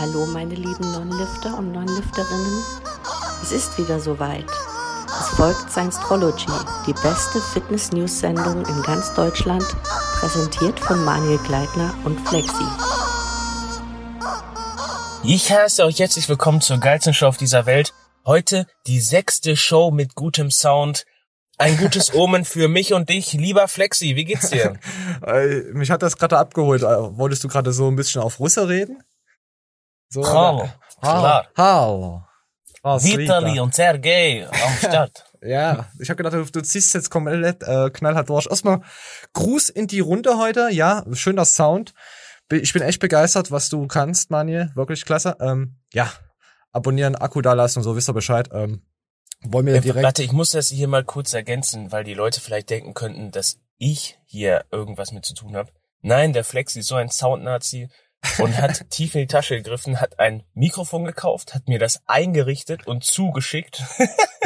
Hallo meine lieben Non-Lifter und Non-Lifterinnen. Es ist wieder soweit. Es folgt Science-Trology, die beste Fitness-News-Sendung in ganz Deutschland, präsentiert von Manuel Gleitner und Flexi. Ich heiße euch herzlich willkommen zur geilsten Show auf dieser Welt. Heute die sechste Show mit gutem Sound. Ein gutes Omen für mich und dich. Lieber Flexi, wie geht's dir? Äh, Mich hat das gerade abgeholt. Äh, Wolltest du gerade so ein bisschen auf Russe reden? So, Hallo, oder? klar. Hallo. Vitali und Sergej am Start. Ja, ich habe gedacht, du, du ziehst jetzt komplett äh, knallhart durch. Erstmal Gruß in die Runde heute. Ja, schöner Sound. Ich bin echt begeistert, was du kannst, Manuel. Wirklich klasse. Ähm, ja, abonnieren, Akku da lassen und so, wisst ihr Bescheid. Ähm, wollen wir direkt... Warte, ich muss das hier mal kurz ergänzen, weil die Leute vielleicht denken könnten, dass ich hier irgendwas mit zu tun habe. Nein, der Flexi ist so ein Soundnazi und hat tief in die Tasche gegriffen, hat ein Mikrofon gekauft, hat mir das eingerichtet und zugeschickt.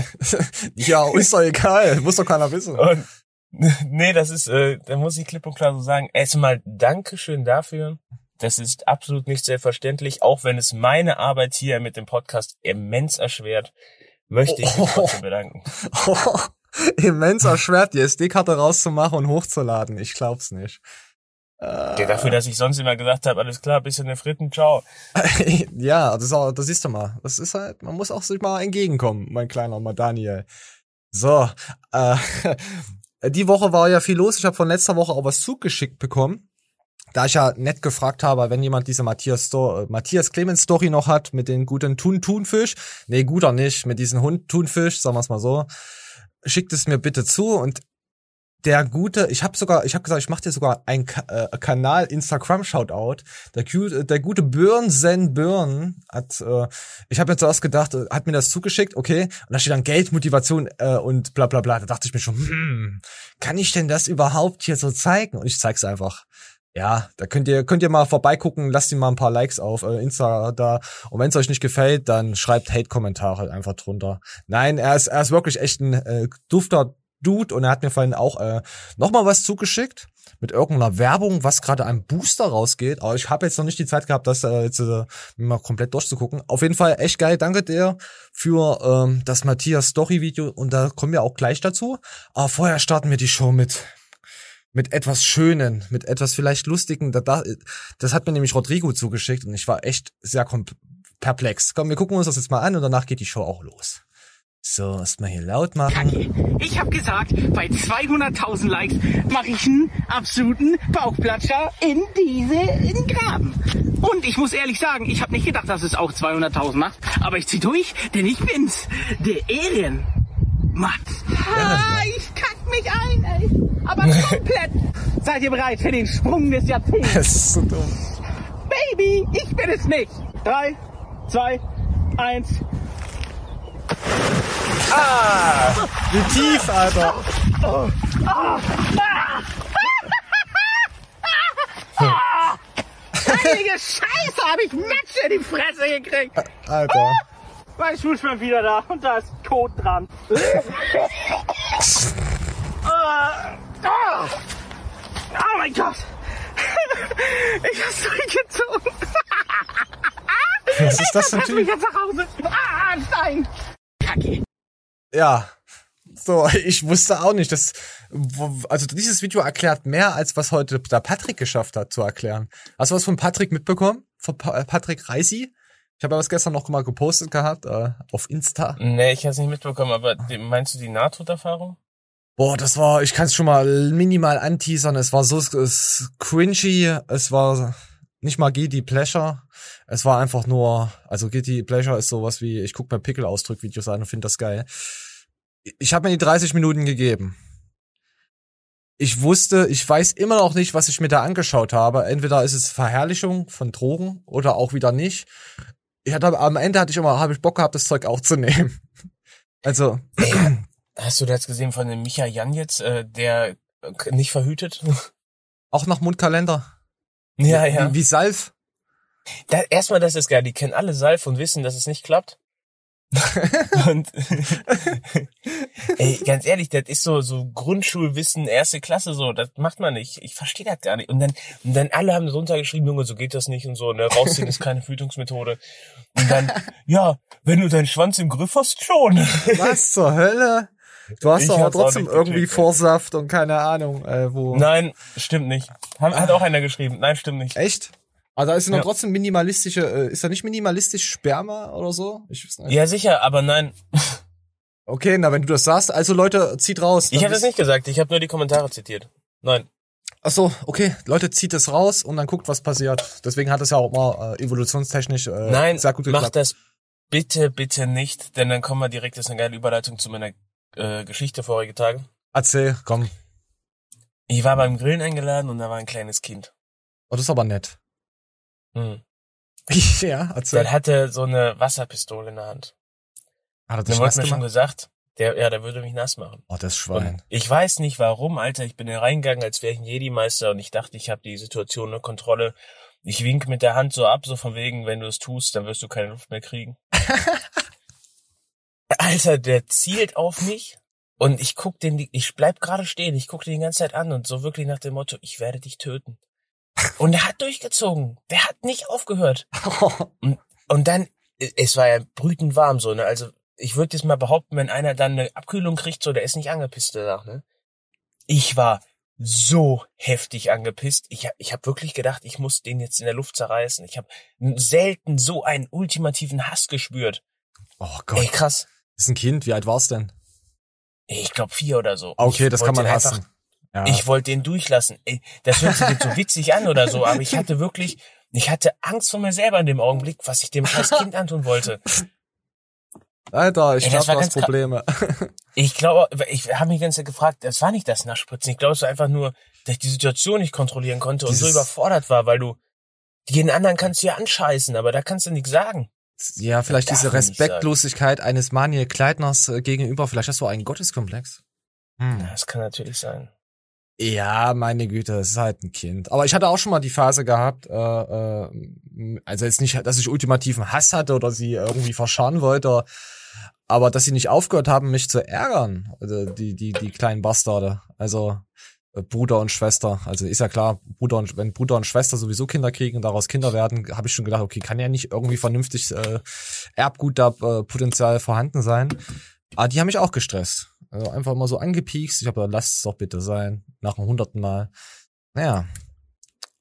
ja, ist doch egal. Muss doch keiner wissen. Und nee, das ist, äh, da muss ich klipp und klar so sagen, erstmal Dankeschön dafür. Das ist absolut nicht selbstverständlich, auch wenn es meine Arbeit hier mit dem Podcast immens erschwert, möchte ich mich trotzdem bedanken. immens erschwert, die SD-Karte rauszumachen und hochzuladen. Ich glaub's nicht. Äh, Ja, dafür, dass ich sonst immer gesagt habe, alles klar, bisschen in Fritten, ciao. ja, das, ist auch, das siehst du mal. Das ist halt, man muss auch sich mal entgegenkommen, mein kleiner mal Daniel. So, äh, die Woche war ja viel los. Ich habe von letzter Woche auch was zugeschickt bekommen. Da ich ja nett gefragt habe, wenn jemand diese Matthias, Sto äh, Matthias Clemens Story noch hat mit den guten Thun Thunfisch, nee, guter nicht, mit diesen Hund Thunfisch, sagen wir es mal so, schickt es mir bitte zu und der gute, ich habe sogar, ich habe gesagt, ich mache dir sogar einen äh, Kanal Instagram Shoutout. Der, Gu- der gute Björnsen Björn hat, äh, ich habe jetzt zuerst gedacht, äh, hat mir das zugeschickt, okay, und da steht dann Geld, Motivation äh, und bla bla bla. Da dachte ich mir schon, hm, kann ich denn das überhaupt hier so zeigen? Und ich zeig's einfach. Ja, da könnt ihr könnt ihr mal vorbeigucken, lasst ihm mal ein paar Likes auf äh, Insta da und wenn es euch nicht gefällt, dann schreibt Hate-Kommentare einfach drunter. Nein, er ist er ist wirklich echt ein äh, dufter Dude und er hat mir vorhin auch äh, noch mal was zugeschickt mit irgendeiner Werbung, was gerade ein Booster rausgeht. Aber ich habe jetzt noch nicht die Zeit gehabt, das äh, jetzt äh, mal komplett durchzugucken. Auf jeden Fall echt geil. Danke dir für ähm, das Matthias Story Video und da kommen wir auch gleich dazu. Aber vorher starten wir die Show mit mit etwas Schönen, mit etwas vielleicht Lustigen. Da, da, das hat mir nämlich Rodrigo zugeschickt und ich war echt sehr perplex. Komm, wir gucken uns das jetzt mal an und danach geht die Show auch los. So, erstmal hier laut machen. Kacke. Ich habe gesagt, bei 200.000 Likes mache ich einen absoluten Bauchplatscher in diese in den Graben. Und ich muss ehrlich sagen, ich habe nicht gedacht, dass es auch 200.000 macht, aber ich zieh durch, denn ich bin's, der Ehren. Matt. Ah, ich kack mich ein, ey. Aber komplett. Seid ihr bereit für den Sprung des Jahrzehnts? Das ist so dumm. Baby, ich bin es nicht. Drei, zwei, eins. Wie tief, Alter. Heilige Scheiße, habe ich Matsch in die Fresse gekriegt. Alter. Mein Schuhschwamm wieder da und da ist Kot dran. Ah, ah. oh mein Gott. Ich hab's durchgezogen. Was ist das ein Lass mich jetzt nach Hause. Ah, ein Stein. Kacke. Ja. So, ich wusste auch nicht, dass, also dieses Video erklärt mehr, als was heute der Patrick geschafft hat zu erklären. Hast du was von Patrick mitbekommen? Von pa äh, Patrick Reisi? Ich habe ja was gestern noch mal gepostet gehabt, äh, auf Insta. Nee, ich hab's nicht mitbekommen, aber meinst du die Nahtoderfahrung? Boah, das war, ich kann es schon mal minimal anteasern. Es war so es, cringy, es war nicht mal Guilty Pleasure. Es war einfach nur, also Guilty Pleasure ist sowas wie, ich guck mir Pickelausdrück-Videos an und finde das geil. Ich habe mir die 30 Minuten gegeben. Ich wusste, ich weiß immer noch nicht, was ich mir da angeschaut habe. Entweder ist es Verherrlichung von Drogen oder auch wieder nicht. Ich hatte, am Ende hatte ich immer, habe ich Bock gehabt, das Zeug aufzunehmen. Also, Hast du das gesehen von dem Micha Jan jetzt, äh, der äh, nicht verhütet? auch nach Mundkalender. ja, ja. Wie, wie Salf. Da, erstmal, das ist geil. Die kennen alle Salf und wissen, dass es nicht klappt. und ey, ganz ehrlich, das ist so so Grundschulwissen, erste Klasse so, das macht man nicht. Ich verstehe das gar nicht. Und dann und dann alle haben drunter geschrieben, Junge, so geht das nicht und so, ne, rausziehen ist keine Verhütungsmethode. Und dann ja, wenn du deinen Schwanz im Griff hast, schon. Was zur Hölle? Du hast Ich doch trotzdem irgendwie gecheckt. Vorsaft und keine Ahnung, äh, wo. Nein, stimmt nicht. Hat, hat auch einer geschrieben. Nein, stimmt nicht. Echt? Aber da ist noch Ja. trotzdem minimalistische, äh, ist da nicht minimalistisch Sperma oder so? Ich weiß nicht. Ja, sicher, aber nein. Okay, na, wenn du das sagst, also Leute, zieht raus. Ich habe das nicht gesagt, ich habe nur die Kommentare zitiert. Nein. Ach so, okay, Leute, zieht es raus und dann guckt, was passiert. Deswegen hat es ja auch mal äh, evolutionstechnisch äh, Nein, sehr gut mach geklappt. das bitte, bitte nicht, denn dann kommen wir direkt, das ist eine geile Überleitung zu meiner äh, Geschichte vorige Tage. Erzähl, komm. Ich war beim Grillen eingeladen und da war ein kleines Kind. Oh, das ist aber nett. Hm. ja, erzähl. Der hatte so eine Wasserpistole in der Hand. Hat er dich nass mir schon gesagt, der, ja, der würde mich nass machen. Oh, das Und Schwein. ich weiß nicht warum, Alter, ich bin da reingegangen, als wäre ich ein Jedi-Meister und ich dachte, ich habe die Situation unter Kontrolle. Ich wink mit der Hand so ab, so von wegen, wenn du es tust, dann wirst du keine Luft mehr kriegen. Alter, der zielt auf mich und ich guck den, ich bleib gerade stehen, ich guck den die ganze Zeit an und so wirklich nach dem Motto, ich werde dich töten. Und er hat durchgezogen. Der hat nicht aufgehört. Und dann, äh, es war ja brütend warm so, ne? Also ich würde jetzt mal behaupten, wenn einer dann eine Abkühlung kriegt, so, der ist nicht angepisst danach, ne? Ich war so heftig angepisst. Ich, hab- ich habe wirklich gedacht, ich muss den jetzt in der Luft zerreißen. Ich habe selten so einen ultimativen Hass gespürt. oh Gott. Ey, krass. ist ein Kind, wie alt war's denn? Ich glaube vier oder so. Okay, Ich das kann man hassen. Ja. Ich wollte den durchlassen. Ey, das hört sich jetzt so witzig an oder so, aber ich hatte wirklich, ich hatte Angst vor mir selber in dem Augenblick, was ich dem scheiß Kind antun wollte. Alter, ich glaube, das du hast ganz. Probleme. Ich glaube, ich habe mich Zeit gefragt, das war nicht das Nachspritzen. Ich glaube, es war einfach nur, dass ich die Situation nicht kontrollieren konnte und so Dieses- überfordert war, weil du jeden anderen kannst du ja anscheißen, aber da kannst du nichts sagen. ja, vielleicht diese Respektlosigkeit eines Maniel Kleidners äh, gegenüber. Vielleicht hast du einen Gotteskomplex. Hm. Das kann natürlich sein. Ja, meine Güte, es ist halt ein Kind. Aber ich hatte auch schon mal die Phase gehabt, äh, äh, also jetzt nicht, dass ich ultimativen Hass hatte oder sie irgendwie verscharren wollte, aber dass sie nicht aufgehört haben, mich zu ärgern, also die, die, die kleinen Bastarde. Also äh, Bruder und Schwester. Also ist ja klar, Bruder und wenn Bruder und Schwester sowieso Kinder kriegen und daraus Kinder werden, habe ich schon gedacht, okay, kann ja nicht irgendwie vernünftig äh, Erbgut da äh, Potenzial vorhanden sein. Aber die haben mich auch gestresst. Also einfach immer so angepiekst. Ich habe gedacht, lasst es doch bitte sein. Nach dem hunderten Mal. Naja.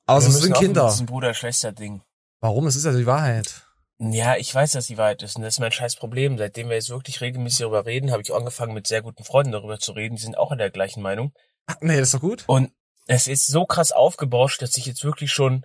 Aber Wir so müssen sind Kinder. mit diesem Bruder-Schwester-Ding. Warum? Es ist ja die Wahrheit. Ja, ich weiß, dass die Wahrheit ist und das ist mein scheiß Problem. Seitdem wir jetzt wirklich regelmäßig darüber reden, habe ich angefangen, mit sehr guten Freunden darüber zu reden. Die sind auch in der gleichen Meinung. Ah, Nee, das ist doch gut. Und es ist so krass aufgebauscht, dass ich jetzt wirklich schon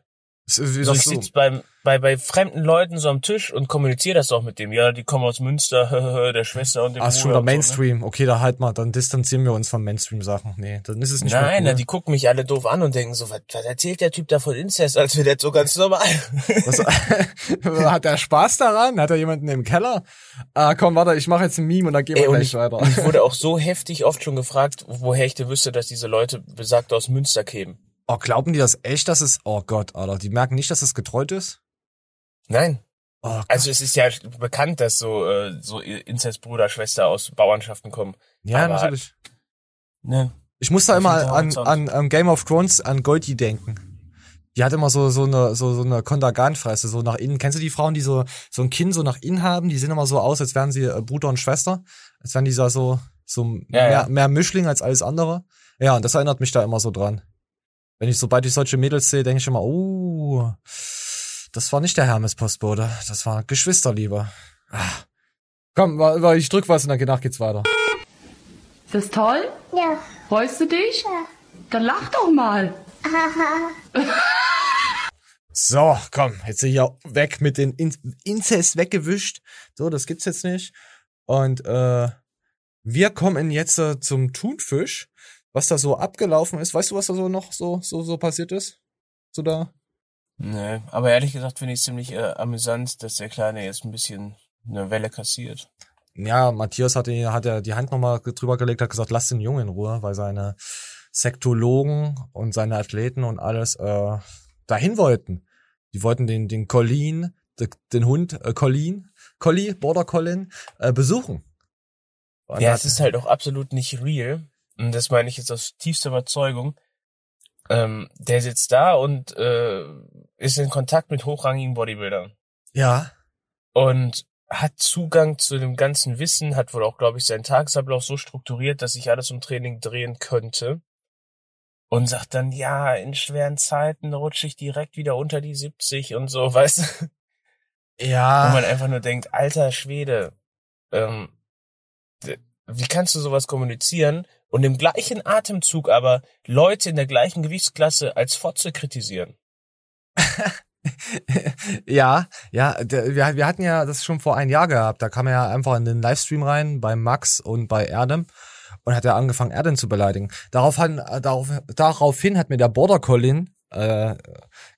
So, ich so. sitze beim, bei, bei fremden Leuten so am Tisch und kommuniziere das auch mit dem. Ja, die kommen aus Münster, der Schwester und dem Ah, ist schon wieder und so, ne? Mainstream. Okay, da halt mal, dann distanzieren wir uns von Mainstream-Sachen. Nee, dann ist es nicht Nein, mehr na, die gucken mich alle doof an und denken so, was, was erzählt der Typ da von Inzest, als wäre das so ganz normal. Was, hat er Spaß daran? Hat er jemanden im Keller? Ah, komm, warte, ich mache jetzt ein Meme und dann gehen wir Ey, gleich ich, weiter. ich wurde auch so heftig oft schon gefragt, woher ich denn wüsste, dass diese Leute besagt aus Münster kämen. Oh, glauben die das echt, dass es, oh Gott, Alter, die merken nicht, dass es getreut ist? Nein. Oh, Gott. Also es ist ja bekannt, dass so, äh, so Inzestbruder, Schwester aus Bauernschaften kommen. ja, aber- natürlich. Ne? Ich muss da immer an, an, an Game of Thrones, an Goldie denken. Die hat immer so, so eine, so, so eine Konterganfresse, so nach innen. Kennst du die Frauen, die so, so ein Kind so nach innen haben? Die sehen immer so aus, als wären sie äh, Bruder und Schwester. Als wären die da so, so Ja, mehr, ja. mehr Mischling als alles andere. Ja, und das erinnert mich da immer so dran. Wenn ich, sobald ich solche Mädels sehe, denke ich immer, oh, das war nicht der Hermes-Postbote. Das war Geschwisterliebe. Ah. Komm, ich drück was und danach geht's weiter. Ist das toll? Ja. Freust du dich? Ja. Dann lach doch mal. So, komm, jetzt hier weg mit den In Inzest weggewischt. So, das gibt's jetzt nicht. Und äh, wir kommen jetzt äh, zum Thunfisch, was da so abgelaufen ist. Weißt du, was da so noch so so so passiert ist? So da? Nee, aber ehrlich gesagt finde ich es ziemlich äh, amüsant, dass der Kleine jetzt ein bisschen eine Welle kassiert. Ja, Matthias hat, die, hat er die Hand nochmal drüber gelegt, hat gesagt, lass den Jungen in Ruhe, weil seine Sektologen und seine Athleten und alles äh, dahin wollten. Die wollten den, den Colin de, den Hund äh, Colleen, Collie, Border Colin, äh, besuchen. Und Ja, es ist halt auch absolut nicht real. Und das meine ich jetzt aus tiefster Überzeugung. Ähm, der sitzt da und äh, ist in Kontakt mit hochrangigen Bodybuildern. ja, Und hat Zugang zu dem ganzen Wissen, hat wohl auch, glaube ich, seinen Tagesablauf so strukturiert, dass sich alles um Training drehen könnte. Und sagt dann, ja, in schweren Zeiten rutsche ich direkt wieder unter die 70 und so, weißt du? Wo ja, man einfach nur denkt, alter Schwede, ähm, wie kannst du sowas kommunizieren und im gleichen Atemzug aber Leute in der gleichen Gewichtsklasse als Fotze kritisieren? ja, ja, wir, wir hatten ja das schon vor ein Jahr gehabt. Da kam er ja einfach in den Livestream rein bei Max und bei Erdem und hat ja angefangen, Erdem zu beleidigen. Darauf hat, äh, darauf, daraufhin hat mir der Border Colin äh,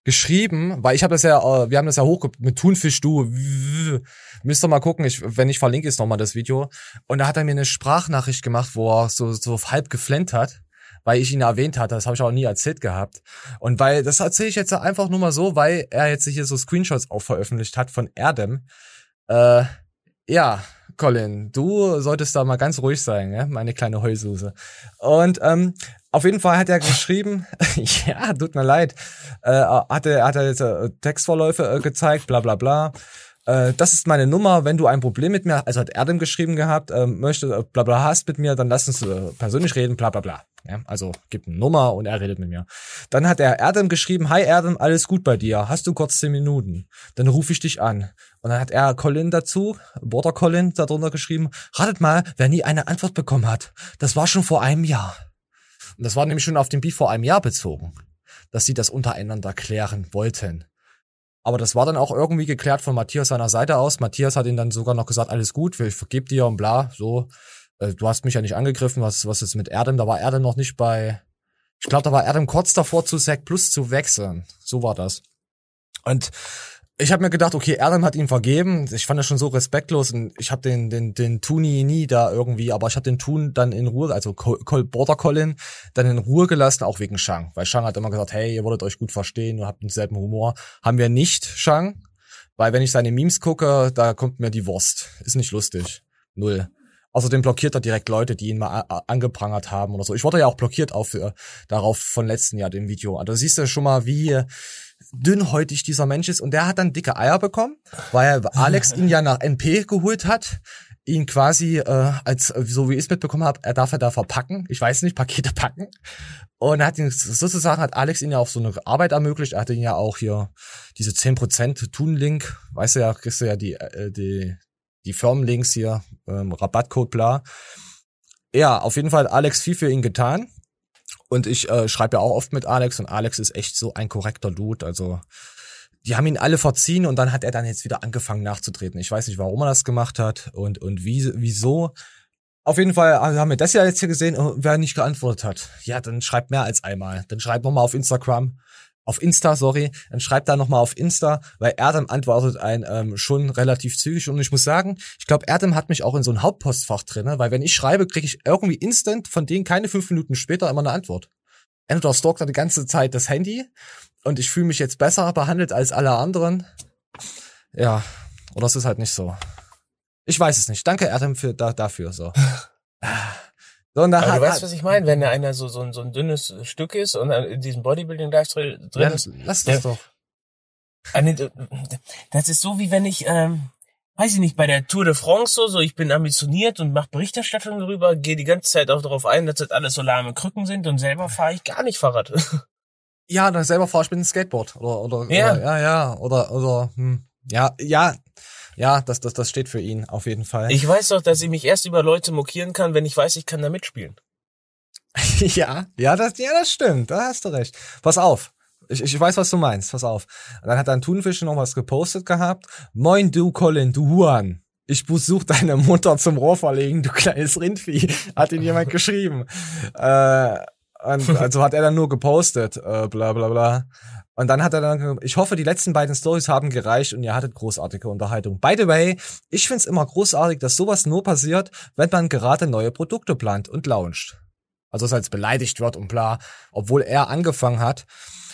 geschrieben, weil ich habe das ja, äh, wir haben das ja hoch mit Thunfisch du, müsst ihr mal gucken, ich, wenn ich verlinke ist nochmal das Video. Und da hat er mir eine Sprachnachricht gemacht, wo er so, so halb geflennt hat, weil ich ihn erwähnt hatte. Das habe ich auch nie erzählt gehabt. Und weil, das erzähle ich jetzt einfach nur mal so, weil er jetzt hier so Screenshots auch veröffentlicht hat von Erdem. Äh, ja, Colin, du solltest da mal ganz ruhig sein, ja? meine kleine Heulsuse. Und ähm, auf jeden Fall hat er geschrieben, ja, tut mir leid, äh, hat er, hat er jetzt äh, Textvorläufe äh, gezeigt, bla bla bla. Äh, das ist meine Nummer, wenn du ein Problem mit mir, also hat Erdem geschrieben gehabt, äh, möchte äh, bla bla hast mit mir, dann lass uns äh, persönlich reden, bla bla bla. Ja, also gibt eine Nummer und er redet mit mir. Dann hat er Erdem geschrieben, hi Erdem, alles gut bei dir, hast du kurz zehn Minuten? Dann rufe ich dich an. Und dann hat er Colin dazu, Border Colin, darunter geschrieben, ratet mal, wer nie eine Antwort bekommen hat. Das war schon vor einem Jahr. Und das war nämlich schon auf den Beef vor einem Jahr bezogen, dass sie das untereinander klären wollten. Aber das war dann auch irgendwie geklärt von Matthias seiner Seite aus. Matthias hat ihn dann sogar noch gesagt, alles gut, ich vergeb dir und bla, so. Äh, Du hast mich ja nicht angegriffen, was, was ist mit Erdem? Da war Erdem noch nicht bei, ich glaube, da war Erdem kurz davor zu Sack Plus zu wechseln. So war das. Und ich habe mir gedacht, okay, Erdem hat ihn vergeben. Ich fand das schon so respektlos und ich habe den den den Tuni nie da irgendwie, aber ich habe den Tun dann in Ruhe, also Border Colin dann in Ruhe gelassen, auch wegen Shang, weil Shang hat immer gesagt, hey, ihr würdet euch gut verstehen, ihr habt denselben Humor. Haben wir nicht, Shang, weil wenn ich seine Memes gucke, da kommt mir die Wurst. Ist nicht lustig. Null. Außerdem blockiert er direkt Leute, die ihn mal angeprangert haben oder so. Ich wurde ja auch blockiert auf, äh, darauf von letzten Jahr, dem Video. Also siehst du schon mal, wie dünnhäutig dieser Mensch ist. Und der hat dann dicke Eier bekommen, weil Alex ihn ja nach NP geholt hat. Ihn quasi, äh, als so wie ich es mitbekommen habe, er darf er da verpacken. Ich weiß nicht, Pakete packen. Und er hat ihn sozusagen, hat Alex ihn ja auch so eine Arbeit ermöglicht. Er hatte ihn ja auch hier diese 10% Tun-Link, weißt du ja, kriegst du ja die, äh, die, die Firmenlinks hier, ähm, Rabattcode, bla. Ja, auf jeden Fall hat Alex viel für ihn getan. Und ich äh, schreibe ja auch oft mit Alex und Alex ist echt so ein korrekter Dude. Also die haben ihn alle verziehen und dann hat er dann jetzt wieder angefangen nachzutreten. Ich weiß nicht, warum er das gemacht hat und, und wie, wieso. Auf jeden Fall also haben wir das ja jetzt hier gesehen, und wer nicht geantwortet hat. Ja, dann schreibt mehr als einmal. Dann schreibt nochmal auf Instagram, auf Insta, sorry, dann schreibt da nochmal auf Insta, weil Erdem antwortet ein ähm, schon relativ zügig und ich muss sagen, ich glaube, Erdem hat mich auch in so ein Hauptpostfach drinne, weil wenn ich schreibe, kriege ich irgendwie instant von denen keine fünf Minuten später immer eine Antwort. Entweder stalkt er die ganze Zeit das Handy und ich fühle mich jetzt besser behandelt als alle anderen. Ja, oder es ist halt nicht so. Ich weiß es nicht. Danke, Erdem, für, da, dafür, so. So, und da Aber hat, du weißt, was ich meine, wenn da einer so, so, ein- so ein dünnes Stück ist und in diesem Bodybuilding-Lifestyle drin ja, ist. lass der- das doch. Eine, das ist so, wie wenn ich, ähm, weiß ich nicht, bei der Tour de France so, so ich bin ambitioniert und mache Berichterstattung darüber, gehe die ganze Zeit auch darauf ein, dass das alles so lahme Krücken sind und selber fahre ich gar nicht Fahrrad. Ja, dann selber fahr ich mit dem Skateboard oder oder Ja. oder, ja ja oder oder hm, ja ja ja das das das steht für ihn auf jeden Fall. Ich weiß doch, dass ich mich erst über Leute mokieren kann, wenn ich weiß, ich kann da mitspielen. ja ja das ja das stimmt, da hast du recht. Pass auf. Ich, ich weiß, was du meinst. Pass auf. Und dann hat dann Thunfisch noch was gepostet gehabt. Moin du Colin, du Huan. Ich besuch deine Mutter zum Rohr verlegen, du kleines Rindvieh. Hat ihn jemand geschrieben. Äh, und also hat er dann nur gepostet, äh, bla bla bla. Und dann hat er dann, ich hoffe, die letzten beiden Stories haben gereicht und ihr hattet großartige Unterhaltung. By the way, ich find's immer großartig, dass sowas nur passiert, wenn man gerade neue Produkte plant und launcht. Also dass er beleidigt wird und bla, obwohl er angefangen hat.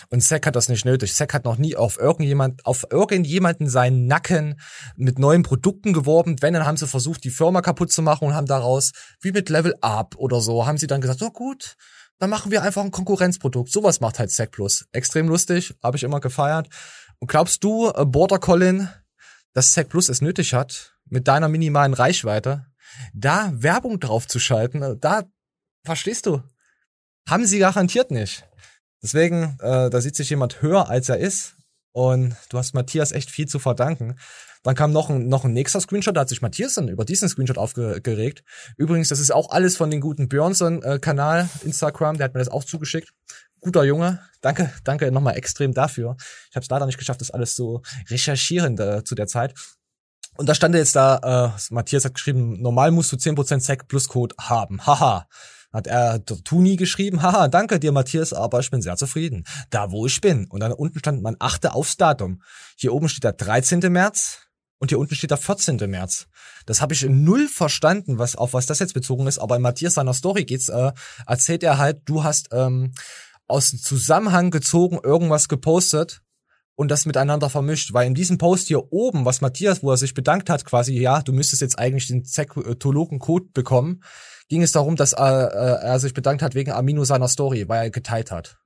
Und Zack hat das nicht nötig. Zack hat noch nie auf irgendjemand, auf irgendjemanden seinen Nacken mit neuen Produkten geworben. Wenn, dann haben sie versucht, die Firma kaputt zu machen und haben daraus, wie mit Level Up oder so, haben sie dann gesagt, oh gut, dann machen wir einfach ein Konkurrenzprodukt. Sowas macht halt Zack Plus. Extrem lustig, habe ich immer gefeiert. Und glaubst du, äh, Border Colin, dass Zack Plus es nötig hat, mit deiner minimalen Reichweite, da Werbung drauf zu schalten, äh, da, verstehst du, haben sie garantiert nicht. Deswegen, äh, da sieht sich jemand höher, als er ist. Und du hast Matthias echt viel zu verdanken. Dann kam noch ein, noch ein nächster Screenshot, da hat sich Matthias dann über diesen Screenshot aufgeregt. Übrigens, das ist auch alles von den guten Björnson-Kanal, Instagram, der hat mir das auch zugeschickt. Guter Junge, danke, danke nochmal extrem dafür. Ich habe es leider nicht geschafft, das alles zu recherchieren äh, zu der Zeit. Und da stand jetzt da, äh, Matthias hat geschrieben, normal musst du 10% Sec plus Code haben. Haha hat er Tuni geschrieben, haha, danke dir, Matthias, aber ich bin sehr zufrieden. Da, wo ich bin. Und dann unten stand, man achte aufs Datum. Hier oben steht der 13. März und hier unten steht der 14. März. Das habe ich null verstanden, was auf was das jetzt bezogen ist, aber in Matthias seiner Story geht's, äh, erzählt er halt, du hast ähm, aus dem Zusammenhang gezogen irgendwas gepostet und das miteinander vermischt, weil in diesem Post hier oben, was Matthias, wo er sich bedankt hat, quasi, ja, du müsstest jetzt eigentlich den Zekologen-Code bekommen, ging es darum, dass er, äh, er sich bedankt hat wegen Amino seiner Story, weil er geteilt hat.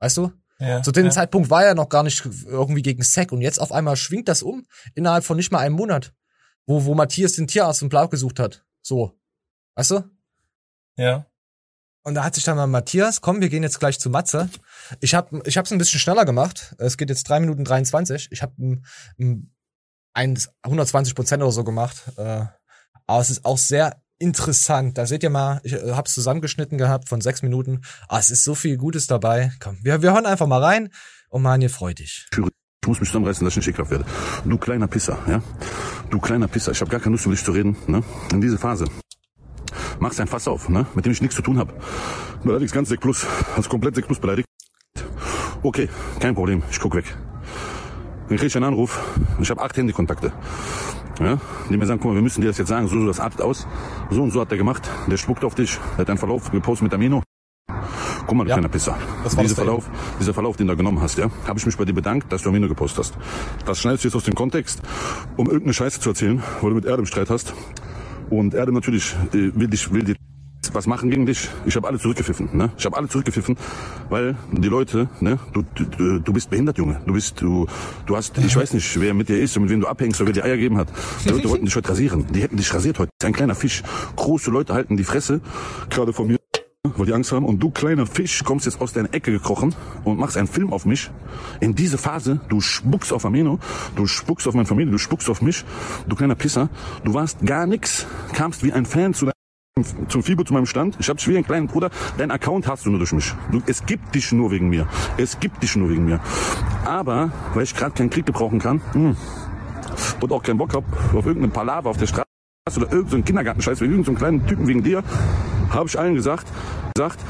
Weißt du? Ja, Zu dem ja. Zeitpunkt war er noch gar nicht irgendwie gegen Sack und jetzt auf einmal schwingt das um innerhalb von nicht mal einem Monat, wo, wo Matthias den Tierarzt und Blau gesucht hat. So. Weißt du? Ja. Und da hat sich dann mal Matthias, komm, wir gehen jetzt gleich zu Matze. Ich habe ich hab's ein bisschen schneller gemacht. Es geht jetzt drei Minuten 23. Ich habe ein, ein 120 Prozent oder so gemacht. Äh, aber es ist auch sehr interessant. Da seht ihr mal, ich äh, habe es zusammengeschnitten gehabt von sechs Minuten. Ah, es ist so viel Gutes dabei. Komm, wir, wir hören einfach mal rein und Manje, freu dich. Ich muss mich zusammenreißen, dass ich nicht ekelhaft werde. Du kleiner Pisser, ja? Du kleiner Pisser. Ich habe gar keine Lust, mit dich zu reden, ne? In diese Phase. Machst ein Fass auf, ne? Mit dem ich nichts zu tun habe. Beleidigst ganz Sek Plus. Hast komplett Sek Plus beleidigt. Okay, kein Problem. Ich guck weg. Dann krieg ich einen Anruf. Ich habe acht Handykontakte. Ja, die mir sagen, guck mal, wir müssen dir das jetzt sagen, so, so, das artet aus. So und so hat der gemacht. Der spuckt auf dich. Der hat einen Verlauf gepostet mit Amino. Guck mal, du ja, kleiner Pisser. Das dieser Verlauf, dieser Verlauf, den du genommen hast, ja, habe ich mich bei dir bedankt, dass du Amino gepostet hast. Das schneidest du jetzt aus dem Kontext, um irgendeine Scheiße zu erzählen, wo du mit Erdem Streit hast. Und Erdem natürlich äh, will dich, will dir was machen gegen dich. Ich habe alle zurückgepfiffen. Ne? Ich habe alle zurückgepfiffen, weil die Leute, ne, du, du, du bist behindert, Junge. Du bist, du, du hast, ich weiß nicht, wer mit dir ist und mit wem du abhängst oder wer dir Eier gegeben hat. Die Leute wollten dich heute rasieren. Die hätten dich rasiert heute. Ein kleiner Fisch. Große Leute halten die Fresse, gerade von mir weil die Angst haben. Und du kleiner Fisch kommst jetzt aus deiner Ecke gekrochen und machst einen Film auf mich. In diese Phase, du spuckst auf Ameno, du spuckst auf meine Familie, du spuckst auf mich, du kleiner Pisser. Du warst gar nix, kamst wie ein Fan zu zum Fibo zu meinem Stand. Ich habe dich wie ein kleiner Bruder. Dein Account hast du nur durch mich. Du, es gibt dich nur wegen mir. Es gibt dich nur wegen mir. Aber, weil ich gerade keinen Krieg gebrauchen kann mh, hm, und auch keinen Bock hab auf irgendeinen Palaver auf der Straße oder irgendeinen Kindergartenscheiß wegen irgendeinen kleinen Typen wegen dir, habe ich allen gesagt, gesagt,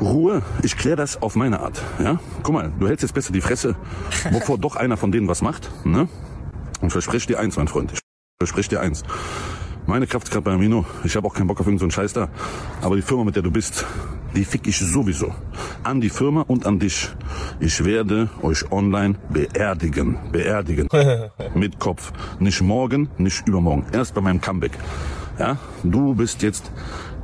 Ruhe, ich kläre das auf meine Art. Ja? Guck mal, du hältst jetzt besser die Fresse, bevor doch einer von denen was macht. Ne? Und versprech dir eins, mein Freund. Ich versprech dir eins. Meine Kraft ist gerade bei Amino. Ich habe auch keinen Bock auf irgendeinen so Scheiß da. Aber die Firma, mit der du bist, die fick ich sowieso. An die Firma und an dich. Ich werde euch online beerdigen. Beerdigen. mit Kopf. Nicht morgen, nicht übermorgen. Erst bei meinem Comeback. Ja, du bist jetzt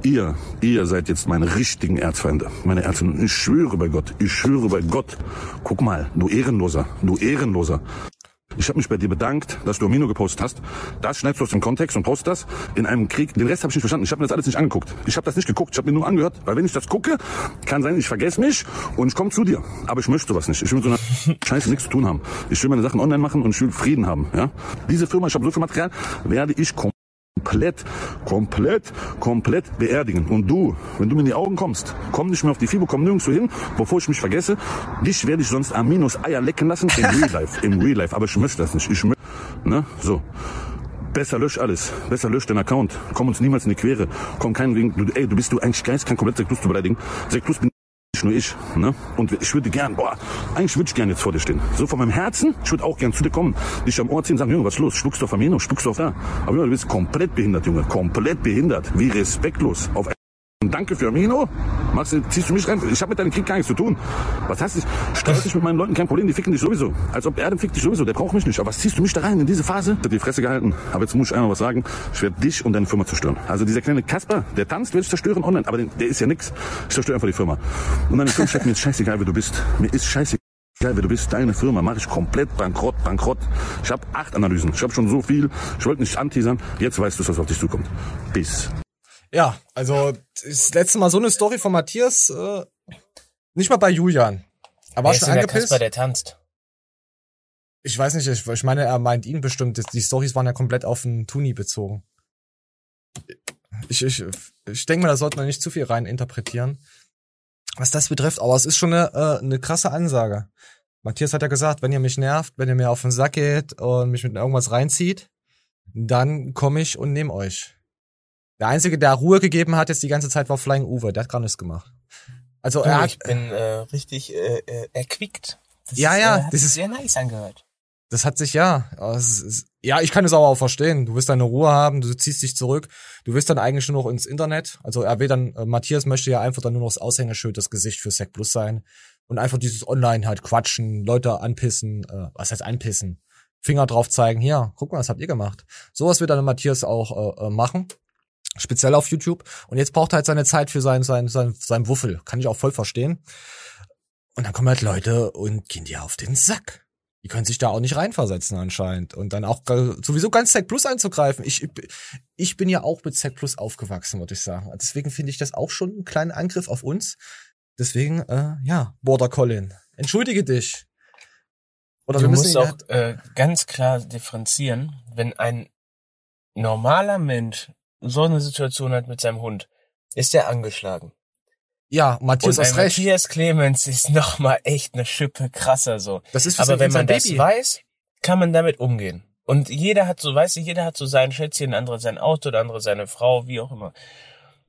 ihr, ihr seid jetzt meine richtigen Erzfeinde. Meine Erzfeinde. Ich schwöre bei Gott, ich schwöre bei Gott. Guck mal, du Ehrenloser, du Ehrenloser. Ich habe mich bei dir bedankt, dass du Amino gepostet hast. Das schneidest du aus dem Kontext und postest das in einem Krieg. Den Rest habe ich nicht verstanden. Ich habe mir das alles nicht angeguckt. Ich habe das nicht geguckt. Ich habe mir nur angehört, weil wenn ich das gucke, kann sein, ich vergesse mich und ich komme zu dir. Aber ich möchte sowas nicht. Ich will mit so einer Scheiße nichts zu tun haben. Ich will meine Sachen online machen und ich will Frieden haben. Ja? Diese Firma, ich habe so viel Material, werde ich kommen komplett, komplett, komplett beerdigen. Und du, wenn du mir in die Augen kommst, komm nicht mehr auf die FIBO, komm nirgendwo hin, bevor ich mich vergesse. Dich werde ich sonst Aminos Eier lecken lassen im Real Life, im Real Life. Aber ich möchte das nicht. Ich möchte, ne, so. Besser lösch alles. Besser lösch den Account. Komm uns niemals in die Quere. Komm keinen wegen, du, ey, du bist du eigentlich geist, kein komplett Sektus zu beleidigen. Sektus bin nur ich. Ne? Und ich würde gern, boah, eigentlich würde ich gern jetzt vor dir stehen. So von meinem Herzen, ich würde auch gern zu dir kommen, dich am Ohr ziehen und sagen, Junge, was ist los? Spuckst du auf Amino? Spuckst du auf da? Aber du bist komplett behindert, Junge. Komplett behindert. Wie respektlos. Auf Danke für Amino. Ziehst du mich rein? Ich habe mit deinem Krieg gar nichts zu tun. Was hast du? Streit dich mit meinen Leuten, kein Problem, die ficken dich sowieso. Als ob Erdem fickt dich sowieso, der braucht mich nicht. Aber was ziehst du mich da rein in diese Phase? Ich die Fresse gehalten. Aber jetzt muss ich einmal was sagen. Ich werde dich und deine Firma zerstören. Also dieser kleine Kasper, der tanzt, werde ich zerstören online. Aber den, der ist ja nix. Ich zerstöre einfach die Firma. Und deine Firma mir ist scheißegal, wer du bist. Mir ist scheißegal. wer du bist, deine Firma mache ich komplett bankrott, bankrott. Ich habe acht Analysen. Ich habe schon so viel. Ich wollte nicht anteasern. Jetzt weißt du, was auf dich zukommt. Bis. Ja, also das letzte Mal so eine Story von Matthias, äh, nicht mal bei Julian. Er war schon denn der angepisst. Kasper, der tanzt? Ich weiß nicht, ich, ich meine, er meint ihn bestimmt. Die Stories waren ja komplett auf den Tuni bezogen. Ich, ich, ich denke mal, da sollte man nicht zu viel rein interpretieren, was das betrifft. Aber es ist schon eine, äh, eine krasse Ansage. Matthias hat ja gesagt, wenn ihr mich nervt, wenn ihr mir auf den Sack geht und mich mit irgendwas reinzieht, dann komme ich und nehme euch. Der Einzige, der Ruhe gegeben hat jetzt die ganze Zeit, war Flying Uwe. Der hat gar nichts gemacht. Also Du, er hat, ich bin äh, richtig äh, äh, erquickt. Das Ja, ist, ja, äh, hat das sich ist- sehr nice angehört. Das hat sich ja. es ist- Ja, ich kann es aber auch verstehen. Du willst deine Ruhe haben, du ziehst dich zurück. Du willst dann eigentlich nur noch ins Internet. Also er will dann, äh, Matthias möchte ja einfach dann nur noch das Aushängeschild, das Gesicht für Sec Plus sein. Und einfach dieses Online halt quatschen, Leute anpissen, äh, was heißt anpissen? Finger drauf zeigen, hier, guck mal, was habt ihr gemacht? Sowas wird dann Matthias auch äh, äh, machen. Speziell auf YouTube. Und jetzt braucht er halt seine Zeit für sein, sein, sein, sein Wuffel. Kann ich auch voll verstehen. Und dann kommen halt Leute und gehen dir auf den Sack. Die können sich da auch nicht reinversetzen anscheinend. Und dann auch sowieso ganz Zack Plus einzugreifen. Ich, ich bin ja auch mit Zack Plus aufgewachsen, würde ich sagen. Deswegen finde ich das auch schon einen kleinen Angriff auf uns. Deswegen, äh, ja, Border Colin, entschuldige dich. Oder du wir müssen musst auch halt- äh, ganz klar differenzieren, wenn ein normaler Mensch so eine Situation hat mit seinem Hund, ist er angeschlagen. ja, Matthias Und hast recht. Matthias Clemens ist noch mal echt eine Schippe krasser so. Das ist für Aber wenn man das Baby. weiß, kann man damit umgehen. Und jeder hat so, weißt du, jeder hat so sein Schätzchen, der andere sein Auto, der andere seine Frau, wie auch immer.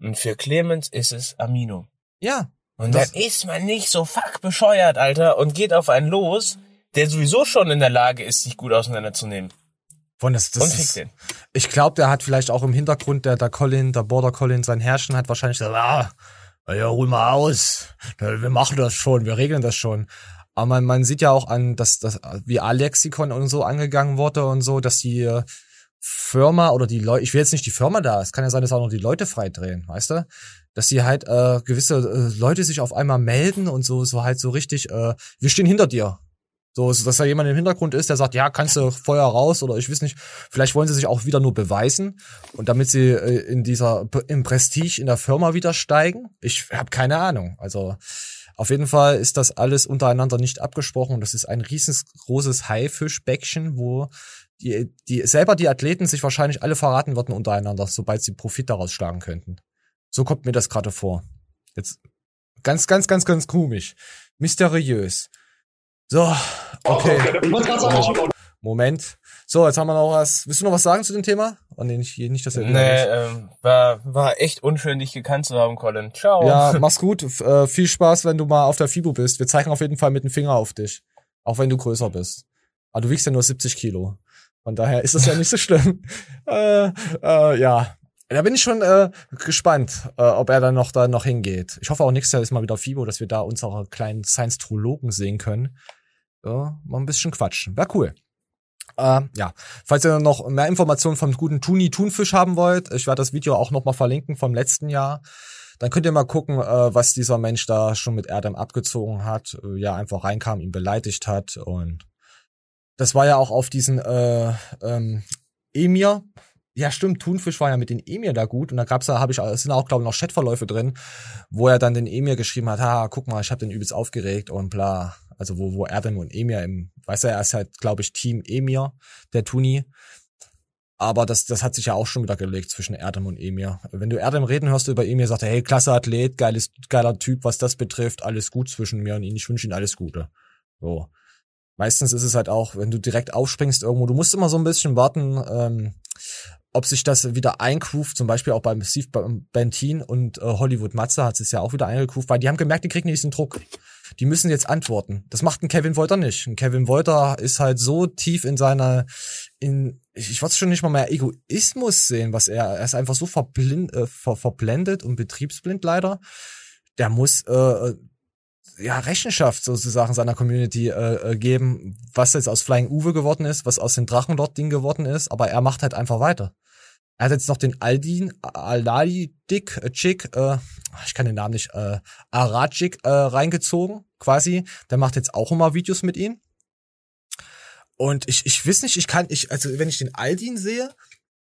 Und für Clemens ist es Amino. Ja, Und dann ist man nicht so fuck bescheuert, Alter, und geht auf einen los, der sowieso schon in der Lage ist, sich gut auseinanderzunehmen. Von das, das und ist. Ich glaube, der hat vielleicht auch im Hintergrund, der, der Colin, der Border Colin, sein Herrschen hat wahrscheinlich gesagt, ah, ja, hol mal aus. Wir machen das schon, wir regeln das schon. Aber man, man sieht ja auch an, dass, dass wie Alexikon und so angegangen wurde und so, dass die äh, Firma oder die Leute, ich will jetzt nicht die Firma da, es kann ja sein, dass auch noch die Leute freidrehen, weißt du? Dass sie halt äh, gewisse äh, Leute sich auf einmal melden und so, so halt so richtig, äh, wir stehen hinter dir. So, dass da jemand im Hintergrund ist, der sagt, ja, kannst du Feuer raus oder ich weiß nicht, vielleicht wollen sie sich auch wieder nur beweisen und damit sie äh, in dieser im Prestige in der Firma wieder steigen. Ich habe keine Ahnung. Also auf jeden Fall ist das alles untereinander nicht abgesprochen das ist ein riesengroßes Haifischbäckchen, wo die, die selber die Athleten sich wahrscheinlich alle verraten würden untereinander, sobald sie Profit daraus schlagen könnten. So kommt mir das gerade vor. Jetzt ganz, ganz, ganz, ganz komisch. Mysteriös. So, okay. Moment. So, jetzt haben wir noch was. Willst du noch was sagen zu dem Thema? Oh, nee, nicht, nicht dass er wieder Nee, ähm, war, war echt unschön, dich gekannt zu haben, Colin. Ciao. Ja, mach's gut. F äh, viel Spaß, wenn du mal auf der FIBO bist. Wir zeigen auf jeden Fall mit dem Finger auf dich. Auch wenn du größer bist. Aber du wiegst ja nur 70 Kilo. Von daher ist das ja nicht so schlimm. äh, äh, ja. Da bin ich schon äh, gespannt, äh, ob er dann noch da noch hingeht. Ich hoffe auch nächstes Jahr ist mal wieder FIBO, dass wir da unsere kleinen Science-Trologen sehen können. Ja, mal ein bisschen quatschen. Wäre cool. Äh, ja, falls ihr noch mehr Informationen vom guten Tuni Thunfisch haben wollt, ich werde das Video auch noch mal verlinken vom letzten Jahr. Dann könnt ihr mal gucken, äh, was dieser Mensch da schon mit Erdem abgezogen hat. Äh, ja, einfach reinkam, ihn beleidigt hat und das war ja auch auf diesen äh, ähm, Emir. Ja, stimmt, Thunfisch war ja mit den Emir da gut und da gab's da habe ich es sind auch glaube ich noch Chatverläufe drin, wo er dann den Emir geschrieben hat, ha, guck mal, ich habe den übelst aufgeregt und bla. Also wo wo Erdem und Emir im, weiß er, er ist halt glaube ich Team Emir, der Tuni. Aber das, das hat sich ja auch schon wieder gelegt zwischen Erdem und Emir. Wenn du Erdem reden hörst über Emir, sagt er, hey, klasse Athlet, geiles, geiler Typ, was das betrifft, alles gut zwischen mir und ihm, ich wünsche ihm alles Gute. So. Meistens ist es halt auch, wenn du direkt aufspringst irgendwo, du musst immer so ein bisschen warten, ähm, ob sich das wieder eingroovt, zum Beispiel auch beim Steve Bentin und äh, Hollywood Matze hat es ja auch wieder eingegroovt, weil die haben gemerkt, die kriegen diesen Druck. Die müssen jetzt antworten. Das macht ein Kevin Wolter nicht. Ein Kevin Wolter ist halt so tief in seiner, in, ich, ich es schon nicht mal mehr Egoismus sehen, was er, er ist einfach so verblind, äh, ver, verblendet und betriebsblind leider. Der muss äh, ja Rechenschaft sozusagen seiner Community äh, äh, geben, was jetzt aus Flying Uwe geworden ist, was aus dem Drachenlord-Ding geworden ist, aber er macht halt einfach weiter. Er hat jetzt noch den Aldin, Aladidik, äh, Chick, äh, ich kann den Namen nicht, äh, Arajik äh, reingezogen, quasi. Der macht jetzt auch immer Videos mit ihm. Und ich, ich weiß nicht, ich kann, ich, also wenn ich den Aldin sehe,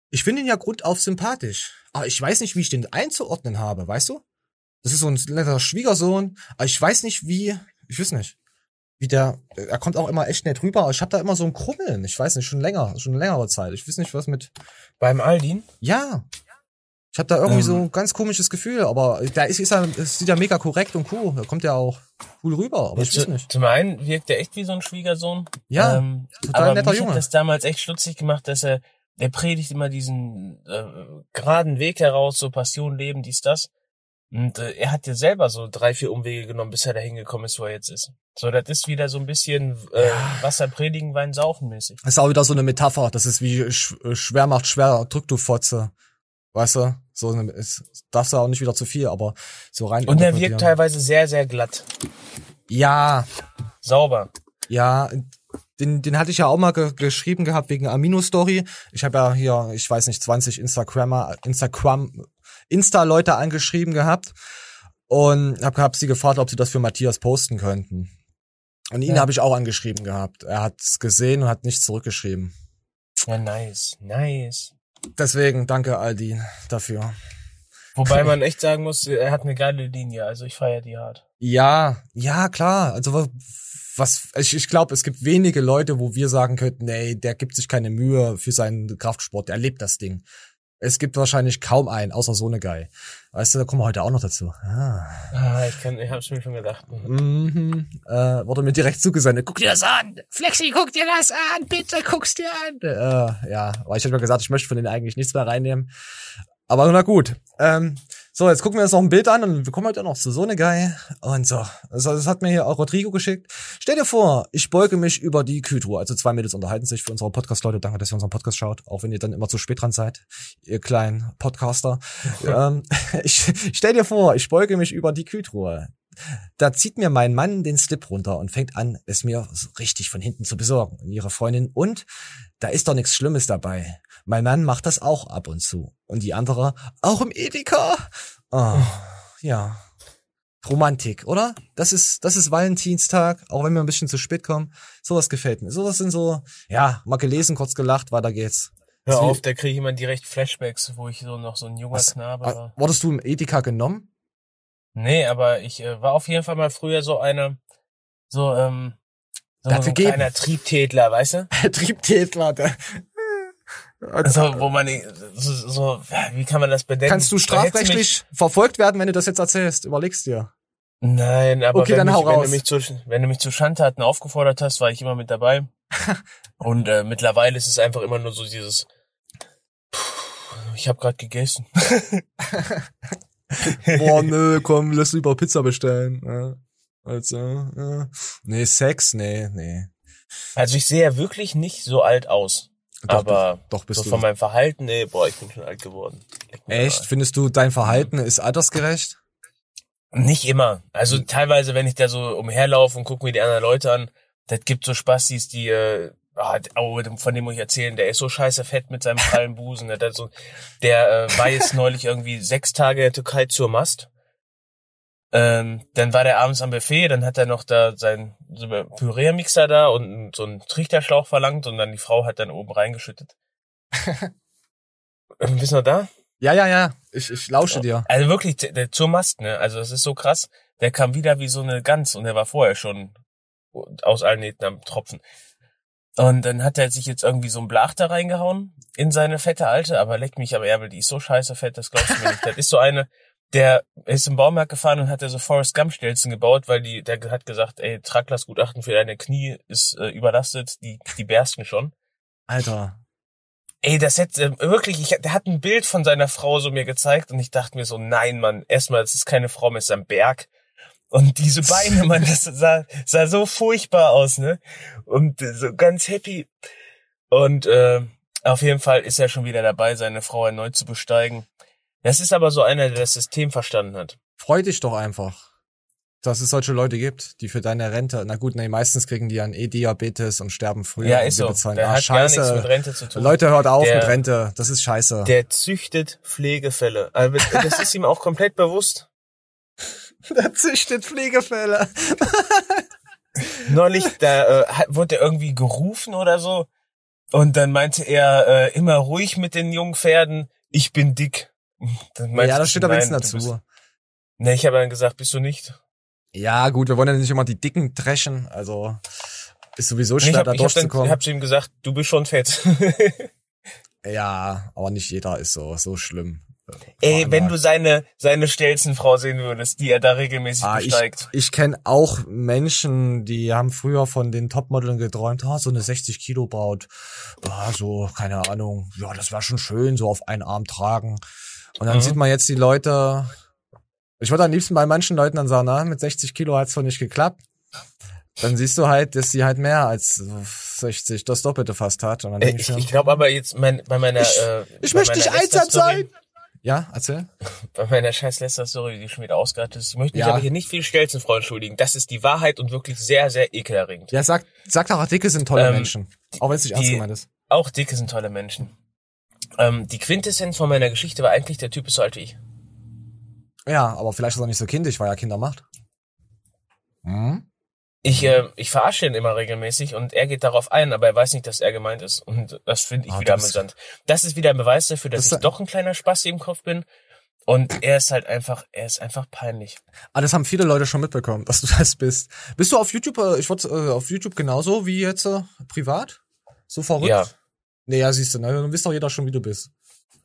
ich finde ihn ja grundauf sympathisch. Aber ich weiß nicht, wie ich den einzuordnen habe, weißt du? Das ist so ein netter Schwiegersohn. Aber ich weiß nicht, wie, ich weiß nicht. Wie der, er kommt auch immer echt nett rüber. Aber ich habe da immer so ein Krummeln. Ich weiß nicht, schon länger, schon längere Zeit. Ich weiß nicht, was mit. Beim Aldin? Ja. Ich habe da irgendwie Ähm. so ein ganz komisches Gefühl, aber da ist, ist er, sieht ja mega korrekt und cool. Da kommt ja auch cool rüber, aber ich weiß nicht. Zum einen wirkt er echt wie so ein Schwiegersohn. Ja, ähm, total aber netter mich Junge. hat das damals echt schlutzig gemacht, dass er, er predigt immer diesen äh, geraden Weg heraus, so Passion, Leben, dies, das. Und äh, er hat ja selber so drei, vier Umwege genommen, bis er da hingekommen ist, wo er jetzt ist. So, das ist wieder so ein bisschen äh, Wasser predigen, Wein saufen mäßig. Das ist auch wieder so eine Metapher. Das ist wie sch schwer macht schwer, drück du Fotze. Weißt du? So eine, ist, darfst du auch nicht wieder zu viel, aber so rein. Und er wirkt teilweise sehr, sehr glatt. Ja, Sauber. ja. Den, den hatte ich ja auch mal ge geschrieben gehabt wegen Amino-Story. Ich habe ja hier, ich weiß nicht, 20 Instagrammer, Instagram, Insta-Leute angeschrieben gehabt und hab, hab sie gefragt, ob sie das für Matthias posten könnten. Und ihn Ja. habe ich auch angeschrieben gehabt. Er hat's gesehen und hat nichts zurückgeschrieben. Ja, nice, nice. Deswegen danke Aldi dafür. Wobei man echt sagen muss, er hat eine geile Linie, also ich feiere die hart. Ja, ja, klar. Also wa- was ich, ich glaube, es gibt wenige Leute, wo wir sagen könnten, ey, der gibt sich keine Mühe für seinen Kraftsport, der lebt das Ding. Es gibt wahrscheinlich kaum einen, außer so eine Guy. Weißt du, da kommen wir heute auch noch dazu. Ah. Ah, ich kann, ich hab's mir schon gedacht. Mhm. Äh, wurde mir direkt zugesendet. Guck dir das an! Flexi, guck dir das an! Bitte guck's dir an! Äh, ja, aber ich hatte mir gesagt, ich möchte von denen eigentlich nichts mehr reinnehmen. Aber na gut. Ähm, so, jetzt gucken wir uns noch ein Bild an und wir kommen heute noch zu so eine Guy. Und so. Also, das hat mir hier auch Rodrigo geschickt. Stell dir vor, ich beuge mich über die Kühltruhe. Also zwei Mädels unterhalten sich für unsere Podcast-Leute. Danke, dass ihr unseren Podcast schaut. Auch wenn ihr dann immer zu spät dran seid. Ihr kleinen Podcaster. ähm, ich stell dir vor, ich beuge mich über die Kühltruhe. Da zieht mir mein Mann den Slip runter und fängt an, es mir so richtig von hinten zu besorgen. Und ihre Freundin. Und da ist doch nichts Schlimmes dabei. Mein Mann macht das auch ab und zu. Und die andere, auch im Edeka. Oh, ja. Romantik, oder? Das ist, das ist Valentinstag, auch wenn wir ein bisschen zu spät kommen. Sowas gefällt mir. Sowas sind so, ja, mal gelesen, kurz gelacht, weiter geht's. Hör auf, da kriege ich immer direkt Flashbacks, wo ich so noch so ein junger Was- Knabe war. Wurdest du im Edeka genommen? Nee, aber ich äh, war auf jeden Fall mal früher so eine, so, ähm, so, hat so ein gegeben. kleiner Triebtätler, weißt du? Triebtätler. der- Also, wo man, so, so, wie kann man das benennen? Kannst du Da strafrechtlich verfolgt werden, wenn du das jetzt erzählst? Überlegst dir. Nein, aber Okay, wenn, mich, wenn, du mich zu, wenn du mich zu Schandtaten aufgefordert hast, war ich immer mit dabei. Und äh, mittlerweile ist es einfach immer nur so dieses, "Puh, ich habe gerade gegessen. Boah, nö, komm, lass lieber Pizza bestellen. Ja. Also, ja. Nee, Sex, nee, nee. Also ich sehe ja wirklich nicht so alt aus. Doch, aber doch, doch bist so du. von meinem Verhalten, nee, boah, ich bin schon alt geworden. Echt? Findest du, dein Verhalten ist altersgerecht? Nicht immer. Also Hm. teilweise, wenn ich da so umherlaufe und gucke mir die anderen Leute an, das gibt so Spastis, die, äh, ah, oh, von dem muss ich erzählen, der ist so scheiße fett mit seinem prallen Busen. Der, hat so, der äh, war jetzt neulich irgendwie sechs Tage in der Türkei zur Mast. Ähm, dann war der abends am Buffet, dann hat er noch da sein so Püree-Mixer da und so einen Trichterschlauch verlangt und dann die Frau hat dann oben reingeschüttet. ähm, bist du noch da? Ja, ja, ja. Ich, ich lausche dir. Also wirklich, der, der zur Mast, ne? Also das ist so krass. Der kam wieder wie so eine Gans und der war vorher schon aus allen Nähten am Tropfen. Und dann hat er sich jetzt irgendwie so ein Blach da reingehauen in seine fette Alte, aber leck mich am Ärmel, die ist so scheiße fett, das glaubst du mir nicht. Das ist so eine, der ist im Baumarkt gefahren und hat da so Forrest Gump Stelzen gebaut, weil die, der hat gesagt, ey, Traglastgutachten für deine Knie ist äh, überlastet, die, die bersten schon. Alter. Ey, das hätte äh, wirklich, ich, der hat ein Bild von seiner Frau so mir gezeigt und ich dachte mir so, nein, Mann, erstmal, das ist keine Frau, es ist ein Berg. Und diese Beine, Mann, das sah, sah so furchtbar aus, ne? Und äh, so ganz happy. Und äh, Auf jeden Fall ist er schon wieder dabei, seine Frau erneut zu besteigen. Das ist aber so einer, der das System verstanden hat. Freu dich doch einfach, dass es solche Leute gibt, die für deine Rente, na gut, nee, meistens kriegen die dann eh Diabetes und sterben früher. Ja, ist so. bezahlen- Der ah, hat gar scheiße. nichts mit Rente zu tun. Leute, hört auf Der- mit Rente. Das ist scheiße. Der züchtet Pflegefälle. Also das ist ihm auch komplett bewusst. Der züchtet Pflegefälle. Neulich, da äh, hat- wurde er irgendwie gerufen oder so. Und dann meinte er, äh, immer ruhig mit den jungen Pferden, ich bin dick. Ja, das ich, steht aber jetzt dazu. bist- Ne, ich habe dann gesagt, bist du nicht? Ja, gut, wir wollen ja nicht immer die Dicken dreschen, also ist sowieso Nee, schwer, ich habe da hab dann durchzukommen. hab zu ihm gesagt, du bist schon fett. ja, aber nicht jeder ist so, so schlimm. Ey, wenn du seine, seine Stelzenfrau sehen würdest, die er da regelmäßig Ah, ich besteigt. ich kenne auch Menschen, die haben früher von den Topmodeln geträumt, ah, so eine 60 Kilo Braut, ah, so, keine Ahnung, ja, das wäre schon schön, so auf einen Arm tragen. Und dann Mhm. sieht man jetzt die Leute, ich würde am liebsten bei manchen Leuten dann sagen, na, mit 60 Kilo hat's wohl nicht geklappt. Dann siehst du halt, dass sie halt mehr als so 60, das Doppelte fast hat. Und dann Äh, Ich, ich glaube aber jetzt mein, bei meiner Ich- äh, ich möchte nicht einsam sein. Ja, erzähl. Bei meiner scheiß Lester-Story, die schon wieder ausgeartet ist. Ich möchte mich Ja. aber hier nicht viel Stelzenfrau entschuldigen. Das ist die Wahrheit und wirklich sehr, sehr ekelerregend. Ja, sag, sag doch, Dicke sind tolle Ähm, Menschen. Auch wenn es nicht ernst gemeint ist. Auch Dicke sind tolle Menschen. Ähm, die Quintessenz von meiner Geschichte war eigentlich, der Typ ist so alt wie ich. Ja, aber vielleicht ist er nicht so kindisch, weil er Kinder macht. Hm? Ich, äh, ich verarsche ihn immer regelmäßig und er geht darauf ein, aber er weiß nicht, dass er gemeint ist. Und das finde ich Ah, wieder amüsant. Das ist wieder ein Beweis dafür, dass Das- ich doch ein kleiner Spaß im Kopf bin. Und er ist halt einfach, er ist einfach peinlich. Ah, das haben viele Leute schon mitbekommen, dass du das bist. Bist du auf YouTube, äh, ich wurde äh, auf YouTube genauso wie jetzt äh, privat? So verrückt? Ja. Nee, ja, siehst du, ne? dann wisst doch jeder schon, wie du bist.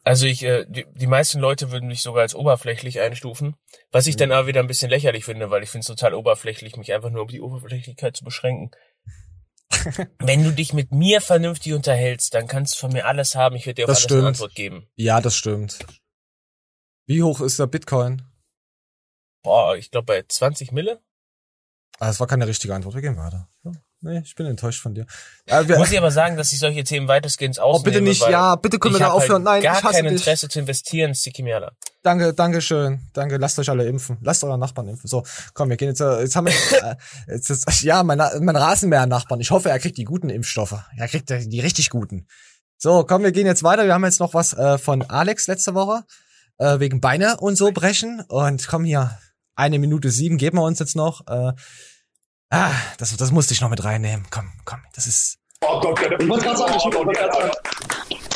Also ich, äh, die, die meisten Leute würden mich sogar als oberflächlich einstufen, was ich dann aber wieder ein bisschen lächerlich finde, weil ich finde es total oberflächlich, mich einfach nur auf die Oberflächlichkeit zu beschränken. Wenn du dich mit mir vernünftig unterhältst, dann kannst du von mir alles haben, ich werde dir auf Das alles stimmt. eine Antwort geben. Ja, das stimmt. Wie hoch ist der Bitcoin? Boah, ich glaube bei 20 Mille. Ah, das war keine richtige Antwort. Wir gehen weiter. Ja, nee, ich bin enttäuscht von dir. Wir, Muss ich aber sagen, dass ich solche Themen weitestgehend oh, ausnehme. bitte nicht, ja, bitte können wir da hab aufhören. Halt Nein, gar ich hasse kein dich. Interesse zu investieren, Sikimiala. Danke, danke schön. Danke, lasst euch alle impfen. Lasst euren Nachbarn impfen. So, komm, wir gehen jetzt, äh, jetzt haben wir, äh, jetzt ist, ja, mein, mein Rasenmäher-Nachbarn. Ich hoffe, er kriegt die guten Impfstoffe. Er kriegt die richtig guten. So, komm, wir gehen jetzt weiter. Wir haben jetzt noch was äh, von Alex letzte Woche, äh, wegen Beine und so brechen. Und komm hier, eine Minute sieben geben wir uns jetzt noch. Äh, ah, das, das musste ich noch mit reinnehmen. Komm, komm, das ist, Oh Gott, ich wollte gerade sagen, ich wollte gerade sagen.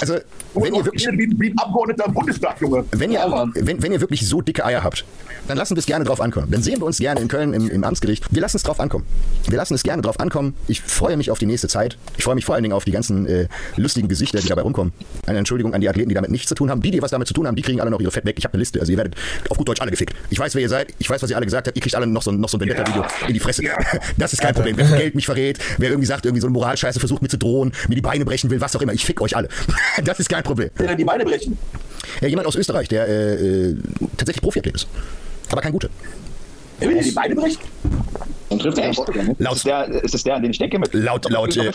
Also, wenn ihr wirklich, Wie, wie ein Abgeordneter im Bundestag, Junge. wenn ihr, wenn, wenn ihr wirklich so dicke Eier habt, dann lassen wir es gerne drauf ankommen. Dann sehen wir uns gerne in Köln im, im Amtsgericht. Wir lassen es drauf ankommen. Wir lassen es gerne drauf ankommen. Ich freue mich auf die nächste Zeit. Ich freue mich vor allen Dingen auf die ganzen äh, lustigen Gesichter, die dabei rumkommen. Eine Entschuldigung an die Athleten, die damit nichts zu tun haben. Die, die was damit zu tun haben, die kriegen alle noch ihre Fett weg. Ich habe eine Liste. Also ihr werdet auf gut Deutsch alle gefickt. Ich weiß, wer ihr seid. Ich weiß, was ihr alle gesagt habt. Ihr kriegt alle noch so, ein- noch so ein Vendetta-Video in die Fresse. Das ist kein Problem. Wer Geld mich verrät, wer irgendwie sagt, irgendwie so eine Moralscheiße versucht mir zu drohen, mir die Beine brechen will, was auch immer. Ich fick euch alle. Das ist kein Problem. Der die Beine brechen. Ja, jemand aus Österreich, der äh, äh, tatsächlich Profiathlet ist. Aber kein guter. Der will dir die Beine brechen? Dann trifft er echt. Laut- Ist, der, ist das der, an den ich denke? Mit Laut, laut, äh,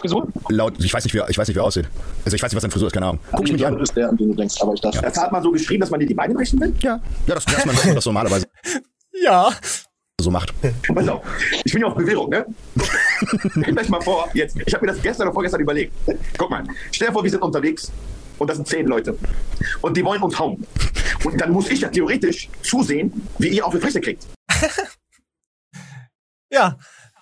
laut, ich weiß nicht, wie, ich weiß nicht, wie er aussieht. Also ich weiß nicht, was seine Frisur ist, keine Ahnung. Guck ich mich an. Das ist der, an den du denkst, aber ich dachte, Das hat man so geschrieben, dass man dir die Beine brechen will? Ja, ja, das, dass man das normalerweise ja. So macht. Pass auf, ich bin ja auf Bewährung, ne? Stellt euch mal vor, jetzt, ich habe mir das gestern oder vorgestern überlegt. Guck mal, stell dir vor, wir sind unterwegs und das sind zehn Leute. Und die wollen uns hauen. Und dann muss ich ja theoretisch zusehen, wie ihr auf die Fresse kriegt. Ja.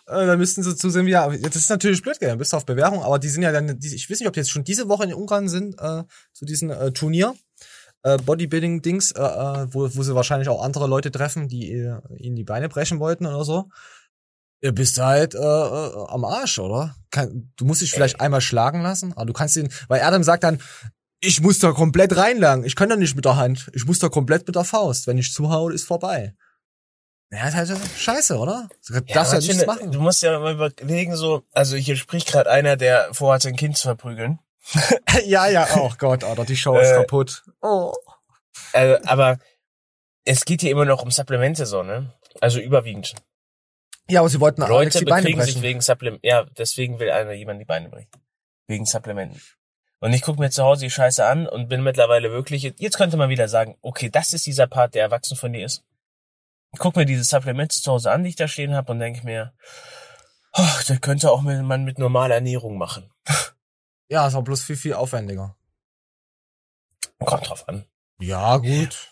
Äh, da müssten sie zusehen, wie ja, das ist natürlich blöd, gell? Dann bist du auf Bewährung, aber die sind ja dann, die, ich weiß nicht, ob die jetzt schon diese Woche in Ungarn sind, äh, zu diesem äh, Turnier, äh, Bodybuilding-Dings, äh, äh, wo, wo sie wahrscheinlich auch andere Leute treffen, die äh, ihnen die Beine brechen wollten oder so. Ihr bist halt äh, äh, am Arsch, oder? Kann, du musst dich vielleicht einmal schlagen lassen, aber du kannst ihn, weil Adam sagt dann, ich muss da komplett reinlangen. Ich kann da nicht mit der Hand. Ich muss da komplett mit der Faust. Wenn ich zuhaue, ist vorbei. Ja, ist halt scheiße, oder? Du darfst ja, ich nichts machen. Du musst ja mal überlegen, so, also hier spricht gerade einer, der vorhat, sein Kind zu verprügeln. ja, ja, oh Gott, Alter, die Show ist Äh, kaputt. Oh. Äh, aber es geht hier immer noch um Supplemente, so, ne? Also überwiegend. Ja, aber sie wollten Alex Leute die Beine bekriegen sich brechen. wegen Supplementen. Ja, deswegen will einer jemand die Beine brechen. Wegen Supplementen. Und ich gucke mir zu Hause die Scheiße an und bin mittlerweile wirklich, jetzt könnte man wieder sagen, okay, das ist dieser Part, der erwachsen von dir ist. Guck mir diese Supplements zu Hause an, die ich da stehen habe und denke mir, oh, das könnte auch mit- man mit normaler Ernährung machen. Ja, ist auch bloß viel, viel aufwendiger. Kommt drauf an. Ja, gut.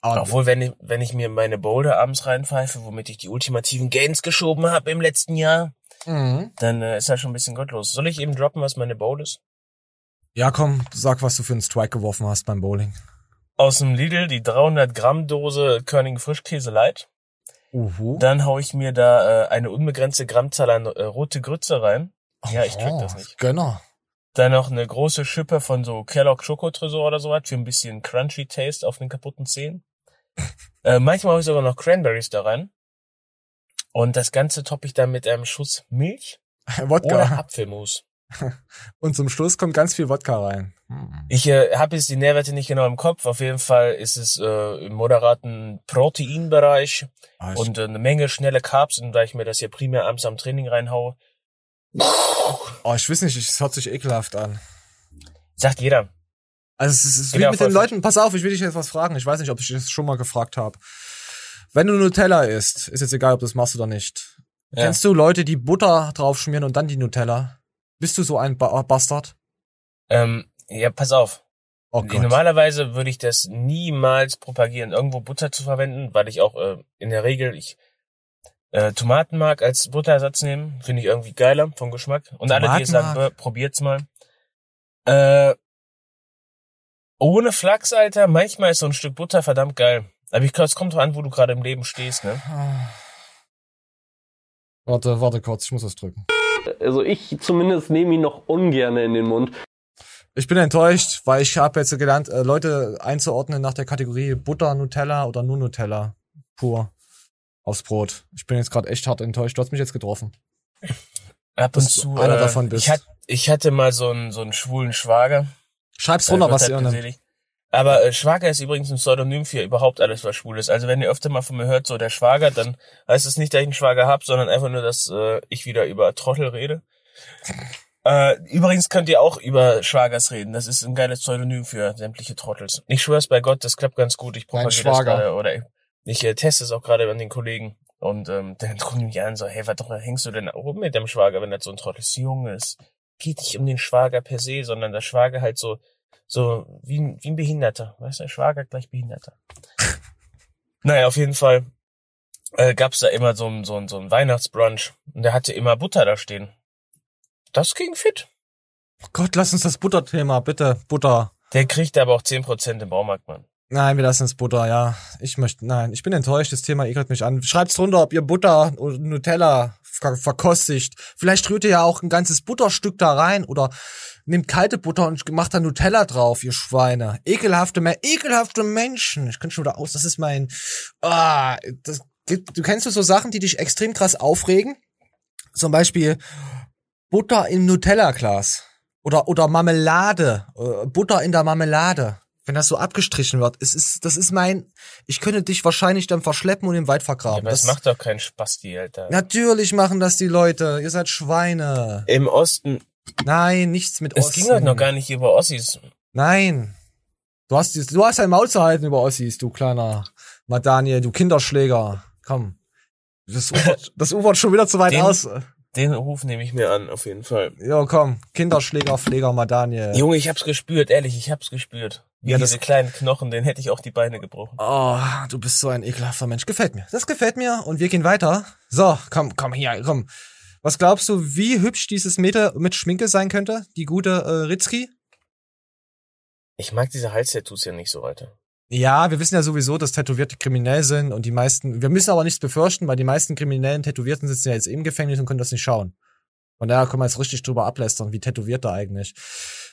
Aber Obwohl, wenn ich, wenn ich mir meine Boulder abends reinpfeife, womit ich die ultimativen Gains geschoben habe im letzten Jahr, Mhm. dann äh, ist das schon ein bisschen gottlos. Soll ich eben droppen, was meine Bowl ist? Ja, komm, sag, was du für einen Strike geworfen hast beim Bowling. Aus dem Lidl die 300 Gramm Dose Körning Frischkäse Light. Uhu. Dann hau ich mir da äh, eine unbegrenzte Grammzahl an äh, rote Grütze rein. Ja, ich krieg das nicht. Gönner. Dann noch eine große Schippe von so Kellogg Schokotresor oder sowas für ein bisschen Crunchy Taste auf den kaputten Zähnen. äh, manchmal hau ich sogar noch Cranberries da rein. Und das Ganze toppe ich dann mit einem Schuss Milch oder Wodka. Apfelmus. Und zum Schluss kommt ganz viel Wodka rein. Hm. Ich äh, habe jetzt die Nährwerte nicht genau im Kopf. Auf jeden Fall ist es äh, im moderaten Proteinbereich Ah, und äh, eine Menge schnelle Carbs. Und da ich mir das hier primär abends am Training reinhaue, Oh, ich weiß nicht, es hört sich ekelhaft an. sagt jeder. Also es ist, es ist wie mit den. Leuten, pass auf, ich will dich jetzt was fragen. Ich weiß nicht, ob ich das schon mal gefragt habe. Wenn du Nutella isst, ist jetzt egal, ob du das machst oder nicht. Ja. Kennst du Leute, die Butter drauf schmieren und dann die Nutella? Bist du so ein ba Bastard? Ähm, ja, pass auf. Oh. Normalerweise würde ich das niemals propagieren, irgendwo Butter zu verwenden, weil ich auch äh, in der Regel ich äh, Tomatenmark als Butterersatz nehmen, finde ich irgendwie geiler vom Geschmack. Und alle, die jetzt sagen, Tomatenmark? "Bäh, probiert's mal. Äh, ohne Flachs, Alter, manchmal ist so ein Stück Butter verdammt geil. Aber ich glaube, es kommt drauf an, wo du gerade im Leben stehst, ne? Warte, warte kurz, ich muss das drücken. Also ich zumindest nehme ihn noch ungern in den Mund. Ich bin enttäuscht, weil ich habe jetzt gelernt, äh, Leute einzuordnen nach der Kategorie Butter, Nutella oder nur Nutella. Pur. Aufs Brot. Ich bin jetzt gerade echt hart enttäuscht. Du hast mich jetzt getroffen. Ab und zu. einer äh, davon bist. Ich, hat, ich hatte mal so einen, so einen schwulen Schwager. Schreib's Äh, runter, was ihr geselig. Aber äh, Schwager ist übrigens ein Pseudonym für überhaupt alles, was schwul ist. Also wenn ihr öfter mal von mir hört, so der Schwager, dann heißt es nicht, dass ich einen Schwager hab, sondern einfach nur, dass äh, ich wieder über Trottel rede. Äh, übrigens könnt ihr auch über Schwagers reden. Das ist ein geiles Pseudonym für sämtliche Trottels. Ich schwör's bei Gott, das klappt ganz gut. Ich propagiere das Schwager. gerade oder ich, ich äh, teste es auch gerade an den Kollegen. Und ähm, dann gucken die mich an so, hey, was doch hängst du denn rum mit dem Schwager, wenn das so ein Trottel ist? Junge, es geht nicht um den Schwager per se, sondern der Schwager halt so so wie, ein- wie ein Behinderter. Weißt du, Schwager gleich Behinderter. naja, auf jeden Fall äh, gab's da immer so ein, so ein, so ein Weihnachtsbrunch und der hatte immer Butter da stehen. Das ging fit. Oh Gott, lass uns das Butterthema, bitte. Butter. Der kriegt aber auch 10% im Baumarkt, Mann. Nein, wir lassen es Butter, ja. Ich möchte, nein, ich bin enttäuscht, das Thema ekelt mich an. Schreibt's drunter, ob ihr Butter oder Nutella ver verkostigt. Vielleicht rührt ihr ja auch ein ganzes Butterstück da rein oder nehmt kalte Butter und macht da Nutella drauf, ihr Schweine. Ekelhafte, ekelhafte Menschen. Ich kann schon wieder aus, das ist mein, ah, das, du kennst so Sachen, die dich extrem krass aufregen? Zum Beispiel Butter im Nutella-Glas. Oder, oder Marmelade, äh, Butter in der Marmelade. Wenn das so abgestrichen wird, es ist, das ist mein, ich könnte dich wahrscheinlich dann verschleppen und im Wald Ja, vergraben. aber das, das, macht doch keinen Spaß, die Alter. natürlich machen das die Leute. Ihr seid Schweine. Im Osten, Nein, nichts mit es Osten. ging halt noch gar nicht über Ossis. Nein. Du hast, du hast dein Maul zu halten über Ossis, du kleiner Madaniel, du Kinderschläger. Komm. Das ufert, das ufert schon wieder zu weit Den- aus. Den Ruf nehme ich mir an, auf jeden Fall. Jo, komm. Kinderschläger, Pfleger, Madaniel. Junge, ich hab's gespürt, ehrlich, ich hab's gespürt. Wie Ja, diese kleinen Knochen, den hätte ich auch die Beine gebrochen. Oh, du bist so ein ekelhafter Mensch. Gefällt mir. Das gefällt mir und wir gehen weiter. So, komm, komm hier, komm. Was glaubst du, wie hübsch dieses Mädel mit Schminke sein könnte? Die gute äh, Ritzki? Ich mag diese Halstattoos ja nicht so, Alter. Ja, wir wissen ja sowieso, dass Tätowierte kriminell sind und die meisten, wir müssen aber nichts befürchten, weil die meisten kriminellen Tätowierten sitzen ja jetzt im Gefängnis und können das nicht schauen. Von daher können wir jetzt richtig drüber ablästern, wie tätowiert er eigentlich.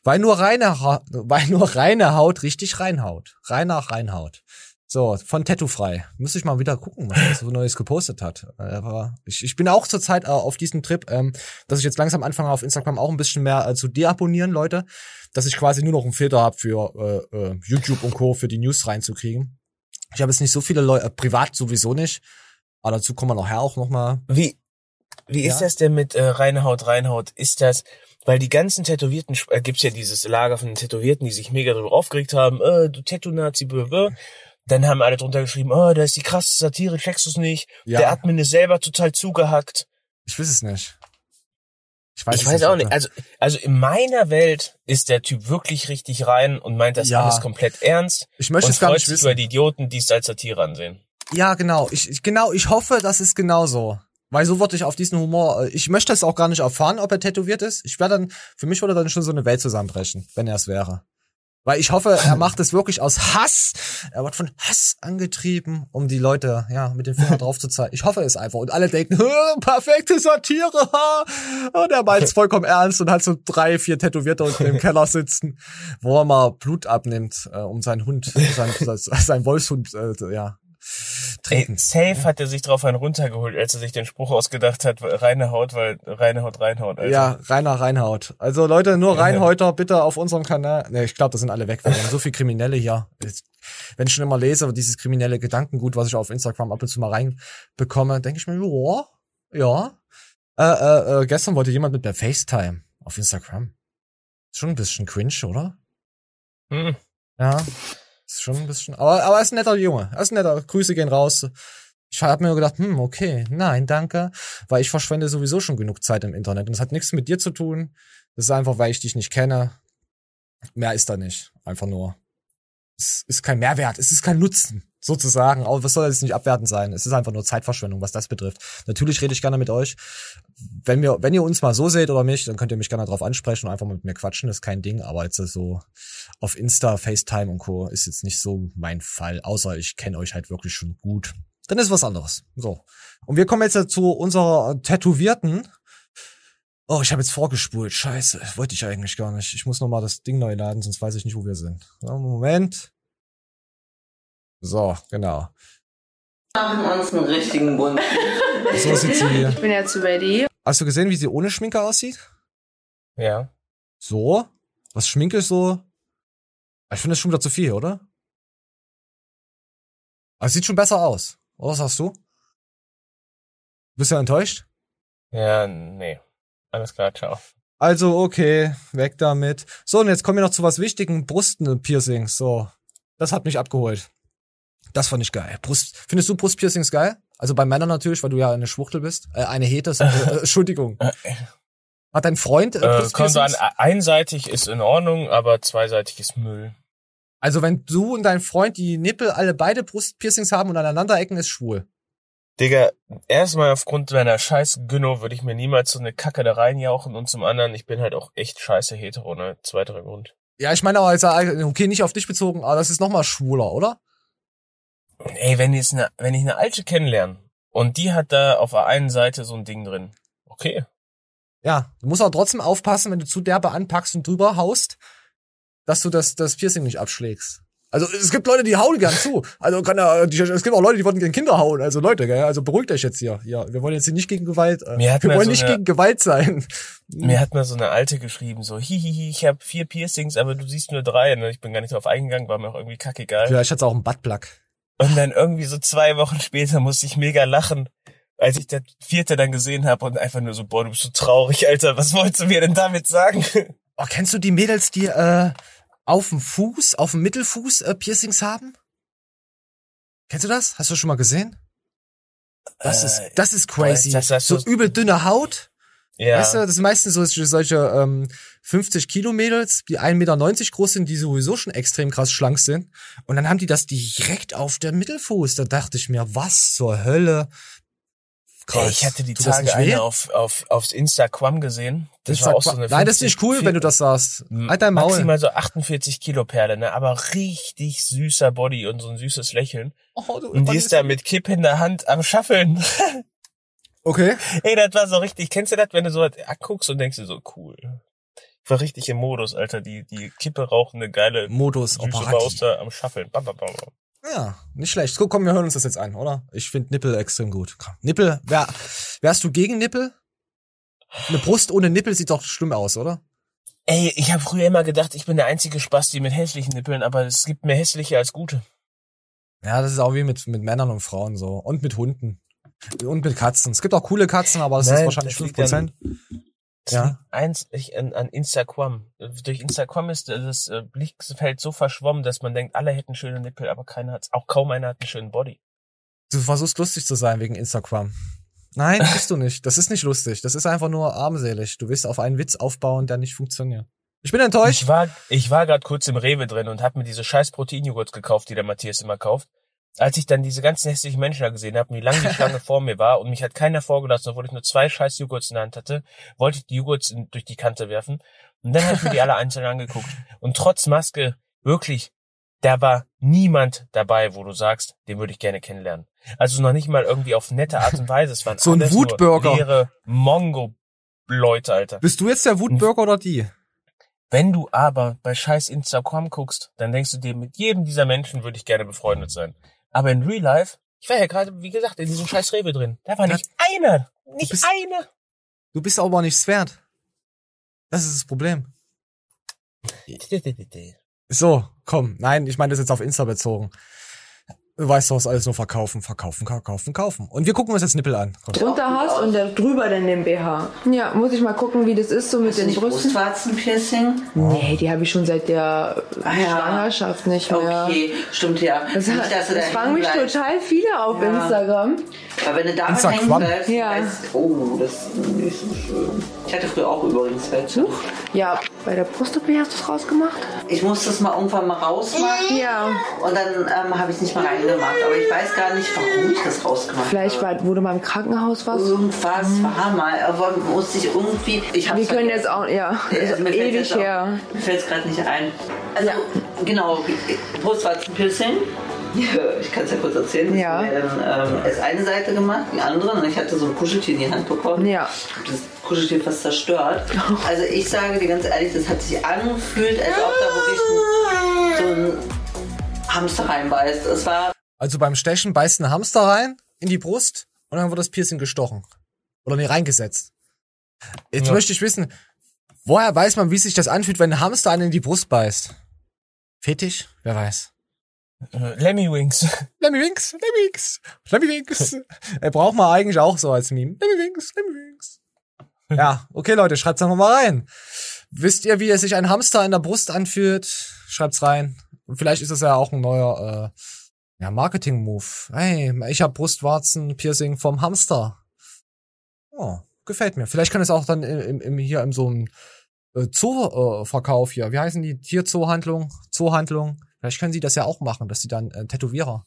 Weil nur reine, Ha- weil nur reine Haut richtig reinhaut. Reiner reinhaut. So, von Tattoo frei. Müsste ich mal wieder gucken, was er so Neues gepostet hat. Aber ich, ich bin auch zurzeit äh, auf diesem Trip, ähm, dass ich jetzt langsam anfange, auf Instagram auch ein bisschen mehr äh, zu deabonnieren, Leute. Dass ich quasi nur noch einen Filter habe für äh, äh, YouTube und Co. für die News reinzukriegen. Ich habe jetzt nicht so viele Leute, äh, privat sowieso nicht. Aber dazu kommen wir nachher auch noch mal. Wie, wie ist Ja? das denn mit äh, reine Haut, Reinhaut? Ist das, weil die ganzen Tätowierten, äh, gibt's ja dieses Lager von den Tätowierten, die sich mega darüber aufgeregt haben, äh, du Tattoo-Nazi. Dann haben alle drunter geschrieben, oh, da ist die krasse Satire, checkst du's nicht? Ja. Der Admin ist selber total zugehackt. Ich weiß es nicht. Ich es weiß auch nicht. Also, also in meiner Welt ist der Typ wirklich richtig rein und meint das Ja. alles komplett ernst. Ich möchte und es gar nicht wissen. über die Idioten, die es als Satire ansehen. Ja, genau. Ich, ich genau, ich hoffe, das ist genauso. Weil so würde ich auf diesen Humor, ich möchte es auch gar nicht erfahren, ob er tätowiert ist. Ich wäre dann, für mich würde dann schon so eine Welt zusammenbrechen, wenn er es wäre. Weil ich hoffe, er macht es wirklich aus Hass. Er wird von Hass angetrieben, um die Leute, ja, mit dem Finger drauf zu zeigen. Ich hoffe es einfach. Und alle denken, "Hä, perfekte Satire. ha." Und er meint es vollkommen ernst und hat so drei, vier Tätowierte unten im Keller sitzen, wo er mal Blut abnimmt, äh, um seinen Hund, sein, sein Wolfshund, äh, ja, Ey, safe hat er sich drauf einen runtergeholt, als er sich den Spruch ausgedacht hat, reine Haut, weil reine Haut, reinhaut. Alter. Ja, reiner Reinhaut. Also Leute, nur Ja. Reinhäuter bitte auf unserem Kanal. Ne, ich glaube, das sind alle weg. Wir haben so viel Kriminelle hier. Wenn ich schon immer lese, dieses kriminelle Gedankengut, was ich auf Instagram ab und zu mal reinbekomme, denke ich mir, ja, ja. Äh, äh, äh, gestern wollte jemand mit mir FaceTime auf Instagram. Ist schon ein bisschen cringe, oder? Hm. Ja, ist schon ein bisschen. Aber, aber er ist ein netter Junge. Er ist ein netter. Grüße gehen raus. Ich habe mir gedacht, hm, okay, nein, danke, weil ich verschwende sowieso schon genug Zeit im Internet und das hat nichts mit dir zu tun. Das ist einfach, weil ich dich nicht kenne. Mehr ist da nicht. Einfach nur. Es ist kein Mehrwert, es ist kein Nutzen, sozusagen. Aber was soll das nicht abwertend sein? Es ist einfach nur Zeitverschwendung, was das betrifft. Natürlich rede ich gerne mit euch. Wenn wir, wenn ihr uns mal so seht oder mich, dann könnt ihr mich gerne drauf ansprechen und einfach mit mir quatschen, das ist kein Ding. Aber jetzt so auf Insta, FaceTime und Co. ist jetzt nicht so mein Fall, außer ich kenne euch halt wirklich schon gut. Dann ist was anderes. So. Und wir kommen jetzt zu unserer Tätowierten. Oh, ich habe jetzt vorgespult. Scheiße, wollte ich eigentlich gar nicht. Ich muss noch mal das Ding neu laden, sonst weiß ich nicht, wo wir sind. Moment. So, genau. Machen uns einen richtigen Bund. So sieht sie. Ich bin jetzt ready. Hast du gesehen, wie sie ohne Schminke aussieht? Ja. So? Was Schminke ist so? Ich finde das schon wieder zu viel, oder? Aber es sieht schon besser aus. Oder was sagst du? Bist du enttäuscht? Ja, nee. Alles klar, ciao. Also, okay, weg damit. So, und jetzt kommen wir noch zu was Wichtigem. Brustpiercings. So. Das hat mich abgeholt. Das fand ich geil. Brust, findest du Brustpiercings geil? Also bei Männern natürlich, weil du ja eine Schwuchtel bist. Äh, eine Hete. Äh, äh, Entschuldigung. Hat dein Freund äh, Äh, Brustpiercings? so an, einseitig ist in Ordnung, aber zweiseitig ist Müll. Also wenn du und dein Freund die Nippel alle beide Brustpiercings haben und aneinander ecken, ist schwul. Digga, erstmal aufgrund meiner scheiß Günno würde ich mir niemals so eine Kacke da reinjauchen und zum anderen, ich bin halt auch echt scheiße hetero, ne? Zweiterer Grund. Ja, ich meine aber, also, okay, nicht auf dich bezogen, aber das ist nochmal schwuler, oder? Ey, wenn, jetzt eine, wenn ich eine alte kennenlerne und die hat da auf der einen Seite so ein Ding drin, okay. Ja, du musst aber trotzdem aufpassen, wenn du zu derbe anpackst und drüber haust, dass du das, das Piercing nicht abschlägst. Also es gibt Leute, die hauen gern zu. Also kann ja, es gibt auch Leute, die wollen gern Kinder hauen. Also Leute, gell? also beruhigt euch jetzt hier. Ja, wir wollen jetzt hier nicht gegen Gewalt. Äh, wir wollen so nicht eine- gegen Gewalt sein. Mir hat mal so eine alte geschrieben, so, hihihi, ich habe vier Piercings, aber du siehst nur drei, ne? Ich bin gar nicht drauf eingegangen, war mir auch irgendwie kackegal. Vielleicht hat's auch einen Buttplug. Und dann irgendwie so zwei Wochen später musste ich mega lachen, als ich das vierte dann gesehen habe und einfach nur so, boah, du bist so traurig, Alter, was wolltest du mir denn damit sagen? Oh, kennst du die Mädels, die äh, auf dem Fuß, auf dem Mittelfuß äh, Piercings haben? Kennst du das? Hast du schon mal gesehen? Das Äh, ist, das ist crazy. das- das- so übel dünne Haut. Ja. Weißt du, das sind meistens solche, solche ähm, 50 Kilo Mädels, die 1,90 Meter groß sind, die sowieso schon extrem krass schlank sind. Und dann haben die das direkt auf der Mittelfuß. Da dachte ich mir, was zur Hölle? Ey, ich hatte die Tut Tage weh? eine auf, auf, aufs Instagram gesehen. Das war auch so eine Nein, das ist 50 nicht cool, wenn du das sagst. Halt dein Maul. Maximal so 48 Kilo Perle, ne? Aber richtig süßer Body und so ein süßes Lächeln. Oh, du, Und die ist da mit Kipp in der Hand am Schaffeln. Okay. Ey, das war so richtig. Kennst du das, wenn du so was guckst und denkst dir so, cool. Ich war richtig im Modus, Alter. Die, die Kippe rauchende, geile Modus da am Schaffeln. Bam, bam, bam, bam. Ja, nicht schlecht. Guck, komm, wir hören uns das jetzt an, oder? Ich finde Nippel extrem gut. Nippel, wär, wärst du gegen Nippel? Eine Brust ohne Nippel sieht doch schlimm aus, oder? Ey, ich habe früher immer gedacht, ich bin der einzige Spasti mit hässlichen Nippeln, aber es gibt mehr hässliche als gute. Ja, das ist auch wie mit, mit Männern und Frauen so. Und mit Hunden. Und mit Katzen. Es gibt auch coole Katzen, aber das ist wahrscheinlich 5%. Es Ja. eins ich, an, an Instagram. Durch Instagram ist äh, das äh, Blickfeld so verschwommen, dass man denkt, alle hätten schöne Nippel, aber keiner hat's. Auch kaum einer hat einen schönen Body. Du versuchst lustig zu sein wegen Instagram. Nein, bist du nicht. Das ist nicht lustig. Das ist einfach nur armselig. Du willst auf einen Witz aufbauen, der nicht funktioniert. Ich bin enttäuscht. Ich war, ich war gerade kurz im Rewe drin und hab mir diese scheiß Proteinjoghurts gekauft, die der Matthias immer kauft. Als ich dann diese ganzen hässlichen Menschen da gesehen habe, wie lange die Schlange vor mir war und mich hat keiner vorgelassen, obwohl ich nur zwei scheiß Joghurts in der Hand hatte, wollte ich die Joghurts in, durch die Kante werfen. Und dann habe ich mir die alle einzeln angeguckt. Und trotz Maske, wirklich, da war niemand dabei, wo du sagst, den würde ich gerne kennenlernen. Also noch nicht mal irgendwie auf nette Art und Weise. Es waren So ein Wutbürger. leere Mongo-Leute, Alter. Bist du jetzt der Wutbürger oder die? Wenn du aber bei scheiß Instagram guckst, dann denkst du dir, mit jedem dieser Menschen würde ich gerne befreundet sein. Aber in Real Life, ich war ja gerade, wie gesagt, in diesem scheiß Rewe drin. Da war nicht einer. Nicht bist- einer. Du bist aber nichts wert. Das ist das Problem. So, komm. Nein, ich meine das jetzt auf Insta bezogen. Du weißt doch, was alles nur verkaufen, verkaufen, verkaufen, kaufen. Und wir gucken uns jetzt Nippel an. Komm. drunter hast und da drüber dann den BH. Ja, muss ich mal gucken, wie das ist so mit den Brüsten. Brustwarzenpiercing? Nee, die habe ich schon seit der Ah, ja. Schwangerschaft nicht mehr. Okay, stimmt ja. Das, Nicht, dass du da das fragen mich bleibst. total viele auf Ja. Instagram. Aber wenn du da Instagram? hängen bleibst, Ja. weißt, oh, das ist nicht so schön. Ich hatte früher auch übrigens welche. Ja, bei der Brust-OP hast du es rausgemacht? Ich musste es mal irgendwann mal rausmachen. Ja. Und dann ähm, habe ich es nicht mehr reingemacht. Aber ich weiß gar nicht, warum ich das rausgemacht Vielleicht, habe. wo du mal im Krankenhaus warst. Irgendwas war mal, aber musste ich irgendwie. Ich Wir können jetzt auch, ja, Also also mir fällt's ewig jetzt auch- her. Mir fällt es gerade nicht ein. Also, genau, Brustwarzenpiercing. Ich kann es ja kurz erzählen. Ja. Ich habe ähm, erst eine Seite gemacht, die andere. Und ich hatte so ein Kuscheltier in die Hand bekommen. Ja. Ich habe das Kuscheltier fast zerstört. Also ich sage dir ganz ehrlich, das hat sich angefühlt, als ob da wirklich ein, so ein Hamster reinbeißt. Es war Also beim Stechen beißt ein Hamster rein in die Brust und dann wird das Piercing gestochen. Oder nee, reingesetzt. Jetzt Ja. möchte ich wissen, woher weiß man, wie sich das anfühlt, wenn ein Hamster einen in die Brust beißt? Fetisch? Wer weiß. Äh, Lemmy Wings. Lemmy Winks, Lemmy Winks, Lemmy Winks. er braucht man eigentlich auch so als Meme. Lemmy Winks, Lemmy Winks. Ja, okay Leute, schreibt's einfach mal rein. Wisst ihr, wie es sich ein Hamster in der Brust anfühlt? Schreibt's rein. Und vielleicht ist das ja auch ein neuer äh, ja, Marketing-Move. Hey, ich habe Brustwarzen-Piercing vom Hamster. Oh, gefällt mir. Vielleicht kann es auch dann im, im, hier in so einem äh, Zoo-Verkauf hier. Wie heißen die? Tierzoohandlung? Zoohandlung? Vielleicht können sie das ja auch machen, dass sie dann äh, Tätowierer.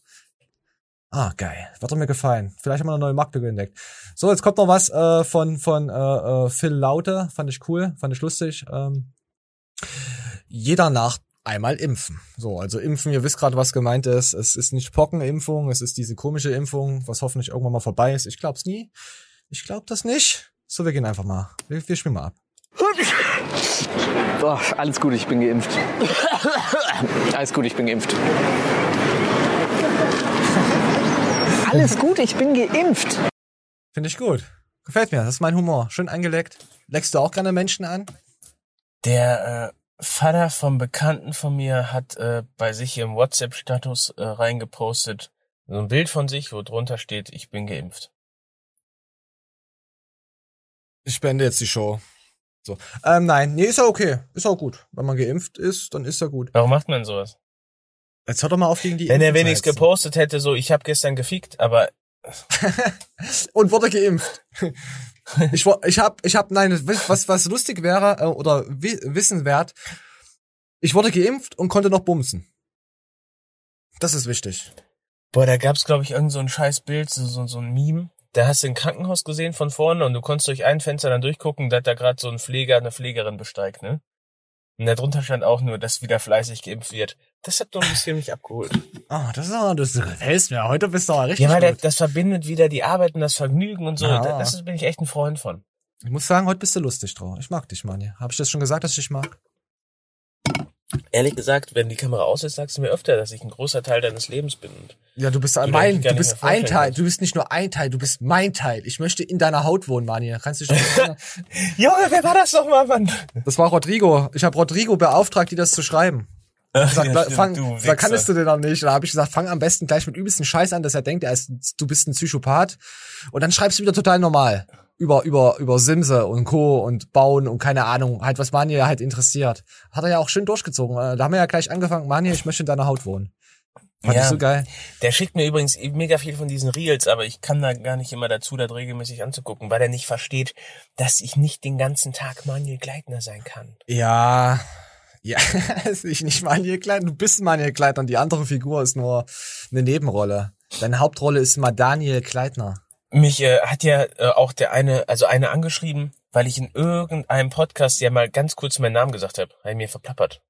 Ah, geil. Wird doch mir gefallen. Vielleicht haben wir eine neue Marktlücke entdeckt. So, jetzt kommt noch was äh, von, von äh, äh, Phil Laute. Fand ich cool, fand ich lustig. Ähm, jeder nach einmal impfen. So, also impfen, ihr wisst gerade, was gemeint ist. Es ist nicht Pockenimpfung, es ist diese komische Impfung, was hoffentlich irgendwann mal vorbei ist. Ich glaub's nie. Ich glaub das nicht. So, wir gehen einfach mal. Wir, wir spielen mal ab. Oh, alles gut, ich bin geimpft. Alles gut, ich bin geimpft. Alles gut, ich bin geimpft. Finde ich gut. Gefällt mir. Das ist mein Humor. Schön eingeleckt. Leckst du auch gerne Menschen an? Der äh, Vater vom Bekannten von mir hat äh, bei sich im WhatsApp-Status äh, reingepostet, so ein Bild von sich, wo drunter steht, ich bin geimpft. Ich beende jetzt die Show. So. Ähm, nein, nee, ist ja okay. Ist auch gut. Wenn man geimpft ist, dann ist ja gut. Warum macht man sowas? Jetzt hört doch mal auf gegen die Wenn er wenigstens gepostet hätte, so, ich habe gestern gefickt, aber und wurde geimpft. ich ich hab ich hab nein, was was, lustig wäre äh, oder wi wissenswert. Ich wurde geimpft und konnte noch bumsen. Das ist wichtig. boah, da gab's glaube ich irgend so ein scheiß Bild, so, so, so ein Meme. Da hast du ein Krankenhaus gesehen von vorne und du konntest durch ein Fenster dann durchgucken, da hat da gerade so ein Pfleger eine Pflegerin besteigt, ne? Und da drunter stand auch nur, dass wieder fleißig geimpft wird. Das hat doch ein bisschen mich abgeholt. Ah, das ist aber, das gefällt mir. Heute bist du aber richtig Ja, weil das, das verbindet wieder die Arbeit und das Vergnügen und so. Ja. Da- Das ist, bin ich echt ein Freund von. Ich muss sagen, heute bist du lustig drauf. Ich mag dich, Mann. Hab ich das schon gesagt, dass ich dich mag? Ehrlich gesagt, wenn die Kamera aus ist, sagst du mir öfter, dass ich ein großer Teil deines Lebens bin. Und Ja, du bist mein, du bist ein Teil. Du bist nicht nur ein Teil, du bist mein Teil. Ich möchte in deiner Haut wohnen, Mani. Kannst du erinnern? Junge, wer war das nochmal, Mann? Das war Rodrigo. Ich habe Rodrigo beauftragt, dir das zu schreiben. Hab gesagt, Ja, "Le- stimmt, fang, du da kannst du den noch nicht. Da habe ich gesagt, fang am besten gleich mit übelsten Scheiß an, dass er denkt, er ist, du bist ein Psychopath. Und dann schreibst du wieder total normal. Über, über, über Simse und Co. und Bauen und keine Ahnung, halt, was Manje halt interessiert. Hat er ja auch schön durchgezogen. Äh, Da haben wir ja gleich angefangen, Manje, ich möchte in deiner Haut wohnen. Fand ich so geil. Der schickt mir übrigens mega viel von diesen Reels, aber ich kann da gar nicht immer dazu, das regelmäßig anzugucken, weil er nicht versteht, dass ich nicht den ganzen Tag Manuel Gleitner sein kann. Ja, ja, ich nicht Manuel Gleitner, du bist Manuel Gleitner und die andere Figur ist nur eine Nebenrolle. Deine Hauptrolle ist mal Daniel Gleitner. Mich äh, hat ja äh, auch der eine, also eine angeschrieben, weil ich in irgendeinem Podcast ja mal ganz kurz meinen Namen gesagt habe. Ich mir verplappert.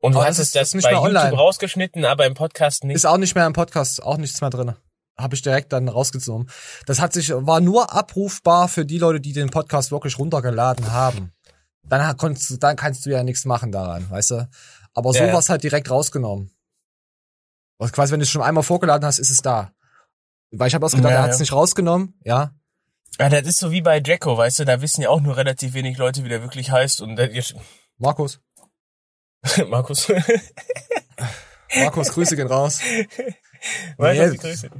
Und du Aber hast es das das bei mehr YouTube online. rausgeschnitten, aber im Podcast nicht. Ist auch nicht mehr im Podcast, auch nichts mehr drin. Habe ich direkt dann rausgezogen. Das hat sich, war nur abrufbar für die Leute, die den Podcast wirklich runtergeladen haben. Dann konntest du, dann kannst du ja nichts machen daran, weißt du? Aber so ja. war's halt direkt rausgenommen. Also quasi, wenn du es schon einmal vorgeladen hast, ist es da. Weil ich habe ausgedacht, Ja, er hat es ja. nicht rausgenommen, ja. Ja, das ist so wie bei Jacko, weißt du, da wissen ja auch nur relativ wenig Leute, wie der wirklich heißt. Und der, Markus. Markus. Markus, Grüße gehen raus. Du, Nee, Grüße?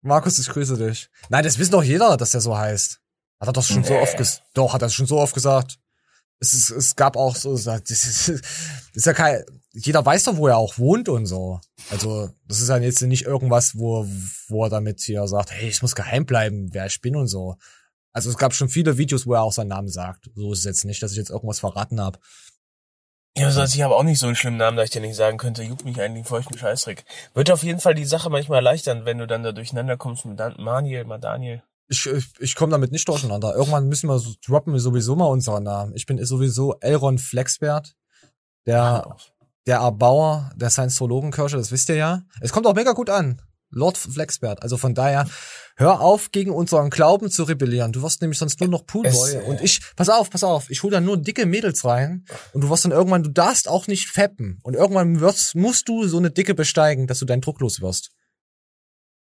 Markus, ich grüße dich. Nein, das wissen doch jeder, dass der so heißt. Hat er doch schon so Nee. oft gesagt. Doch, hat er schon so oft gesagt. Es, ist, es gab auch so, das ist, das ist ja kein, jeder weiß doch, wo er auch wohnt und so. Also, das ist ja jetzt nicht irgendwas, wo, wo er damit hier sagt, hey, ich muss geheim bleiben, wer ich bin und so. Also, es gab schon viele Videos, wo er auch seinen Namen sagt. So ist es jetzt nicht, dass ich jetzt irgendwas verraten habe. Ja, also ich habe auch nicht so einen schlimmen Namen, dass ich dir nicht sagen könnte, juckt mich eigentlich feuchten Scheißdreck. Wird auf jeden Fall die Sache manchmal erleichtern, wenn du dann da durcheinander kommst mit Dan Maniel, mal Daniel. Ich, ich, ich komme damit nicht durcheinander. Irgendwann müssen wir so, droppen wir sowieso mal unseren Namen. Ich bin sowieso Elron Flexbert, der, der Erbauer der Science-Zoologenkirche, das wisst ihr ja. Es kommt auch mega gut an. Lord Flexbert. Also von daher, hör auf, gegen unseren Glauben zu rebellieren. Du wirst nämlich sonst nur noch Poolboy. Äh, und ich, pass auf, pass auf, ich hole dann nur dicke Mädels rein. Und du wirst dann irgendwann, du darfst auch nicht feppen. Und irgendwann wirst, musst du so eine Dicke besteigen, dass du deinen Druck los wirst.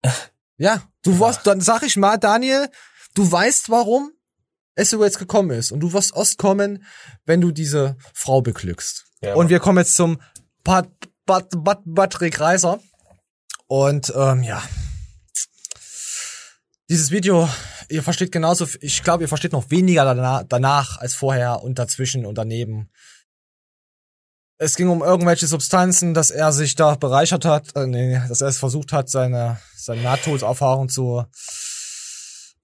Ja, du wirst, dann sag ich mal, Daniel, du weißt, warum es so jetzt gekommen ist. Und du wirst erst kommen, wenn du diese Frau beglückst. Ja, und wir kommen jetzt zum Pat, Pat, Pat, Patrick Reiser. Und ähm, ja. Dieses Video, ihr versteht genauso, ich glaube, ihr versteht noch weniger danach, danach als vorher und dazwischen und daneben. Es ging um irgendwelche Substanzen, dass er sich da bereichert hat, äh, nee, dass er es versucht hat, seine, seine Nahtoderfahrung zu.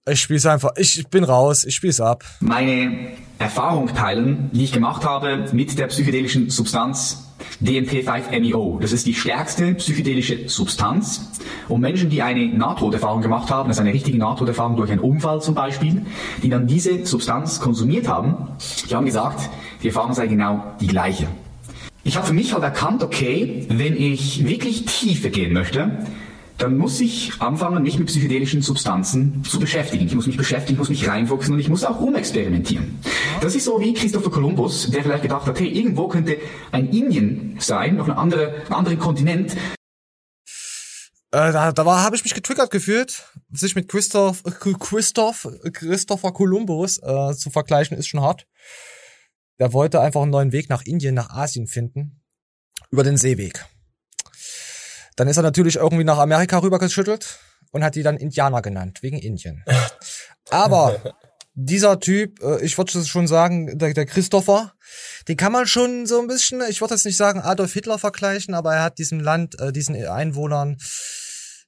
Ich spiel's einfach. Ich bin raus, ich spiel's ab. meine Erfahrung teilen, die ich gemacht habe mit der psychedelischen Substanz DMT5-MeO. Das ist die stärkste psychedelische Substanz. Und Menschen, die eine Nahtoderfahrung gemacht haben, also eine richtige Nahtoderfahrung durch einen Unfall zum Beispiel, die dann diese Substanz konsumiert haben, die haben gesagt, die Erfahrung sei genau die gleiche. Ich habe für mich halt erkannt, okay, wenn ich wirklich tiefer gehen möchte, dann muss ich anfangen, mich mit psychedelischen Substanzen zu beschäftigen. Ich muss mich beschäftigen, ich muss mich reinfuchsen und ich muss auch rumexperimentieren. Das ist so wie Christopher Columbus, der vielleicht gedacht hat, hey, irgendwo könnte ein Indien sein, noch andere, ein anderer Kontinent. Äh, da da habe ich mich getriggert gefühlt. Sich mit Christoph, Christoph, Christopher Columbus äh, zu vergleichen, ist schon hart. Der wollte einfach einen neuen Weg nach Indien, nach Asien finden. Über den Seeweg. Dann ist er natürlich irgendwie nach Amerika rübergeschüttelt und hat die dann Indianer genannt, wegen Indien. Aber dieser Typ, äh, ich würde schon sagen, der, der Christopher, den kann man schon so ein bisschen, ich würde jetzt nicht sagen Adolf Hitler vergleichen, aber er hat diesem Land, äh, diesen Einwohnern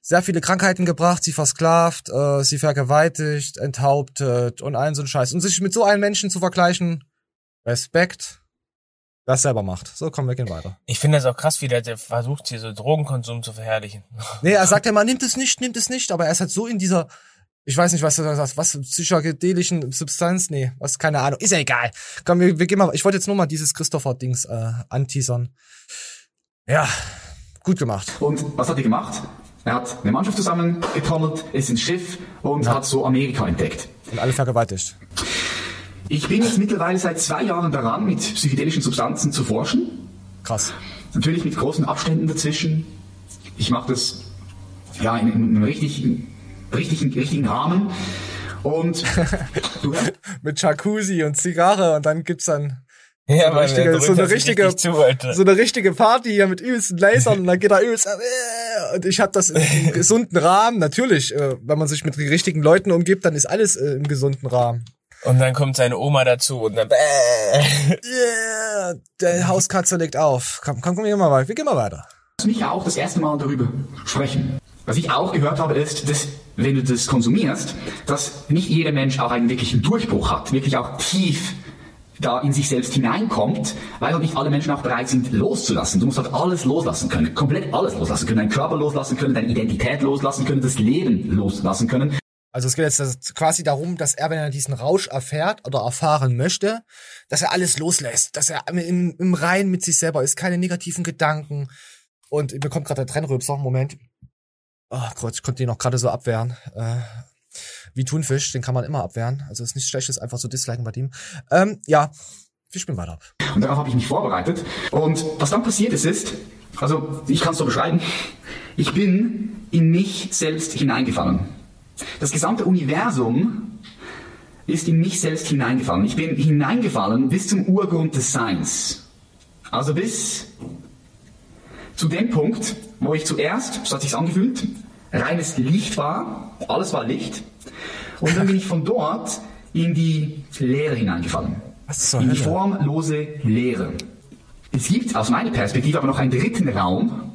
sehr viele Krankheiten gebracht, sie versklavt, äh, sie vergewaltigt, enthauptet und allen so ein Scheiß. Und sich mit so einem Menschen zu vergleichen, Respekt, es selber macht. So, komm, wir gehen weiter. Ich finde das auch krass, wie der, der versucht, hier so Drogenkonsum zu verherrlichen. Nee, er sagt ja mal, nimmt es nicht, nimmt es nicht, aber er ist halt so in dieser, ich weiß nicht, was er sagt, was, psychedelischen Substanz, nee, was, keine Ahnung, ist ja egal. Komm, wir, wir gehen mal, ich wollte jetzt nur mal dieses Christopher-Dings äh, anteasern. Ja, gut gemacht. Und was hat er gemacht? Er hat eine Mannschaft zusammengetrommelt, ist ins Schiff und hat so Amerika entdeckt. Und alle vergewaltigt. Ich bin jetzt mittlerweile seit zwei Jahren daran, mit psychedelischen Substanzen zu forschen. Krass. Natürlich mit großen Abständen dazwischen. Ich mache das ja in, in einem richtigen, richtigen, richtigen Rahmen. Und du, Mit Jacuzzi und Zigarre und dann gibt's dann Ja, so, richtige, so eine richtige, richtig zu, so eine richtige Party hier mit übelsten Lasern und dann geht er übelst äh, und ich habe das einem gesunden Rahmen. Natürlich, äh, wenn man sich mit den richtigen Leuten umgibt, dann ist alles äh, im gesunden Rahmen. Und dann kommt seine Oma dazu und dann. Yeah, der Hauskatze legt auf. Komm, komm, komm, wir gehen mal weiter. Wir gehen mal weiter. Lass mich auch das erste Mal darüber sprechen. Was ich auch gehört habe, ist, dass wenn du das konsumierst, dass nicht jeder Mensch auch einen wirklichen Durchbruch hat, wirklich auch tief da in sich selbst hineinkommt, weil halt nicht alle Menschen auch bereit sind, loszulassen. Du musst halt alles loslassen können, komplett alles loslassen können, deinen Körper loslassen können, deine Identität loslassen können, das Leben loslassen können. Also es geht jetzt quasi darum, dass er, wenn er diesen Rausch erfährt oder erfahren möchte, dass er alles loslässt, dass er im, im Rein mit sich selber ist, keine negativen Gedanken. Und mir kommt gerade der Trennrülpser, Moment. Oh Gott, ich konnte den noch gerade so abwehren. Äh, wie Thunfisch, den kann man immer abwehren. Also ist nichts Schlechtes, einfach so disliken bei dem. Ähm, ja, wir spielen weiter. Und darauf habe ich mich vorbereitet. Und was dann passiert ist, ist, also ich kann es so beschreiben, ich bin in mich selbst hineingefallen. Das gesamte Universum ist in mich selbst hineingefallen. Ich bin hineingefallen bis zum Urgrund des Seins. Also bis zu dem Punkt, wo ich zuerst, so hat sich's angefühlt, reines Licht war, alles war Licht. Und dann bin ich von dort in die Leere hineingefallen. In die formlose Leere. Es gibt aus meiner Perspektive aber noch einen dritten Raum,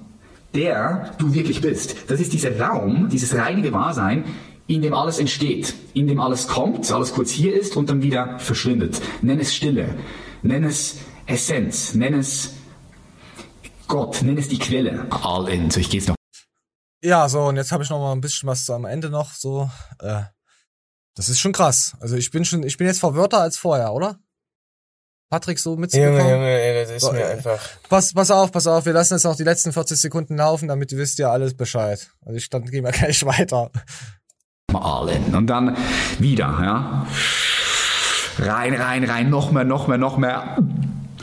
der du wirklich bist. Das ist dieser Raum, dieses reine Gewahrsein, in dem alles entsteht, in dem alles kommt, alles kurz hier ist und dann wieder verschwindet. Nenn es Stille, nenn es Essenz, nenn es Gott, nenn es die Quelle. All in. So, ich gehe jetzt noch. Ja, so, und jetzt habe ich noch mal ein bisschen was am Ende noch so. Äh, das ist schon krass. Also ich bin schon, ich bin jetzt verwirrter als vorher, oder? Patrick so mitzubekommen. Junge, Junge, ey, das ist So, mir äh, einfach. Pass, pass auf, pass auf, wir lassen jetzt noch die letzten 40 Sekunden laufen, damit ihr wisst ja alles Bescheid. Also ich dann gehen wir gleich weiter. Mal in. Und dann wieder, ja. Rein, rein, rein, noch mehr, noch mehr, noch mehr.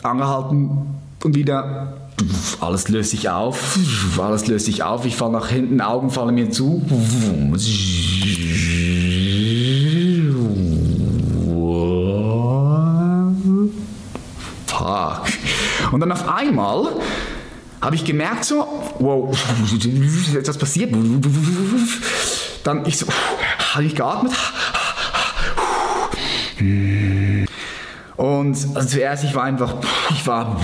Angehalten und wieder. Alles löst sich auf. Alles löst sich auf. Ich falle nach hinten, Augen fallen mir zu. Fuck. Und dann auf einmal habe ich gemerkt so, wow, etwas passiert. Dann ich so, habe ich geatmet. Und also zuerst, ich war einfach, ich war,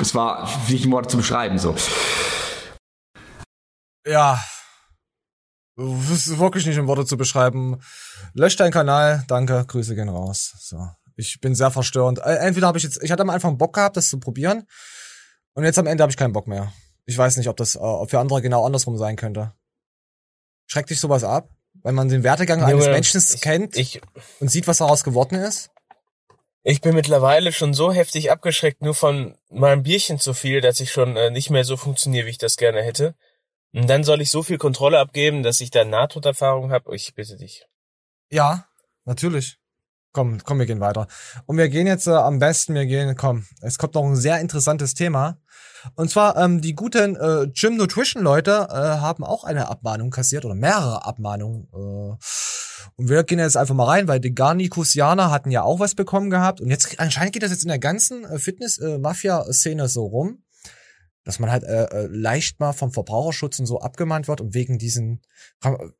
es war nicht in Worte zu beschreiben so. Ja. Das ist wirklich nicht in Worte zu beschreiben. Lösch deinen Kanal, danke, Grüße gehen raus. So. Ich bin sehr verstörend. Äh, Entweder habe ich jetzt, ich hatte am Anfang Bock gehabt, das zu probieren. Und jetzt am Ende habe ich keinen Bock mehr. Ich weiß nicht, ob das, äh, für andere genau andersrum sein könnte. Schreckt dich sowas ab? Wenn man den Werdegang Junge, eines Menschen ich- kennt ich- und sieht, was daraus geworden ist? Ich bin mittlerweile schon so heftig abgeschreckt, nur von meinem Bierchen zu viel, dass ich schon äh, nicht mehr so funktioniere, wie ich das gerne hätte. Und dann soll ich so viel Kontrolle abgeben, dass ich da Nahtoderfahrung habe. Ich bitte dich. Ja, natürlich. Komm, komm, wir gehen weiter. Und wir gehen jetzt äh, am besten, wir gehen, komm, es kommt noch ein sehr interessantes Thema. Und zwar, ähm, die guten äh, Gym Nutrition Leute äh, haben auch eine Abmahnung kassiert oder mehrere Abmahnungen. Äh, und wir gehen jetzt einfach mal rein, weil die Garnikusianer hatten ja auch was bekommen gehabt. Und jetzt anscheinend geht das jetzt in der ganzen äh, Fitness-Mafia-Szene so rum, dass man halt äh, äh, leicht mal vom Verbraucherschutz und so abgemahnt wird und wegen diesen,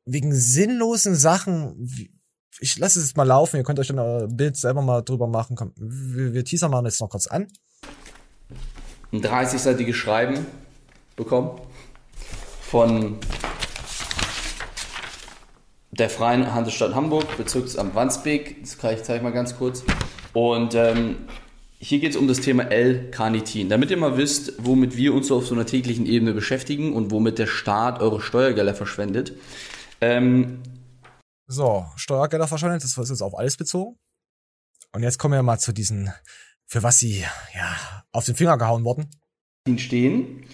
wegen sinnlosen Sachen, wie, ich lasse es jetzt mal laufen, ihr könnt euch dann ein Bild selber mal drüber machen. Komm, wir, wir teasern mal jetzt noch kurz an. ein 30-seitiges Schreiben bekommen von der Freien Handelsstadt Hamburg, Bezirksamt Wandsbek. Das kann ich zeige mal ganz kurz. Und ähm, hier geht es um das Thema L-Carnitin. Damit ihr mal wisst, womit wir uns so auf so einer täglichen Ebene beschäftigen und womit der Staat eure Steuergelder verschwendet. Ähm, So, Steuergelder verschwendet, das ist jetzt auf alles bezogen. Und jetzt kommen wir mal zu diesen, für was sie, ja, auf den Finger gehauen wurden. stehen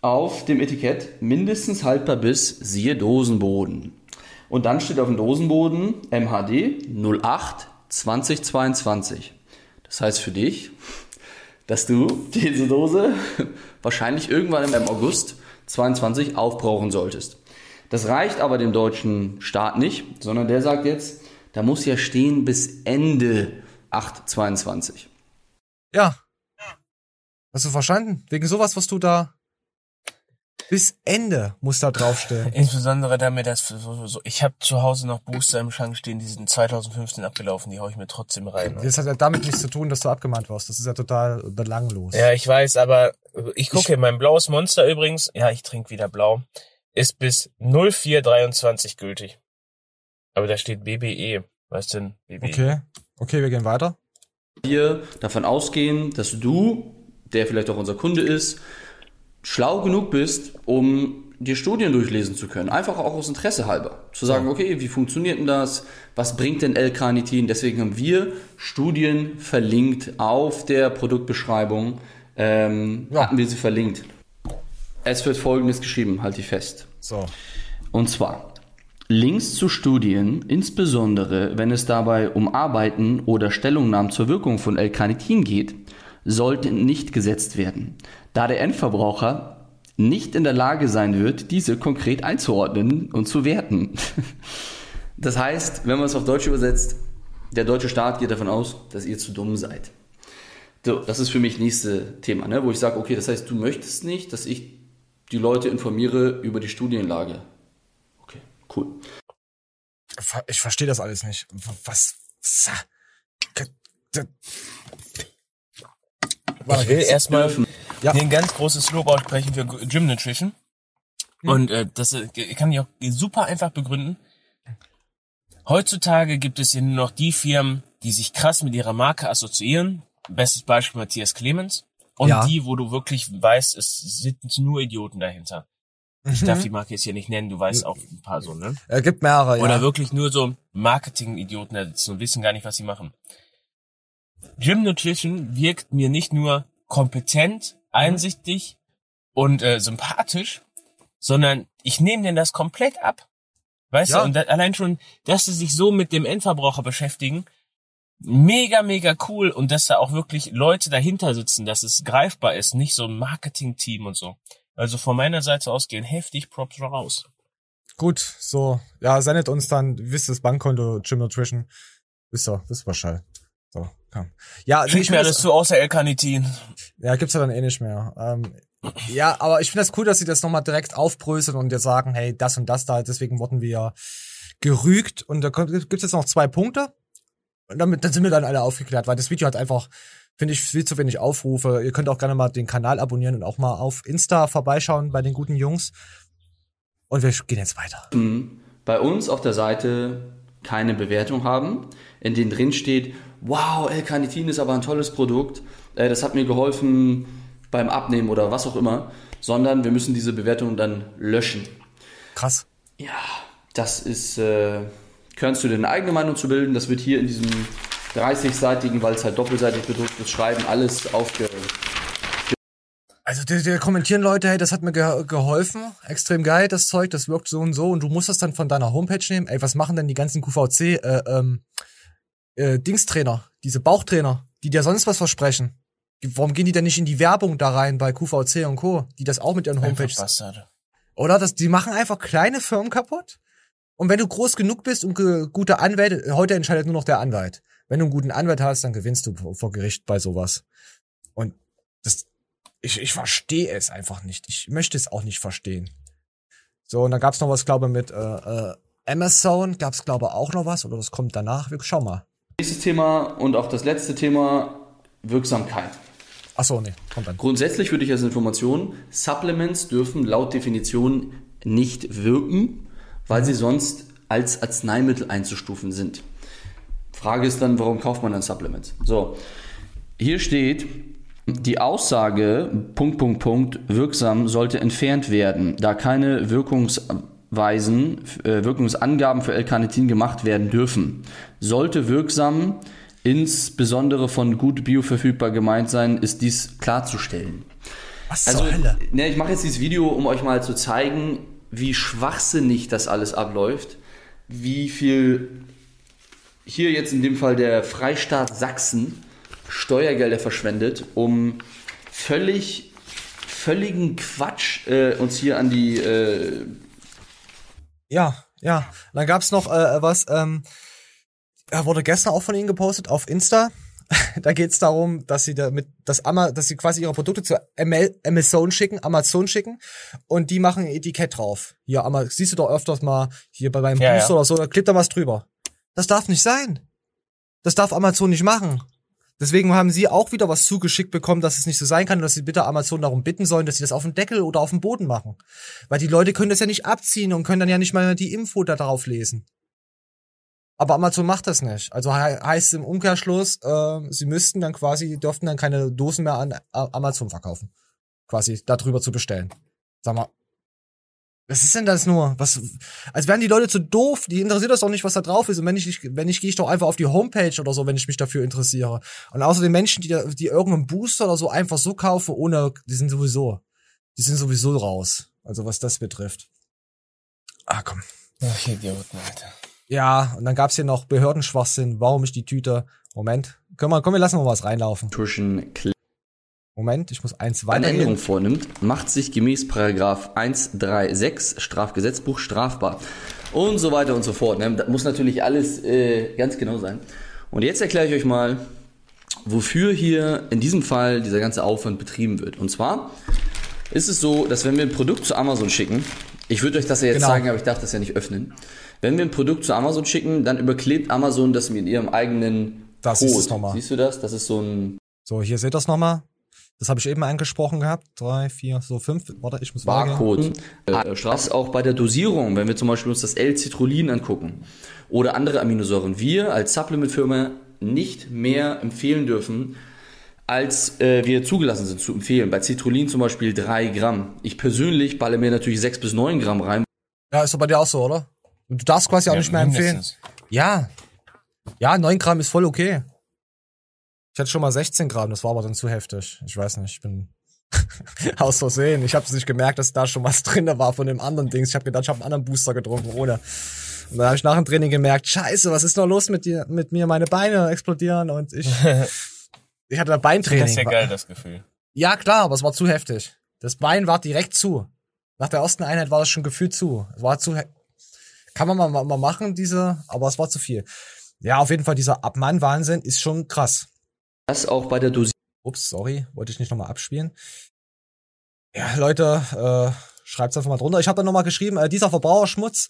auf dem Etikett mindestens haltbar bis siehe Dosenboden. Und dann steht auf dem Dosenboden MHD 08 2022. Das heißt für dich, dass du diese Dose wahrscheinlich irgendwann im August 22 aufbrauchen solltest. Das reicht aber dem deutschen Staat nicht, sondern der sagt jetzt, da muss ja stehen bis Ende 822. Ja. Hast du verstanden? Wegen sowas, was du da. Bis Ende muss da draufstehen. Insbesondere damit das so, so ich habe zu Hause noch Booster im Schrank stehen, die sind 2015 abgelaufen, die hau ich mir trotzdem rein. Ne? Das hat ja damit nichts zu tun, dass du abgemahnt wirst. Das ist ja total belanglos. Ja, ich weiß, aber ich gucke, mein blaues Monster übrigens, ja, ich trinke wieder blau, ist bis 0423 gültig. Aber da steht BBE. Was denn BBE? Okay. Okay, wir gehen weiter. Wir davon ausgehen, dass du, der vielleicht auch unser Kunde ist, schlau genug bist, um dir Studien durchlesen zu können. Einfach auch aus Interesse halber. Zu sagen, okay, wie funktioniert denn das? Was bringt denn L-Carnitin? Deswegen haben wir Studien verlinkt auf der Produktbeschreibung. Ähm, Hatten wir sie verlinkt. Es wird folgendes geschrieben, halte ich fest. So. Und zwar Links zu Studien, insbesondere wenn es dabei um Arbeiten oder Stellungnahmen zur Wirkung von L-Carnitin geht, sollten nicht gesetzt werden, da der Endverbraucher nicht in der Lage sein wird, diese konkret einzuordnen und zu werten. Das heißt, wenn man es auf Deutsch übersetzt, der deutsche Staat geht davon aus, dass ihr zu dumm seid. So, das ist für mich nächste Thema, ne? wo ich sage, okay, das heißt, du möchtest nicht, dass ich die Leute informiere über die Studienlage. Okay, cool. Ich verstehe das alles nicht. Was? Ich will erstmal ja. ein ganz großes Lob aussprechen für Gym Nutrition. Hm. Und äh, das äh, kann ich auch super einfach begründen. Heutzutage gibt es ja nur noch die Firmen, die sich krass mit ihrer Marke assoziieren. Bestes Beispiel Matthias Clemens. Und Ja. die, wo du wirklich weißt, es sind nur Idioten dahinter. Ich Mhm. darf die Marke jetzt hier nicht nennen, du weißt auch ein paar so, ne? Es gibt mehrere, ja. Oder wirklich nur so Marketing-Idioten da sitzen und wissen gar nicht, was sie machen. Gym Nutrition wirkt mir nicht nur kompetent, einsichtig und äh, sympathisch, sondern ich nehme denen das komplett ab. Weißt Ja. du, und allein schon, dass sie sich so mit dem Endverbraucher beschäftigen, mega, mega cool und dass da auch wirklich Leute dahinter sitzen, dass es greifbar ist, nicht so ein Marketing-Team und so. Also von meiner Seite aus gehen heftig Props raus. Gut, so. Ja, sendet uns dann, wisst ihr, das Bankkonto Gym Nutrition. Wisst ihr, wisst ihr Bescheid. So, komm. Ja, Schickt ich mir alles das- zu, außer L-Carnitin. Ja, gibt's ja dann eh nicht mehr. Ähm, ja, aber ich finde das cool, dass sie das nochmal direkt aufbröseln und dir sagen, hey, das und das da, deswegen wurden wir gerügt. Und da gibt's jetzt noch zwei Punkte. Und damit, dann sind wir dann alle aufgeklärt, weil das Video hat einfach, finde ich, viel zu wenig Aufrufe. Ihr könnt auch gerne mal den Kanal abonnieren und auch mal auf Insta vorbeischauen bei den guten Jungs. Und wir gehen jetzt weiter. Bei uns auf der Seite keine Bewertung haben, in denen drin steht, wow, L-Carnitin ist aber ein tolles Produkt, äh, das hat mir geholfen beim Abnehmen oder was auch immer, sondern wir müssen diese Bewertung dann löschen. Krass. Ja, das ist, äh, kannst du deine eigene Meinung zu bilden, das wird hier in diesem 30-seitigen, weil es halt doppelseitig bedruckt ist, Schreiben alles aufge... Also die, die kommentieren Leute, hey, das hat mir ge geholfen, extrem geil, das Zeug, das wirkt so und so und du musst das dann von deiner Homepage nehmen. Ey, was machen denn die ganzen QVC äh, ähm, äh, Dingstrainer, diese Bauchtrainer, die dir sonst was versprechen? Warum gehen die denn nicht in die Werbung da rein bei QVC und Co, die das auch mit ihren Homepages? Oder das, die machen einfach kleine Firmen kaputt. Und wenn du groß genug bist und gute Anwälte, heute entscheidet nur noch der Anwalt. Wenn du einen guten Anwalt hast, dann gewinnst du vor Gericht bei sowas. Und das, ich, ich verstehe es einfach nicht. Ich möchte es auch nicht verstehen. So, und dann gab's noch was, glaube ich, mit äh, äh, Amazon. Gab's, glaube ich, auch noch was. Oder das kommt danach. Wir schau mal. Nächstes Thema und auch das letzte Thema, Wirksamkeit. Ach so, nee, kommt dann. Grundsätzlich würde ich als Information, Supplements dürfen laut Definition nicht wirken, weil sie sonst als Arzneimittel einzustufen sind. Frage ist dann, warum kauft man dann Supplements? So, hier steht, die Aussage, Punkt, Punkt, Punkt, wirksam sollte entfernt werden, da keine Wirkungsweisen, äh, Wirkungsangaben für L-Carnitin gemacht werden dürfen. Sollte wirksam insbesondere von gut bioverfügbar gemeint sein, ist dies klarzustellen. Was Also, zur Hölle? ne, ich mache jetzt dieses Video, um euch mal zu zeigen, wie schwachsinnig das alles abläuft, wie viel hier jetzt in dem Fall der Freistaat Sachsen Steuergelder verschwendet, um völlig völligen Quatsch äh, uns hier an die äh, Ja, ja. Dann gab's noch äh, was, ähm, wurde gestern auch von Ihnen gepostet auf Insta. da geht's darum, dass sie damit, dass, Ama, dass sie quasi ihre Produkte zu Amazon schicken, Amazon schicken und die machen ein Etikett drauf. Hier, Ama, siehst du doch öfters mal hier bei meinem Ja, Booster ja. oder so, da klebt da was drüber. Das darf nicht sein. Das darf Amazon nicht machen. Deswegen haben sie auch wieder was zugeschickt bekommen, dass es nicht so sein kann, und dass sie bitte Amazon darum bitten sollen, dass sie das auf dem Deckel oder auf dem Boden machen. Weil die Leute können das ja nicht abziehen und können dann ja nicht mal die Info da drauf lesen. Aber Amazon macht das nicht. Also he heißt im Umkehrschluss, äh, sie müssten dann quasi, dürften dann keine Dosen mehr an Amazon verkaufen. Quasi darüber zu bestellen. Sag mal, was ist denn das nur? Was, als wären die Leute zu doof, die interessiert das doch nicht, was da drauf ist. Und wenn ich, nicht- wenn ich, gehe ich doch einfach auf die Homepage oder so, wenn ich mich dafür interessiere. Und außerdem Menschen, die, die irgendeinen Booster oder so einfach so kaufen, ohne, die sind sowieso, die sind sowieso raus. Also was das betrifft. Ah, komm. Ach, Idioten, Alter. Ja, und dann gab's hier noch Behördenschwachsinn. Warum ich die Tüte? Moment. Können wir, komm, wir lassen mal was reinlaufen. Moment, ich muss eins eine weiter. Änderung vornimmt, macht sich gemäß Paragraph 136 Strafgesetzbuch strafbar. Und so weiter und so fort. ne? Das muss natürlich alles äh, ganz genau sein. Und jetzt erkläre ich euch mal, wofür hier in diesem Fall dieser ganze Aufwand betrieben wird. Und zwar ist es so, dass wenn wir ein Produkt zu Amazon schicken, ich würde euch das ja jetzt Genau. zeigen, aber ich darf das ja nicht öffnen. Wenn wir ein Produkt zu Amazon schicken, dann überklebt Amazon das mit ihrem eigenen Das Code. ist es nochmal. Siehst du das? Das ist so ein So, hier seht ihr es nochmal. Das habe ich eben angesprochen gehabt. Drei, vier, so fünf. Warte, ich muss Barcode. weitergehen. Äh, Straß auch bei der Dosierung, wenn wir zum Beispiel uns das L-Citrullin angucken oder andere Aminosäuren, wir als Supplement-Firma nicht mehr empfehlen dürfen, als äh, wir zugelassen sind zu empfehlen. Bei Citrullin zum Beispiel 3 Gramm. Ich persönlich balle mir natürlich 6 bis 9 Gramm rein. Ja, ist doch bei dir auch so, oder? Und du darfst quasi auch Ja, nicht mehr empfehlen. mindestens. Ja. Ja, 9 Gramm ist voll okay. Ich hatte schon mal 16 Gramm, das war aber dann zu heftig. Ich weiß nicht, ich bin aus Versehen. Ich habe es nicht gemerkt, dass da schon was drin war von dem anderen Dings. Ich habe gedacht, ich habe einen anderen Booster getrunken, ohne. Und dann habe ich nach dem Training gemerkt, scheiße, was ist noch los mit dir, mit mir? Meine Beine explodieren und ich, ich hatte ein Beintraining. Das ist ja geil, das Gefühl. Ja, klar, aber es war zu heftig. Das Bein war direkt zu. Nach der ersten Einheit war das schon gefühlt zu. Es war zu. Kann man mal, mal, machen, diese, aber es war zu viel. Ja, auf jeden Fall, dieser Abmann-Wahnsinn ist schon krass. Das auch bei der Dosierung. Ups, sorry, wollte ich nicht nochmal abspielen. Ja, Leute, äh, schreibt's einfach mal drunter. Ich habe da nochmal geschrieben, äh, dieser Verbraucherschmutz,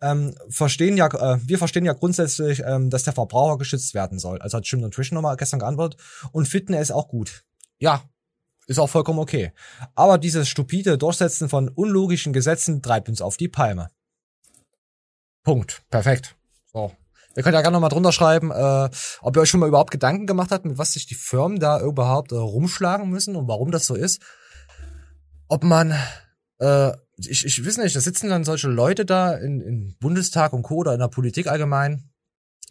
ähm, verstehen ja, äh, wir verstehen ja grundsätzlich, ähm, dass der Verbraucher geschützt werden soll. Also hat Jim Nutrition nochmal gestern geantwortet und finden es auch gut. Ja, ist auch vollkommen okay. Aber dieses stupide Durchsetzen von unlogischen Gesetzen treibt uns auf die Palme. Punkt. Perfekt. So. Ihr könnt ja gerne noch mal drunter schreiben, äh, ob ihr euch schon mal überhaupt Gedanken gemacht habt, mit was sich die Firmen da überhaupt äh, rumschlagen müssen und warum das so ist. Ob man, äh, ich, ich weiß nicht, da sitzen dann solche Leute da in, in Bundestag und Co. oder in der Politik allgemein.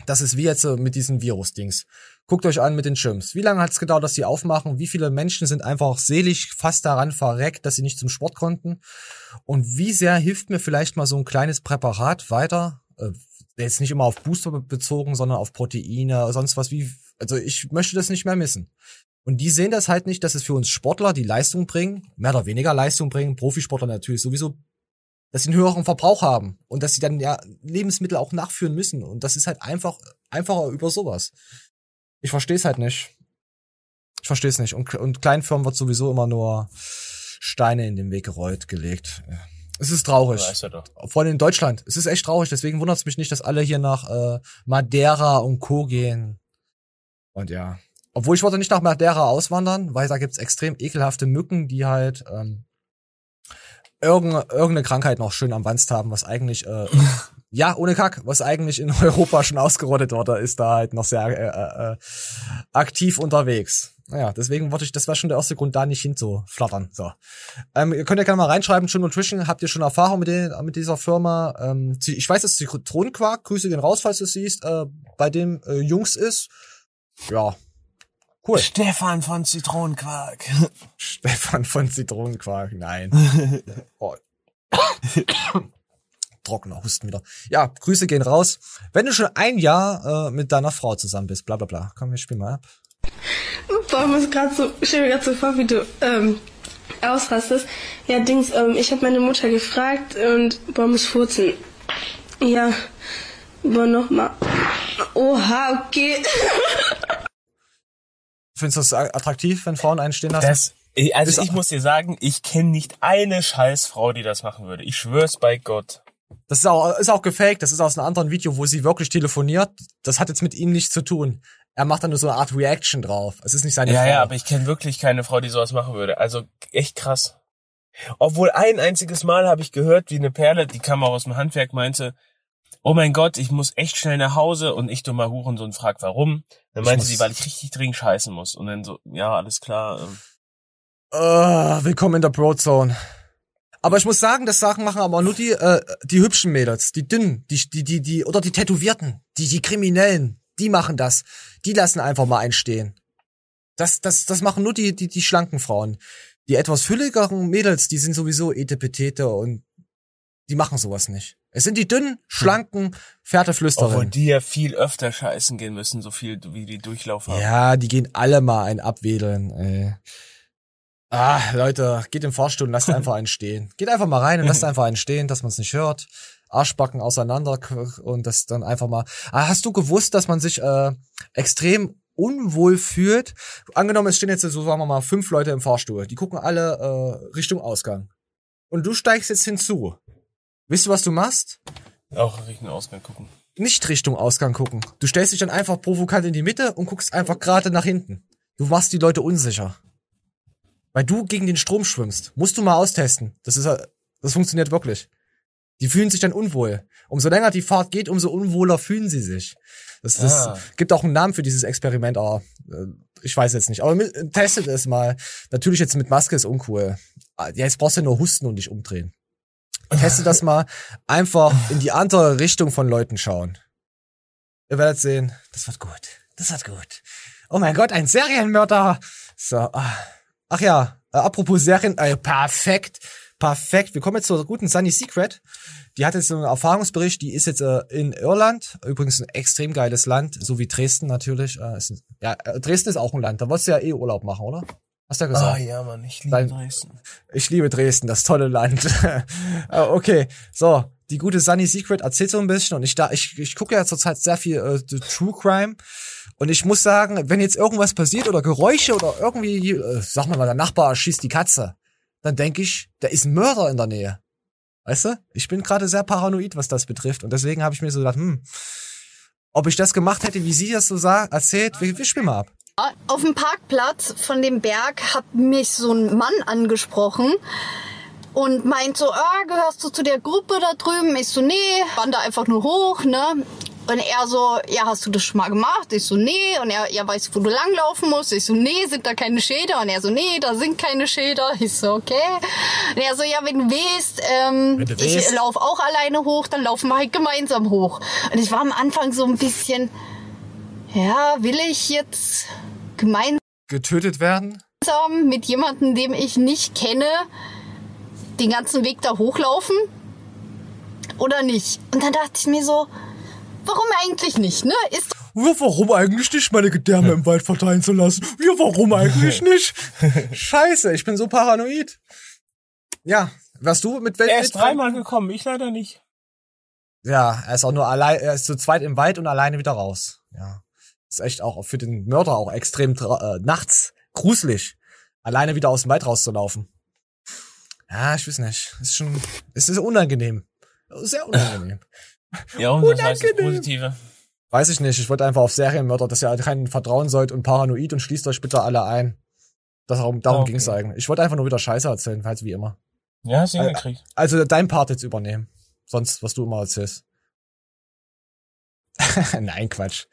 Das ist wie jetzt so mit diesen Virus-Dings. Guckt euch an mit den Gyms. Wie lange hat es gedauert, dass die aufmachen? Wie viele Menschen sind einfach selig fast daran verreckt, dass sie nicht zum Sport konnten? Und wie sehr hilft mir vielleicht mal so ein kleines Präparat weiter? Äh, jetzt nicht immer auf Booster be- bezogen, sondern auf Proteine, sonst was wie, also ich möchte das nicht mehr missen. Und die sehen das halt nicht, dass es für uns Sportler, die Leistung bringen, mehr oder weniger Leistung bringen, Profisportler natürlich sowieso, dass sie einen höheren Verbrauch haben und dass sie dann ja Lebensmittel auch nachführen müssen. Und das ist halt einfach, einfacher über sowas. Ich verstehe es halt nicht. Ich verstehe es nicht. Und, und Kleinfirmen wird sowieso immer nur Steine in den Weg gerollt, gelegt. Es ist traurig. Weiß er doch. Vor allem in Deutschland. Es ist echt traurig. Deswegen wundert es mich nicht, dass alle hier nach äh, Madeira und Co. gehen. Und ja. Obwohl ich wollte nicht nach Madeira auswandern, weil da gibt's extrem ekelhafte Mücken, die halt ähm, irgendeine, irgendeine Krankheit noch schön am Wanst haben, was eigentlich äh, ja ohne Kack, was eigentlich in Europa schon ausgerottet wurde, ist da halt noch sehr äh, äh, aktiv unterwegs. Naja, deswegen wollte ich, das war schon der erste Grund, da nicht hinzuflattern. So. Ähm, ihr könnt ja gerne mal reinschreiben, Jim Nutrition, habt ihr schon Erfahrung mit, den, mit dieser Firma? Ähm, ich weiß, dass Zitronenquark, Grüße gehen raus, falls du siehst, äh, bei dem äh, Jungs ist. Ja, cool. Stefan von Zitronenquark. Stefan von Zitronenquark, nein. oh. Trockener Husten wieder. Ja, Grüße gehen raus. Wenn du schon ein Jahr äh, mit deiner Frau zusammen bist, bla bla bla. Komm, wir spielen mal ab. Boah, muss gerade so, ich stell mir gerade so vor, wie du ähm, ausrastest. Ja, Dings, ähm, ich habe meine Mutter gefragt und boah, muss furzen. Ja, boah, nochmal. Oha, okay. Findest du das attraktiv, wenn Frauen einen stehen lassen? Das, also Ist- ich muss dir sagen, ich kenne nicht eine Scheißfrau, die das machen würde. Ich schwör's bei Gott. Das ist auch, ist auch gefaked. Das ist aus einem anderen Video, wo sie wirklich telefoniert. Das hat jetzt mit ihm nichts zu tun. Er macht dann nur so eine Art Reaction drauf. Es ist nicht seine ja, Frau. ja, aber ich kenne wirklich keine Frau, die sowas machen würde. Also echt krass. Obwohl ein einziges Mal habe ich gehört, wie eine Perle, die kam auch aus dem Handwerk, meinte, oh mein Gott, ich muss echt schnell nach Hause und ich dummer Hurensohn frag, warum. Dann Ich meinte sie, weil ich richtig dringend scheißen muss. Und dann so, ja, alles klar. ähm. Ah, willkommen in der Broadzone. Aber ich muss sagen, das Sachen machen aber nur die, äh, die hübschen Mädels, die dünnen, die, die, die, die, oder die Tätowierten, die, die Kriminellen, die machen das. Die lassen einfach mal einstehen. Das, das, das machen nur die, die, die schlanken Frauen. Die etwas fülligeren Mädels, die sind sowieso Etepetete und die machen sowas nicht. Es sind die dünnen, schlanken Obwohl Pferdeflüsterinnen. die ja viel öfter scheißen gehen müssen, so viel wie die Durchlauf haben. Ja, die gehen alle mal ein abwedeln, ey. Ah, Leute, geht im Fahrstuhl und lasst einfach einen stehen. Geht einfach mal rein und lasst einfach einen stehen, dass man es nicht hört. Arschbacken auseinander und das dann einfach mal. Ah, hast du gewusst, dass man sich äh, extrem unwohl fühlt? Angenommen, es stehen jetzt so, sagen wir mal, fünf Leute im Fahrstuhl. Die gucken alle äh, Richtung Ausgang. Und du steigst jetzt hinzu. Wisst du, was du machst? Auch Richtung Ausgang gucken. nicht Richtung Ausgang gucken. Du stellst dich dann einfach provokant in die Mitte und guckst einfach gerade nach hinten. Du machst die Leute unsicher. Weil du gegen den Strom schwimmst. Musst du mal austesten. Das ist, das funktioniert wirklich. Die fühlen sich dann unwohl. Umso länger die Fahrt geht, umso unwohler fühlen sie sich. Das, das Ah. gibt auch einen Namen für dieses Experiment, aber äh, ich weiß jetzt nicht. Aber mit, testet es mal. Natürlich jetzt mit Maske ist uncool. Ah, Ja, jetzt brauchst du nur husten und dich umdrehen. Teste das mal. Einfach in die andere Richtung von Leuten schauen. Ihr werdet sehen, das wird gut. Das wird gut. Oh mein Gott, ein Serienmörder. So. ah. Ach ja, äh, apropos Serien, äh, perfekt. Perfekt. Wir kommen jetzt zur guten Sunny Secret. Die hat jetzt so einen Erfahrungsbericht, die ist jetzt äh, in Irland, übrigens ein extrem geiles Land, so wie Dresden natürlich. Äh, ist, ja, äh, Dresden ist auch ein Land, da wolltest du ja eh Urlaub machen, oder? Hast du ja gesagt. Ah ja, Mann, ich liebe Dein- Dresden. Ich liebe Dresden, das tolle Land. Äh, okay, so, die gute Sunny Secret erzählt so ein bisschen und ich da, ich, ich gucke ja zurzeit sehr viel äh, True Crime und ich muss sagen, wenn jetzt irgendwas passiert oder Geräusche oder irgendwie, äh, sag mal, der Nachbar erschießt die Katze, dann denke ich, da ist ein Mörder in der Nähe. Weißt du? Ich bin gerade sehr paranoid, was das betrifft und deswegen habe ich mir so gedacht, hm, ob ich das gemacht hätte, wie sie das so sah, erzählt, wir, wir spielen mal ab. Auf dem Parkplatz von dem Berg hat mich so ein Mann angesprochen und meint so, ah, gehörst du zu der Gruppe da drüben? Ich so, nee, wander einfach nur hoch, ne? Und er so, ja, hast du das schon mal gemacht? Ich so, nee. Und er, ja, weißt du, wo du langlaufen musst? Ich so, nee, sind da keine Schilder? Und er so, nee, da sind keine Schilder. Ich so, okay. Und er so, ja, wenn du willst, ähm, Wenn du ich willst. laufe auch alleine hoch, dann laufen wir halt gemeinsam hoch. Und ich war am Anfang so ein bisschen, ja, will ich jetzt gemeinsam Getötet werden? mit jemandem, den ich nicht kenne, den ganzen Weg da hochlaufen? Oder nicht? Und dann dachte ich mir so, warum eigentlich nicht, ne? Ist Ja, warum eigentlich nicht, meine Gedärme im Wald verteilen zu lassen? Ja, warum eigentlich nicht? Scheiße, ich bin so paranoid. Ja, wärst du mit Welt Er ist dreimal gekommen, ich leider nicht. Ja, er ist auch nur allein, er ist zu zweit im Wald und alleine wieder raus. Ja. Ist echt auch für den Mörder auch extrem äh, nachts gruselig, alleine wieder aus dem Wald rauszulaufen. Ja, ich weiß nicht. Ist schon, es ist unangenehm. Sehr unangenehm. Ja, und das heißt das Positive. Weiß ich nicht. Ich wollte einfach auf Serienmörder, dass ihr keinen vertrauen sollt und paranoid und schließt euch bitte alle ein. Darum, darum Okay. ging's eigentlich. Ich wollte einfach nur wieder Scheiße erzählen, halt wie immer. Ja, hast du Äh, hingekriegt. Also dein Part jetzt übernehmen. Sonst, was du immer erzählst. Nein, Quatsch.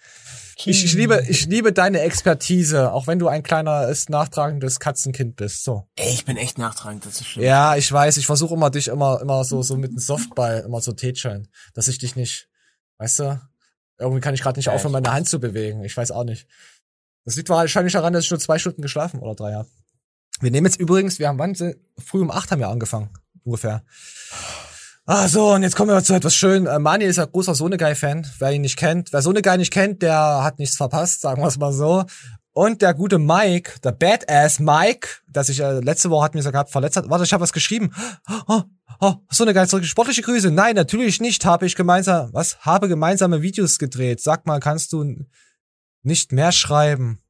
Ich, ich liebe, ich liebe deine Expertise, auch wenn du ein kleiner, ist nachtragendes Katzenkind bist. So. Ey, ich bin echt nachtragend, das ist schlimm. Ja, ich weiß, ich versuche immer dich immer, immer so, so mit einem Softball immer so tätscheln, dass ich dich nicht, weißt du, irgendwie kann ich gerade nicht Ja, aufhören, meine Hand zu bewegen. Ich weiß auch nicht. Das liegt wahrscheinlich daran, dass ich nur zwei Stunden geschlafen oder drei habe. Wir nehmen jetzt übrigens, wir haben wann? Früh um acht haben wir angefangen, ungefähr. Ah, so, und jetzt kommen wir zu etwas schön. Äh, Mani ist ja großer Sonegai-Fan. Wer ihn nicht kennt, wer Sonegai nicht kennt, der hat nichts verpasst, sagen wir es mal so. Und der gute Mike, der Badass Mike, der sich äh, letzte Woche hat mir so gehabt verletzt hat. Warte, ich habe was geschrieben. Oh, oh, Sonegai zurück. Sportliche Grüße. Nein, natürlich nicht. Habe ich gemeinsam, was? Habe gemeinsame Videos gedreht. Sag mal, kannst du nicht mehr schreiben?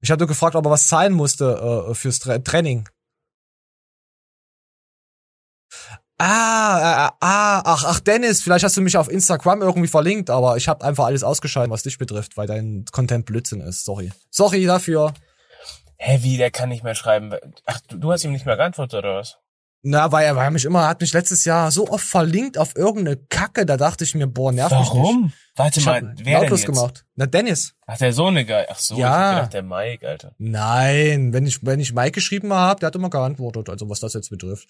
Ich hatte gefragt, ob er was zahlen musste äh, fürs Tra Training. Ah, äh, ah, ach, ach, Dennis, vielleicht hast du mich auf Instagram irgendwie verlinkt, aber ich habe einfach alles ausgeschaltet, was dich betrifft, weil dein Content Blödsinn ist. Sorry. Sorry dafür. Hä, wie, der kann nicht mehr schreiben. Ach, du, du hast ihm nicht mehr geantwortet, oder was? Na, weil er, weil er mich immer, hat mich letztes Jahr so oft verlinkt auf irgendeine Kacke, da dachte ich mir, boah, nerv mich nicht. Warum? Warte Ich mal, wer denn lautlos jetzt? gemacht. Na, Dennis. Ach, der so eine Geil. Ach so, Ja. ich hab gedacht, der Mike, Alter. Nein, wenn ich, wenn ich Mike geschrieben habe, der hat immer geantwortet, also was das jetzt betrifft.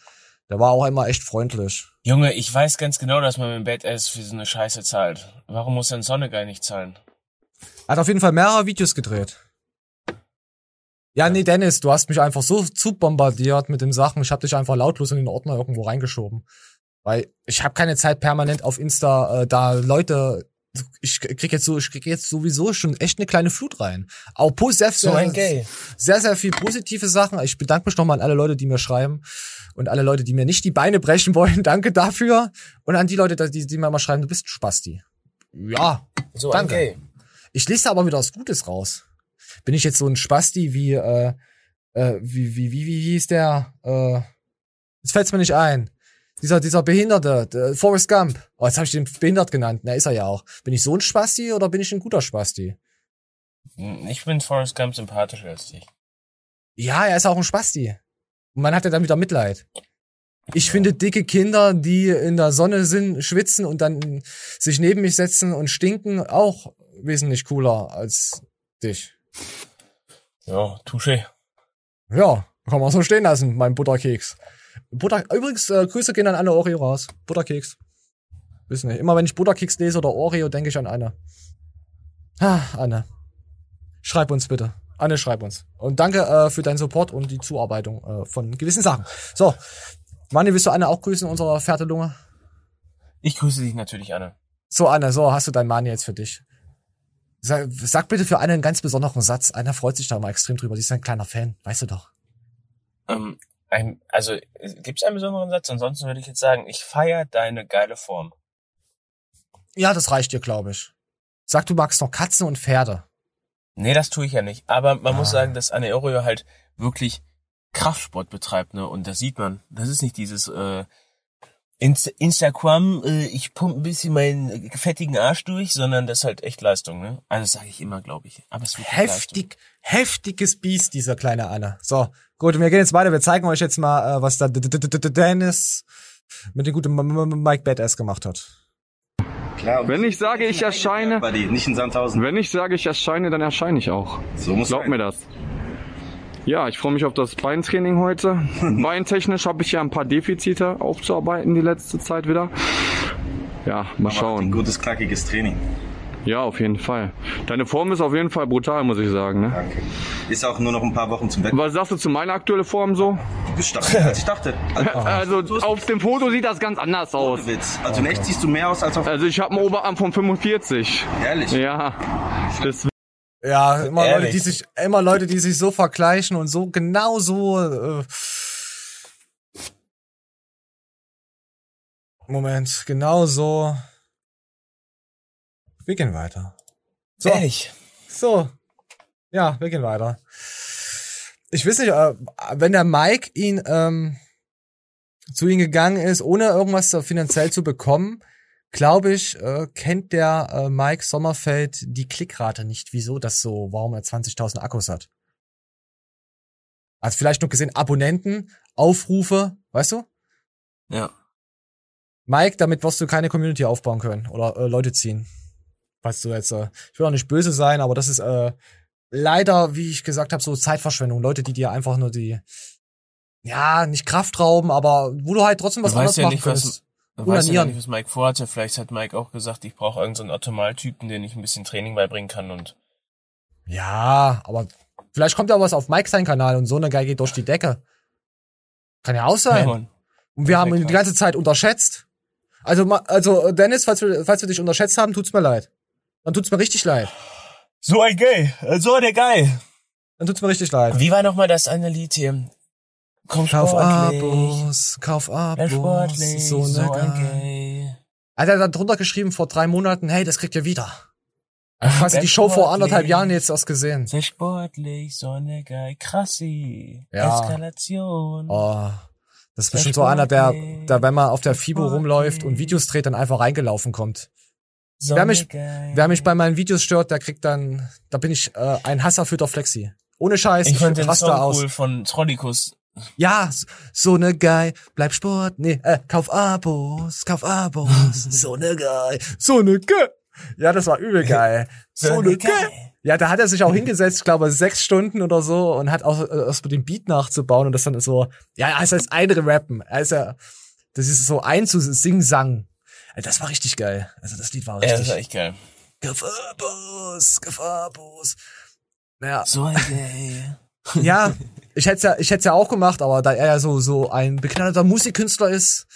Der war auch immer echt freundlich. Junge, ich weiß ganz genau, dass man mit Badass für so eine Scheiße zahlt. Warum muss denn Sonnegeil nicht zahlen? Hat auf jeden Fall mehrere Videos gedreht. Ja, nee, Dennis, du hast mich einfach so zu bombardiert mit den Sachen. Ich habe dich einfach lautlos in den Ordner irgendwo reingeschoben. Weil ich habe keine Zeit permanent auf Insta äh, da Leute ich krieg jetzt so ich krieg jetzt sowieso schon echt eine kleine Flut rein. Auch sehr, So ein Gay. sehr sehr viel positive Sachen. Ich bedanke mich nochmal an alle Leute, die mir schreiben und alle Leute, die mir nicht die Beine brechen wollen. Danke dafür und an die Leute, die, die mir mal schreiben, du bist ein Spasti. Ja, So ein danke. Gay. Ich lese aber wieder was Gutes raus. Bin ich jetzt so ein Spasti wie, äh, äh, wie, wie, wie, wie hieß der? Äh, jetzt fällt's mir nicht ein. Dieser, dieser Behinderte, der Forrest Gump. Oh, jetzt habe ich den behindert genannt. Na, ist er ja auch. Bin ich so ein Spasti oder bin ich ein guter Spasti? Hm, Ich bin Forrest Gump sympathischer als dich. Ja, er ist auch ein Spasti. Und man hat ja dann wieder Mitleid. Ich finde dicke Kinder, die in der Sonne sind, schwitzen und dann sich neben mich setzen und stinken, auch wesentlich cooler als dich. Ja, touché. Ja, kann man so stehen lassen, mein Butterkeks. Butter, übrigens, äh, Grüße gehen an alle Oreo raus. Butterkeks. Wissen nicht. Immer wenn ich Butterkeks lese oder Oreo, denke ich an Anne. Ah, Anne. Schreib uns bitte. Anne, schreib uns. Und danke äh, für deinen Support und die Zuarbeitung äh, von gewissen Sachen. So. Manni, willst du Anne auch grüßen, unserer Pferdelunge? Ich grüße dich natürlich, Anne. So, Anne, so hast du dein Mani jetzt für dich. Sag, sag bitte für Anne einen ganz besonderen Satz. Anne freut sich da immer extrem drüber. Sie ist ein kleiner Fan, weißt du doch. Ähm, ein, also, gibt es einen besonderen Satz? Ansonsten würde ich jetzt sagen, ich feier deine geile Form. Ja, das reicht dir, glaube ich. Sag, du magst noch Katzen und Pferde. Nee, das tue ich ja nicht. Aber man muss Ah. sagen, dass Anne Oreo halt wirklich Kraftsport betreibt, ne? Und das sieht man. Das ist nicht dieses äh, Inst Instagram, äh, ich pump ein bisschen meinen fettigen Arsch durch, sondern das ist halt echt Leistung, ne? Also sage ich immer, glaube ich. Aber es wird Heftig, heftiges Biest, dieser kleine Anne. So, gut, wir gehen jetzt weiter. Wir zeigen euch jetzt mal, äh, was da Dennis mit dem guten Mike Badass gemacht hat. Wenn ich sage, ich erscheine, nicht in Sandhausen. wenn ich sage, ich erscheine, dann erscheine ich auch. So muss Glaub sein. mir das. Ja, ich freue mich auf das Beintraining heute. Beintechnisch habe ich ja ein paar Defizite aufzuarbeiten die letzte Zeit wieder. Ja, mal schauen. Ein gutes, knackiges Training. Ja, auf jeden Fall. Deine Form ist auf jeden Fall brutal, muss ich sagen. Ne? Danke. Ist auch nur noch ein paar Wochen zum Wetten. Was sagst du zu meiner aktuellen Form so? Du bist stärker als ich dachte. Also auf dem Foto sieht das ganz anders aus. Witz. Also in echt siehst du mehr aus als auf... Also ich habe einen Oberarm von 45. Ehrlich? Ja. Das Ja, immer Leute, die sich, immer Leute, die sich so vergleichen und so genau so. Äh, Moment, genau so. Wir gehen weiter. So. Ehrlich? So. Ja, wir gehen weiter. Ich weiß nicht, äh, wenn der Mike ihn ähm, zu ihm gegangen ist, ohne irgendwas finanziell zu bekommen, glaube ich, äh, kennt der äh, Mike Sommerfeld die Klickrate nicht, wieso das so, warum er 20.000 Akkus hat. Hat vielleicht nur gesehen, Abonnenten, Aufrufe, weißt du? Ja. Mike, damit wirst du keine Community aufbauen können oder äh, Leute ziehen. Weißt du jetzt, äh, ich will auch nicht böse sein, aber das ist äh, leider, wie ich gesagt habe, so Zeitverschwendung. Leute, die dir einfach nur die, ja, nicht Kraft rauben, aber wo du halt trotzdem was anderes ja machen nicht, was, könntest. du weißt ja nicht, was Mike vorhatte. Vielleicht hat Mike auch gesagt, ich brauche irgendeinen so einen Ottomal-Typen, den ich ein bisschen Training beibringen kann und Ja, aber vielleicht kommt ja was auf Mike sein Kanal und so eine Geige geht durch die Decke. Kann ja auch sein. Ja, und wir haben ihn die ganze Zeit unterschätzt. Also, also Dennis, falls wir, falls wir dich unterschätzt haben, tut's mir leid. Dann tut's mir richtig leid. So ein Gay, so der Geil. Dann tut's mir richtig leid. Wie war nochmal das eine Lied hier? Komm Kauf. Abos, kauf Abos, sportlich, so so ne ein. Gay. Hat er dann drunter geschrieben vor drei Monaten, hey, das kriegt ihr wieder. quasi die Show vor anderthalb Jahren jetzt erst gesehen. Sehr sportlich, Sonne geil, krassi, Ja. Eskalation. Oh, das ist bestimmt so einer, der, der, wenn man auf der FIBO rumläuft und Videos dreht, dann einfach reingelaufen kommt. Wer mich, geil. wer mich bei meinen Videos stört, der kriegt dann, da bin ich äh, ein hasserfüllter Flexi. Ohne Scheiß, Ich fand den Song aus. cool von Trollikus. Ja, so ne Geil, bleib Sport, nee, äh, kauf Abos, kauf Abos, so ne Geil, so ne Geil. Ja, das war übel geil. So ne Geil. Ja, da hat er sich auch hingesetzt, ich glaube, sechs Stunden oder so und hat auch äh, erst mal den Beat nachzubauen und das dann so, ja, es heißt einrappen, also, das ist so einzusing-sang. Das war richtig geil. Also das Lied war Ja, richtig. das war echt geil. Kauf Abos. Naja. So geil. Ja, ich hätte ja, ich hätte ja auch gemacht, aber da er ja so so ein beknallerter Musikkünstler ist,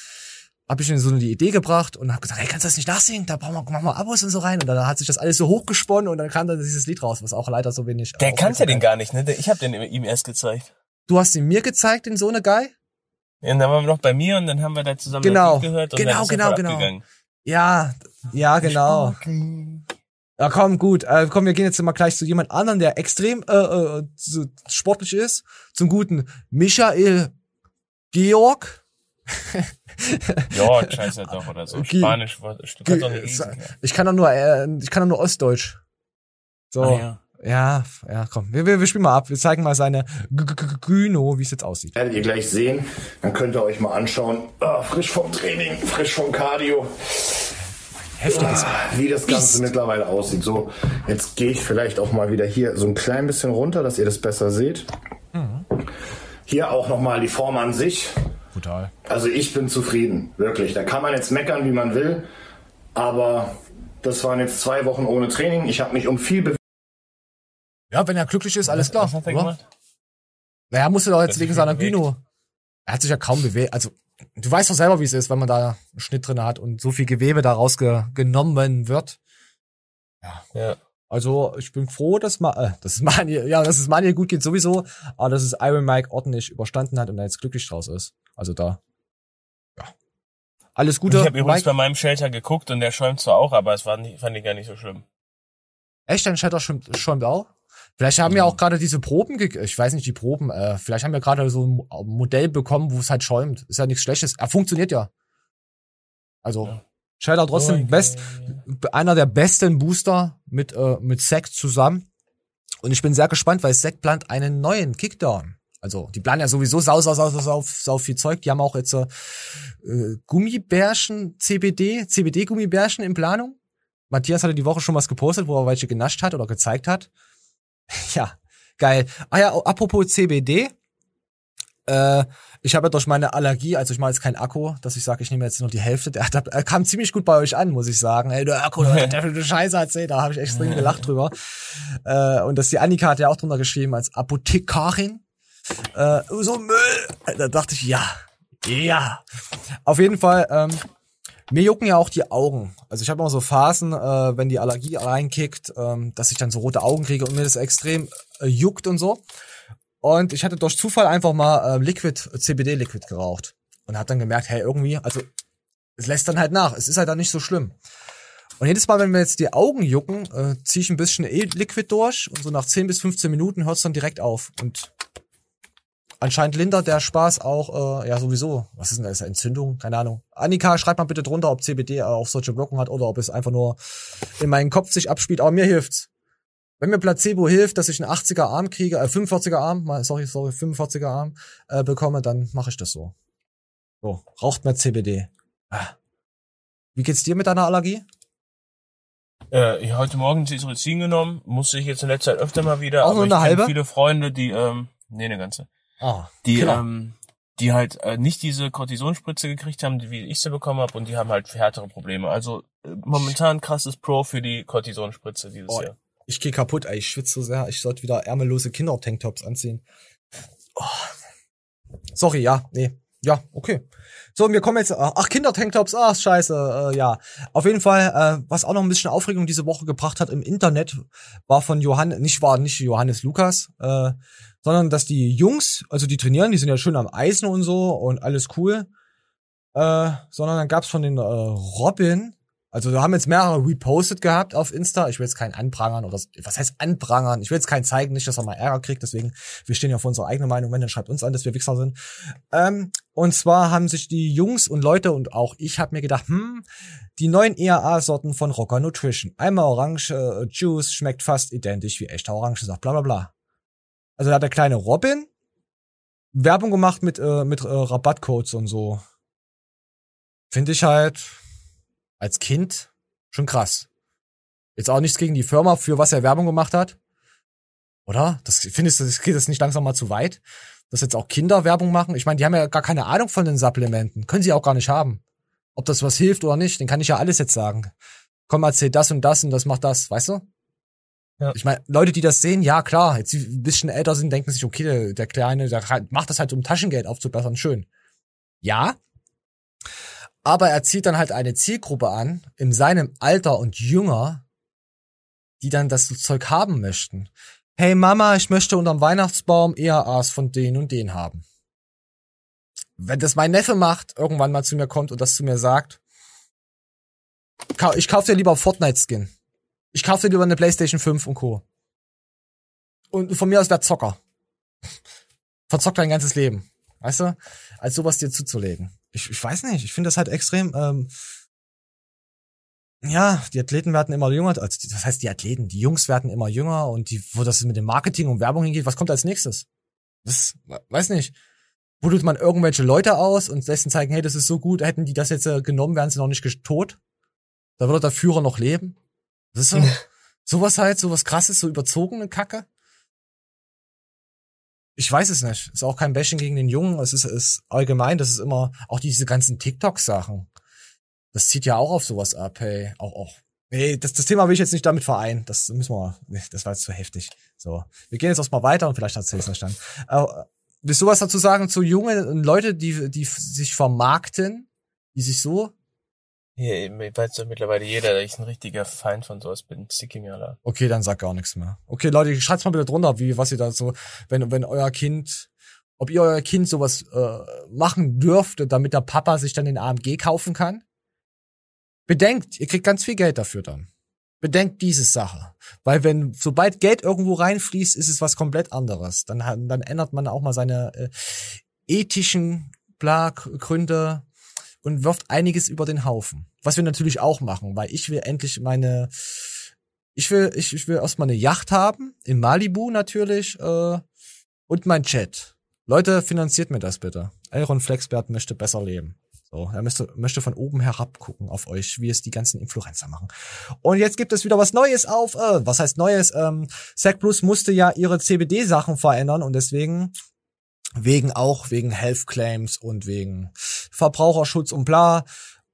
habe ich ihm so die Idee gebracht und habe gesagt, hey, kannst du das nicht nachsingen? Da brauchen wir, machen wir Abos und so rein. Und dann hat sich das alles so hochgesponnen und dann kam dann dieses Lied raus, was auch leider so wenig. Der kannte den gar nicht, ne? Ich habe den ihm erst gezeigt. Du hast ihn mir gezeigt, den so eine Guy? Ja, und dann waren wir noch bei mir und dann haben wir da zusammen Genau. das Lied gehört und Genau, dann ist genau, genau. abgegangen. Ja, ja, genau. Ja, komm, gut. Äh, komm, wir gehen jetzt mal gleich zu jemand anderen, der extrem äh, äh, so sportlich ist. Zum guten Michael Georg. Georg er doch oder so. Ge- Spanisch. Du kannst doch nicht lesen. ja. Ich kann doch nur, äh, ich kann doch nur Ostdeutsch. So. Ah, ja. Ja. ja, komm. Wir, wir, wir spielen mal ab. Wir zeigen mal seine G- G- G- Gyno, wie es jetzt aussieht. Werdet ihr gleich sehen. Dann könnt ihr euch mal anschauen. Ah, frisch vom Training, frisch vom Cardio. Heftiges. Ah, wie das Ganze mittlerweile aussieht. So, jetzt gehe ich vielleicht auch mal wieder hier so ein klein bisschen runter, dass ihr das besser seht. Hier auch nochmal die Form an sich. Brutal. Also ich bin zufrieden, wirklich. Da kann man jetzt meckern, wie man will. Aber das waren jetzt zwei Wochen ohne Training. Ich habe mich um viel bewegt. Ja, wenn er glücklich ist, alles klar. Was hat er oder? gemacht? Naja, musste doch jetzt wegen seiner. Gyno. Er hat sich ja kaum bewegt. Also, du weißt doch selber, wie es ist, wenn man da einen Schnitt drin hat und so viel Gewebe daraus ge genommen wird. Ja. Also, ich bin froh, dass Ma äh, das ist Manuel, ja, dass es Manuel gut geht sowieso, aber dass es Iron Mike ordentlich überstanden hat und er jetzt glücklich draus ist. Also da. Ja. Alles Gute. ich habe übrigens Mike. bei meinem Shelter geguckt und der schäumt zwar auch, aber es war nicht, fand ich gar nicht so schlimm. Echt, dein Shatter schäumt, schäumt auch? Vielleicht haben wir auch gerade diese Proben, ich weiß nicht, die Proben, äh, vielleicht haben wir gerade so ein Mo- Modell bekommen, wo es halt schäumt. Ist ja nichts Schlechtes. Er funktioniert ja. Also, Shatter trotzdem Okay. best, einer der besten Booster mit, äh, mit Sekt zusammen. Und ich bin sehr gespannt, weil Sekt plant einen neuen Kickdown. Also, die planen ja sowieso sau, sau, sau, sau, sau, sau viel Zeug. Die haben auch jetzt äh, äh, Gummibärchen, CBD, CBD-Gummibärchen in Planung. Matthias hatte die Woche schon was gepostet, wo er welche genascht hat oder gezeigt hat. Ja, geil. Ah ja, apropos CBD. Äh, ich habe ja durch meine Allergie, also ich mache jetzt kein Akku, dass ich sage, ich nehme jetzt nur die Hälfte. Der, der, der kam ziemlich gut bei euch an, muss ich sagen. Ey, der Akku, der, der, der Scheiße erzählt, da habe ich extrem gelacht drüber. Äh, und dass die Annika hat ja auch drunter geschrieben als Apothekarin. Äh, so Müll. Da dachte ich, ja, ja. Auf jeden Fall, ähm, mir jucken ja auch die Augen. Also ich habe immer so Phasen, äh, wenn die Allergie reinkickt, ähm, dass ich dann so rote Augen kriege und mir das extrem äh, juckt und so. Und ich hatte durch Zufall einfach mal äh, Liquid, CBD Liquid geraucht und habe dann gemerkt, hey, irgendwie, also es lässt dann halt nach. Es ist halt dann nicht so schlimm. Und jedes Mal, wenn mir jetzt die Augen jucken, äh, ziehe ich ein bisschen E-Liquid durch und so nach 10 bis 15 Minuten hört es dann direkt auf. Und anscheinend lindert der Spaß auch, äh, ja sowieso. Was ist denn das? Entzündung? Keine Ahnung. Annika, schreibt mal bitte drunter, ob CBD auch solche Wirkungen hat oder ob es einfach nur in meinen Kopf sich abspielt. Aber mir hilft's. Wenn mir Placebo hilft, dass ich einen 80er Arm kriege, äh, 45er Arm, sorry, sorry, 45er Arm äh, bekomme, dann mache ich das so. So, raucht mehr CBD. Ah. Wie geht's dir mit deiner Allergie? Äh, ich habe heute Morgen Cetirizin genommen, musste ich jetzt in letzter Zeit öfter mal wieder. Auch nur eine halbe? viele Freunde, die, ähm, nee, eine ganze. Ah, Die, Killer. ähm, die halt äh, nicht diese Kortisonspritze gekriegt haben, wie ich sie bekommen habe, und die haben halt härtere Probleme. Also äh, momentan krasses Pro für die Kortisonspritze dieses Oh, Jahr. ich geh kaputt, ey. Ich schwitze so sehr. Ich sollte wieder ärmellose Kinder-Tanktops anziehen. Oh. Sorry, ja, nee. Ja, okay. So, wir kommen jetzt. Ach, Kinder-Tanktops, ach, scheiße, äh, ja. Auf jeden Fall, äh, was auch noch ein bisschen Aufregung diese Woche gebracht hat im Internet, war von Johannes, nicht war nicht Johannes Lukas, äh, sondern dass die Jungs, also die trainieren, die sind ja schön am Eisen und so und alles cool. Äh, sondern dann gab's von den äh, Robin Also da haben jetzt mehrere repostet gehabt auf Insta. Ich will jetzt keinen anprangern oder was heißt anprangern? Ich will jetzt keinen zeigen, nicht, dass er mal Ärger kriegt. Deswegen, wir stehen ja für unsere eigene Meinung. Wenn, dann schreibt uns an, dass wir Wichser sind. Ähm, und zwar haben sich die Jungs und Leute und auch ich habe mir gedacht, hm, die neuen EAA-Sorten von Rocker Nutrition. Einmal Orange äh, Juice schmeckt fast identisch wie echter Orangensaft, bla bla bla. Also da hat der kleine Robin Werbung gemacht mit, äh, mit äh, Rabattcodes und so. Finde ich halt als Kind schon krass. Jetzt auch nichts gegen die Firma, für was er Werbung gemacht hat. Oder? Das findest du, das geht jetzt nicht langsam mal zu weit? Dass jetzt auch Kinder Werbung machen? Ich meine, die haben ja gar keine Ahnung von den Supplementen. Können sie auch gar nicht haben. Ob das was hilft oder nicht, den kann ich ja alles jetzt sagen. Komm, erzähl das und das und das macht das, weißt du? Ja. Ich meine, Leute, die das sehen, ja klar, jetzt die ein bisschen älter sind, denken sich, okay, der, der Kleine, der macht das halt, um Taschengeld aufzubessern, schön. Ja, aber er zieht dann halt eine Zielgruppe an, in seinem Alter und jünger, die dann das Zeug haben möchten. Hey Mama, ich möchte unterm Weihnachtsbaum EAAs von den und den haben. Wenn das mein Neffe macht, irgendwann mal zu mir kommt und das zu mir sagt, ich kauf dir lieber Fortnite-Skin. Ich kauf dir lieber eine Playstation 5 und Co. Und von mir aus der Zocker. Verzockt dein ganzes Leben. Weißt du? Als sowas dir zuzulegen. Ich, ich weiß nicht, ich finde das halt extrem, ähm, ja, die Athleten werden immer jünger, also das heißt die Athleten, die Jungs werden immer jünger und die, wo das mit dem Marketing und Werbung hingeht, was kommt als nächstes? Das, weiß nicht. Buddelt man irgendwelche Leute aus und lässt ihnen zeigen, hey, das ist so gut, hätten die das jetzt äh, genommen, wären sie noch nicht tot. Da würde der Führer noch leben. Das ist so, sowas halt, sowas krasses, so überzogene Kacke. Ich weiß es nicht. Ist auch kein Bashing gegen den Jungen. Es ist, ist allgemein, das ist immer, auch diese ganzen TikTok-Sachen. Das zieht ja auch auf sowas ab, hey. Auch, auch. Nee, das, das Thema will ich jetzt nicht damit vereinen. Das müssen wir, nee, das war jetzt zu heftig. So. Wir gehen jetzt erstmal weiter und vielleicht ich es dann. Äh, willst du was dazu sagen zu jungen Leute, die, die sich vermarkten, die sich so Ja, weiß doch mittlerweile jeder, dass ich ein richtiger Feind von sowas bin. Sicki mir alle. Okay, dann sag gar nichts mehr. Okay, Leute, schreibt's mal bitte drunter, wie was ihr da so, wenn wenn euer Kind, ob ihr euer Kind sowas äh, machen dürfte, damit der Papa sich dann den AMG kaufen kann. Bedenkt, ihr kriegt ganz viel Geld dafür dann. Bedenkt diese Sache, weil wenn sobald Geld irgendwo reinfließt, ist es was komplett anderes. Dann dann ändert man auch mal seine äh, ethischen bla Gründe und wirft einiges über den Haufen. Was wir natürlich auch machen, weil ich will endlich meine, ich will, ich, ich will erstmal eine Yacht haben, in Malibu natürlich, äh, und mein Chat. Leute, finanziert mir das bitte. Iron Flexbert möchte besser leben. So, er möchte, möchte von oben herab gucken auf euch, wie es die ganzen Influencer machen. Und jetzt gibt es wieder was Neues auf, äh, was heißt Neues? Ähm, Sack Plus musste ja ihre CBD-Sachen verändern und deswegen wegen auch wegen Health Claims und wegen Verbraucherschutz und bla.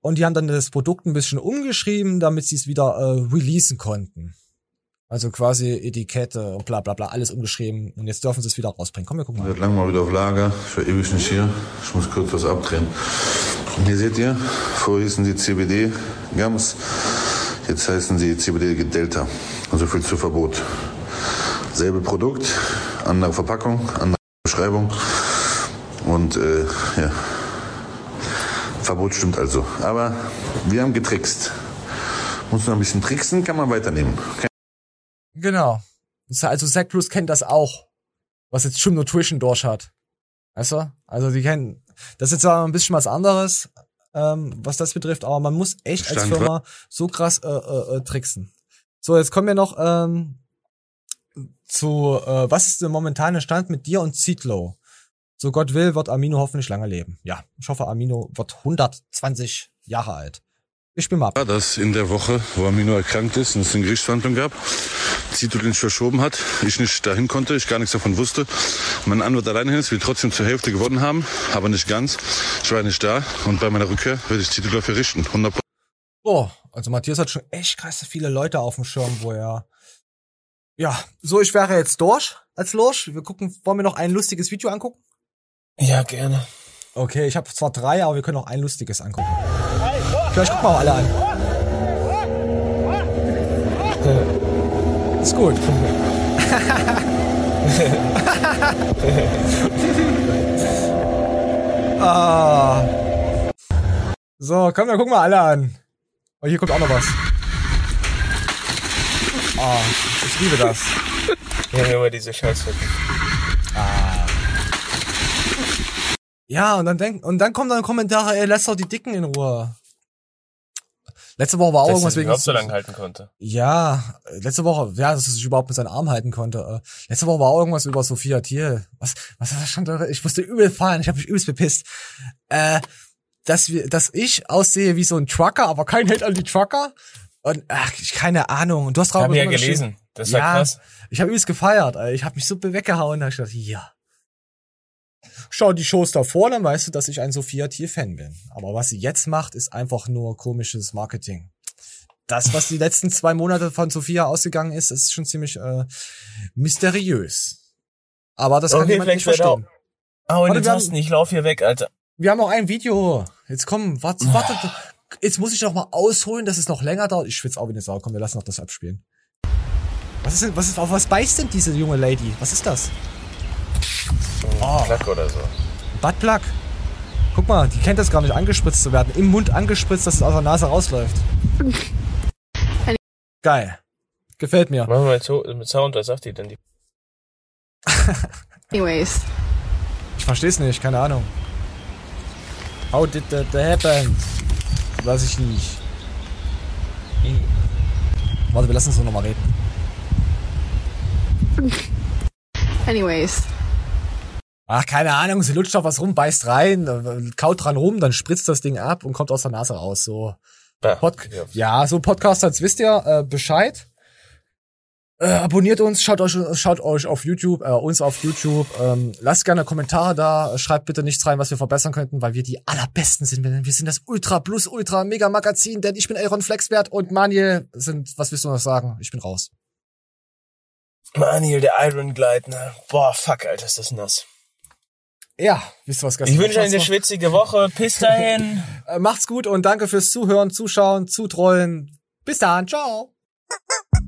Und die haben dann das Produkt ein bisschen umgeschrieben, damit sie es wieder äh, releasen konnten. Also quasi Etikette und bla bla bla, alles umgeschrieben. Und jetzt dürfen sie es wieder rausbringen. Komm, wir gucken mal. Seit langem mal wieder auf Lager, für ewig nicht hier. Ich muss kurz was abdrehen. Und hier seht ihr, vorher hießen sie CBD Gams, jetzt heißen sie CBD Delta. Also viel zu Verbot. Selbe Produkt, andere Verpackung, andere Beschreibung. Und äh, ja, Verbot stimmt also. Aber wir haben getrickst. Muss noch ein bisschen tricksen, kann man weiternehmen. Kein Genau. Also Zack Plus kennt das auch, was jetzt Jim Nutrition durch hat. Weißt du? Also die kennen, das ist jetzt ein bisschen was anderes, ähm, was das betrifft, aber man muss echt als Stand- Firma so krass äh, äh, äh, tricksen. So, jetzt kommen wir noch ähm, zu, äh, was ist der momentane Stand mit dir und Zitlo? So Gott will, wird Amino hoffentlich lange leben. Ja, ich hoffe, Amino wird 120 Jahre alt. Ich spiel mal ab. Ja, dass in der Woche, wo Amino erkrankt ist und es eine Gerichtsverhandlung gab, Zito den verschoben hat, ich nicht dahin konnte, ich gar nichts davon wusste. Mein Anwalt alleine hin ist, wir trotzdem zur Hälfte gewonnen haben, aber nicht ganz. Ich war nicht da und bei meiner Rückkehr werde ich Zito dafür richten. 100 Oh, also Matthias hat schon echt krass viele Leute auf dem Schirm, wo er. Ja, so, ich wäre jetzt durch als Lurch. Wir gucken, wollen wir noch ein lustiges Video angucken? Ja, gerne. Okay, ich habe zwar drei, aber wir können auch ein lustiges angucken. Vielleicht gucken wir auch alle an. Ist gut. ah. So, komm, dann gucken wir alle an. Oh, hier kommt auch noch was. Ah, liebe das. Ja, immer diese Scheißhütten. Ah. Ja, und dann denk, und dann kommen dann Kommentare, ey, lass doch die Dicken in Ruhe. Letzte Woche war auch Dass irgendwas wegen. überhaupt so lange halten konnte. Ja, letzte Woche, ja, dass er sich überhaupt mit seinen Arm halten konnte. Äh, Letzte Woche war auch irgendwas über Sophia Thiel. Was, was ist das schon? da? Ich musste übel fallen, ich habe mich übelst bepisst. Äh, dass wir, dass ich aussehe wie so ein Trucker, aber kein Hate an die Trucker. Und ach, ich keine Ahnung. Und du hast drauf Hab ja gelesen. Das war ja, krass. Ich habe übelst gefeiert. ey. Ich habe mich so weggehauen. Da hab ich gedacht, ja. Schau die Shows davor, dann weißt du, dass ich ein Sophia Thiel Fan bin. Aber was sie jetzt macht, ist einfach nur komisches Marketing. Das, was die letzten zwei Monate von Sophia ausgegangen ist, ist schon ziemlich äh, mysteriös. Aber das kann Okay, jemand nicht verstehen. Oh, hast haben- du nicht, ich lauf hier weg, Alter. Wir haben noch ein Video. Jetzt komm, warte, warte. Jetzt muss ich noch mal ausholen, dass es noch länger dauert. Ich schwitze auch wie eine Sau. Komm, wir lassen noch das abspielen. Was ist denn, was ist, auf was beißt denn diese junge Lady? Was ist das? Oh. Plack oder so. Buttplug. Guck mal, die kennt das gar nicht, angespritzt zu werden. Im Mund angespritzt, dass es aus der Nase rausläuft. Geil. Gefällt mir. Machen wir mal so- mit Sound, was sagt die denn? Die Anyways. Ich versteh's nicht, keine Ahnung. How did that happen? Weiß ich nicht. Warte, wir lassen uns noch mal reden. Anyways. Ach, keine Ahnung, sie lutscht auf was rum, beißt rein, äh, kaut dran rum, dann spritzt das Ding ab und kommt aus der Nase raus. So. Pod ja, so Podcaster, jetzt wisst ihr äh, Bescheid. Äh, abonniert uns, schaut euch, schaut euch auf YouTube, äh, uns auf YouTube. Ähm, lasst gerne Kommentare da, schreibt bitte nichts rein, was wir verbessern könnten, weil wir die allerbesten sind. Wir sind das Ultra Plus Ultra Mega Magazin, denn ich bin Aaron Flexwert und Manuel sind, was willst du noch sagen? Ich bin raus. Manuel, der Iron Glide, ne? Boah, fuck, Alter, ist das nass. Ja, wisst ihr was, Gast? Ich wünsche euch eine schwitzige Woche. Bis dahin. Äh, macht's gut und danke fürs Zuhören, Zuschauen, Zutrollen. Bis dann. Ciao.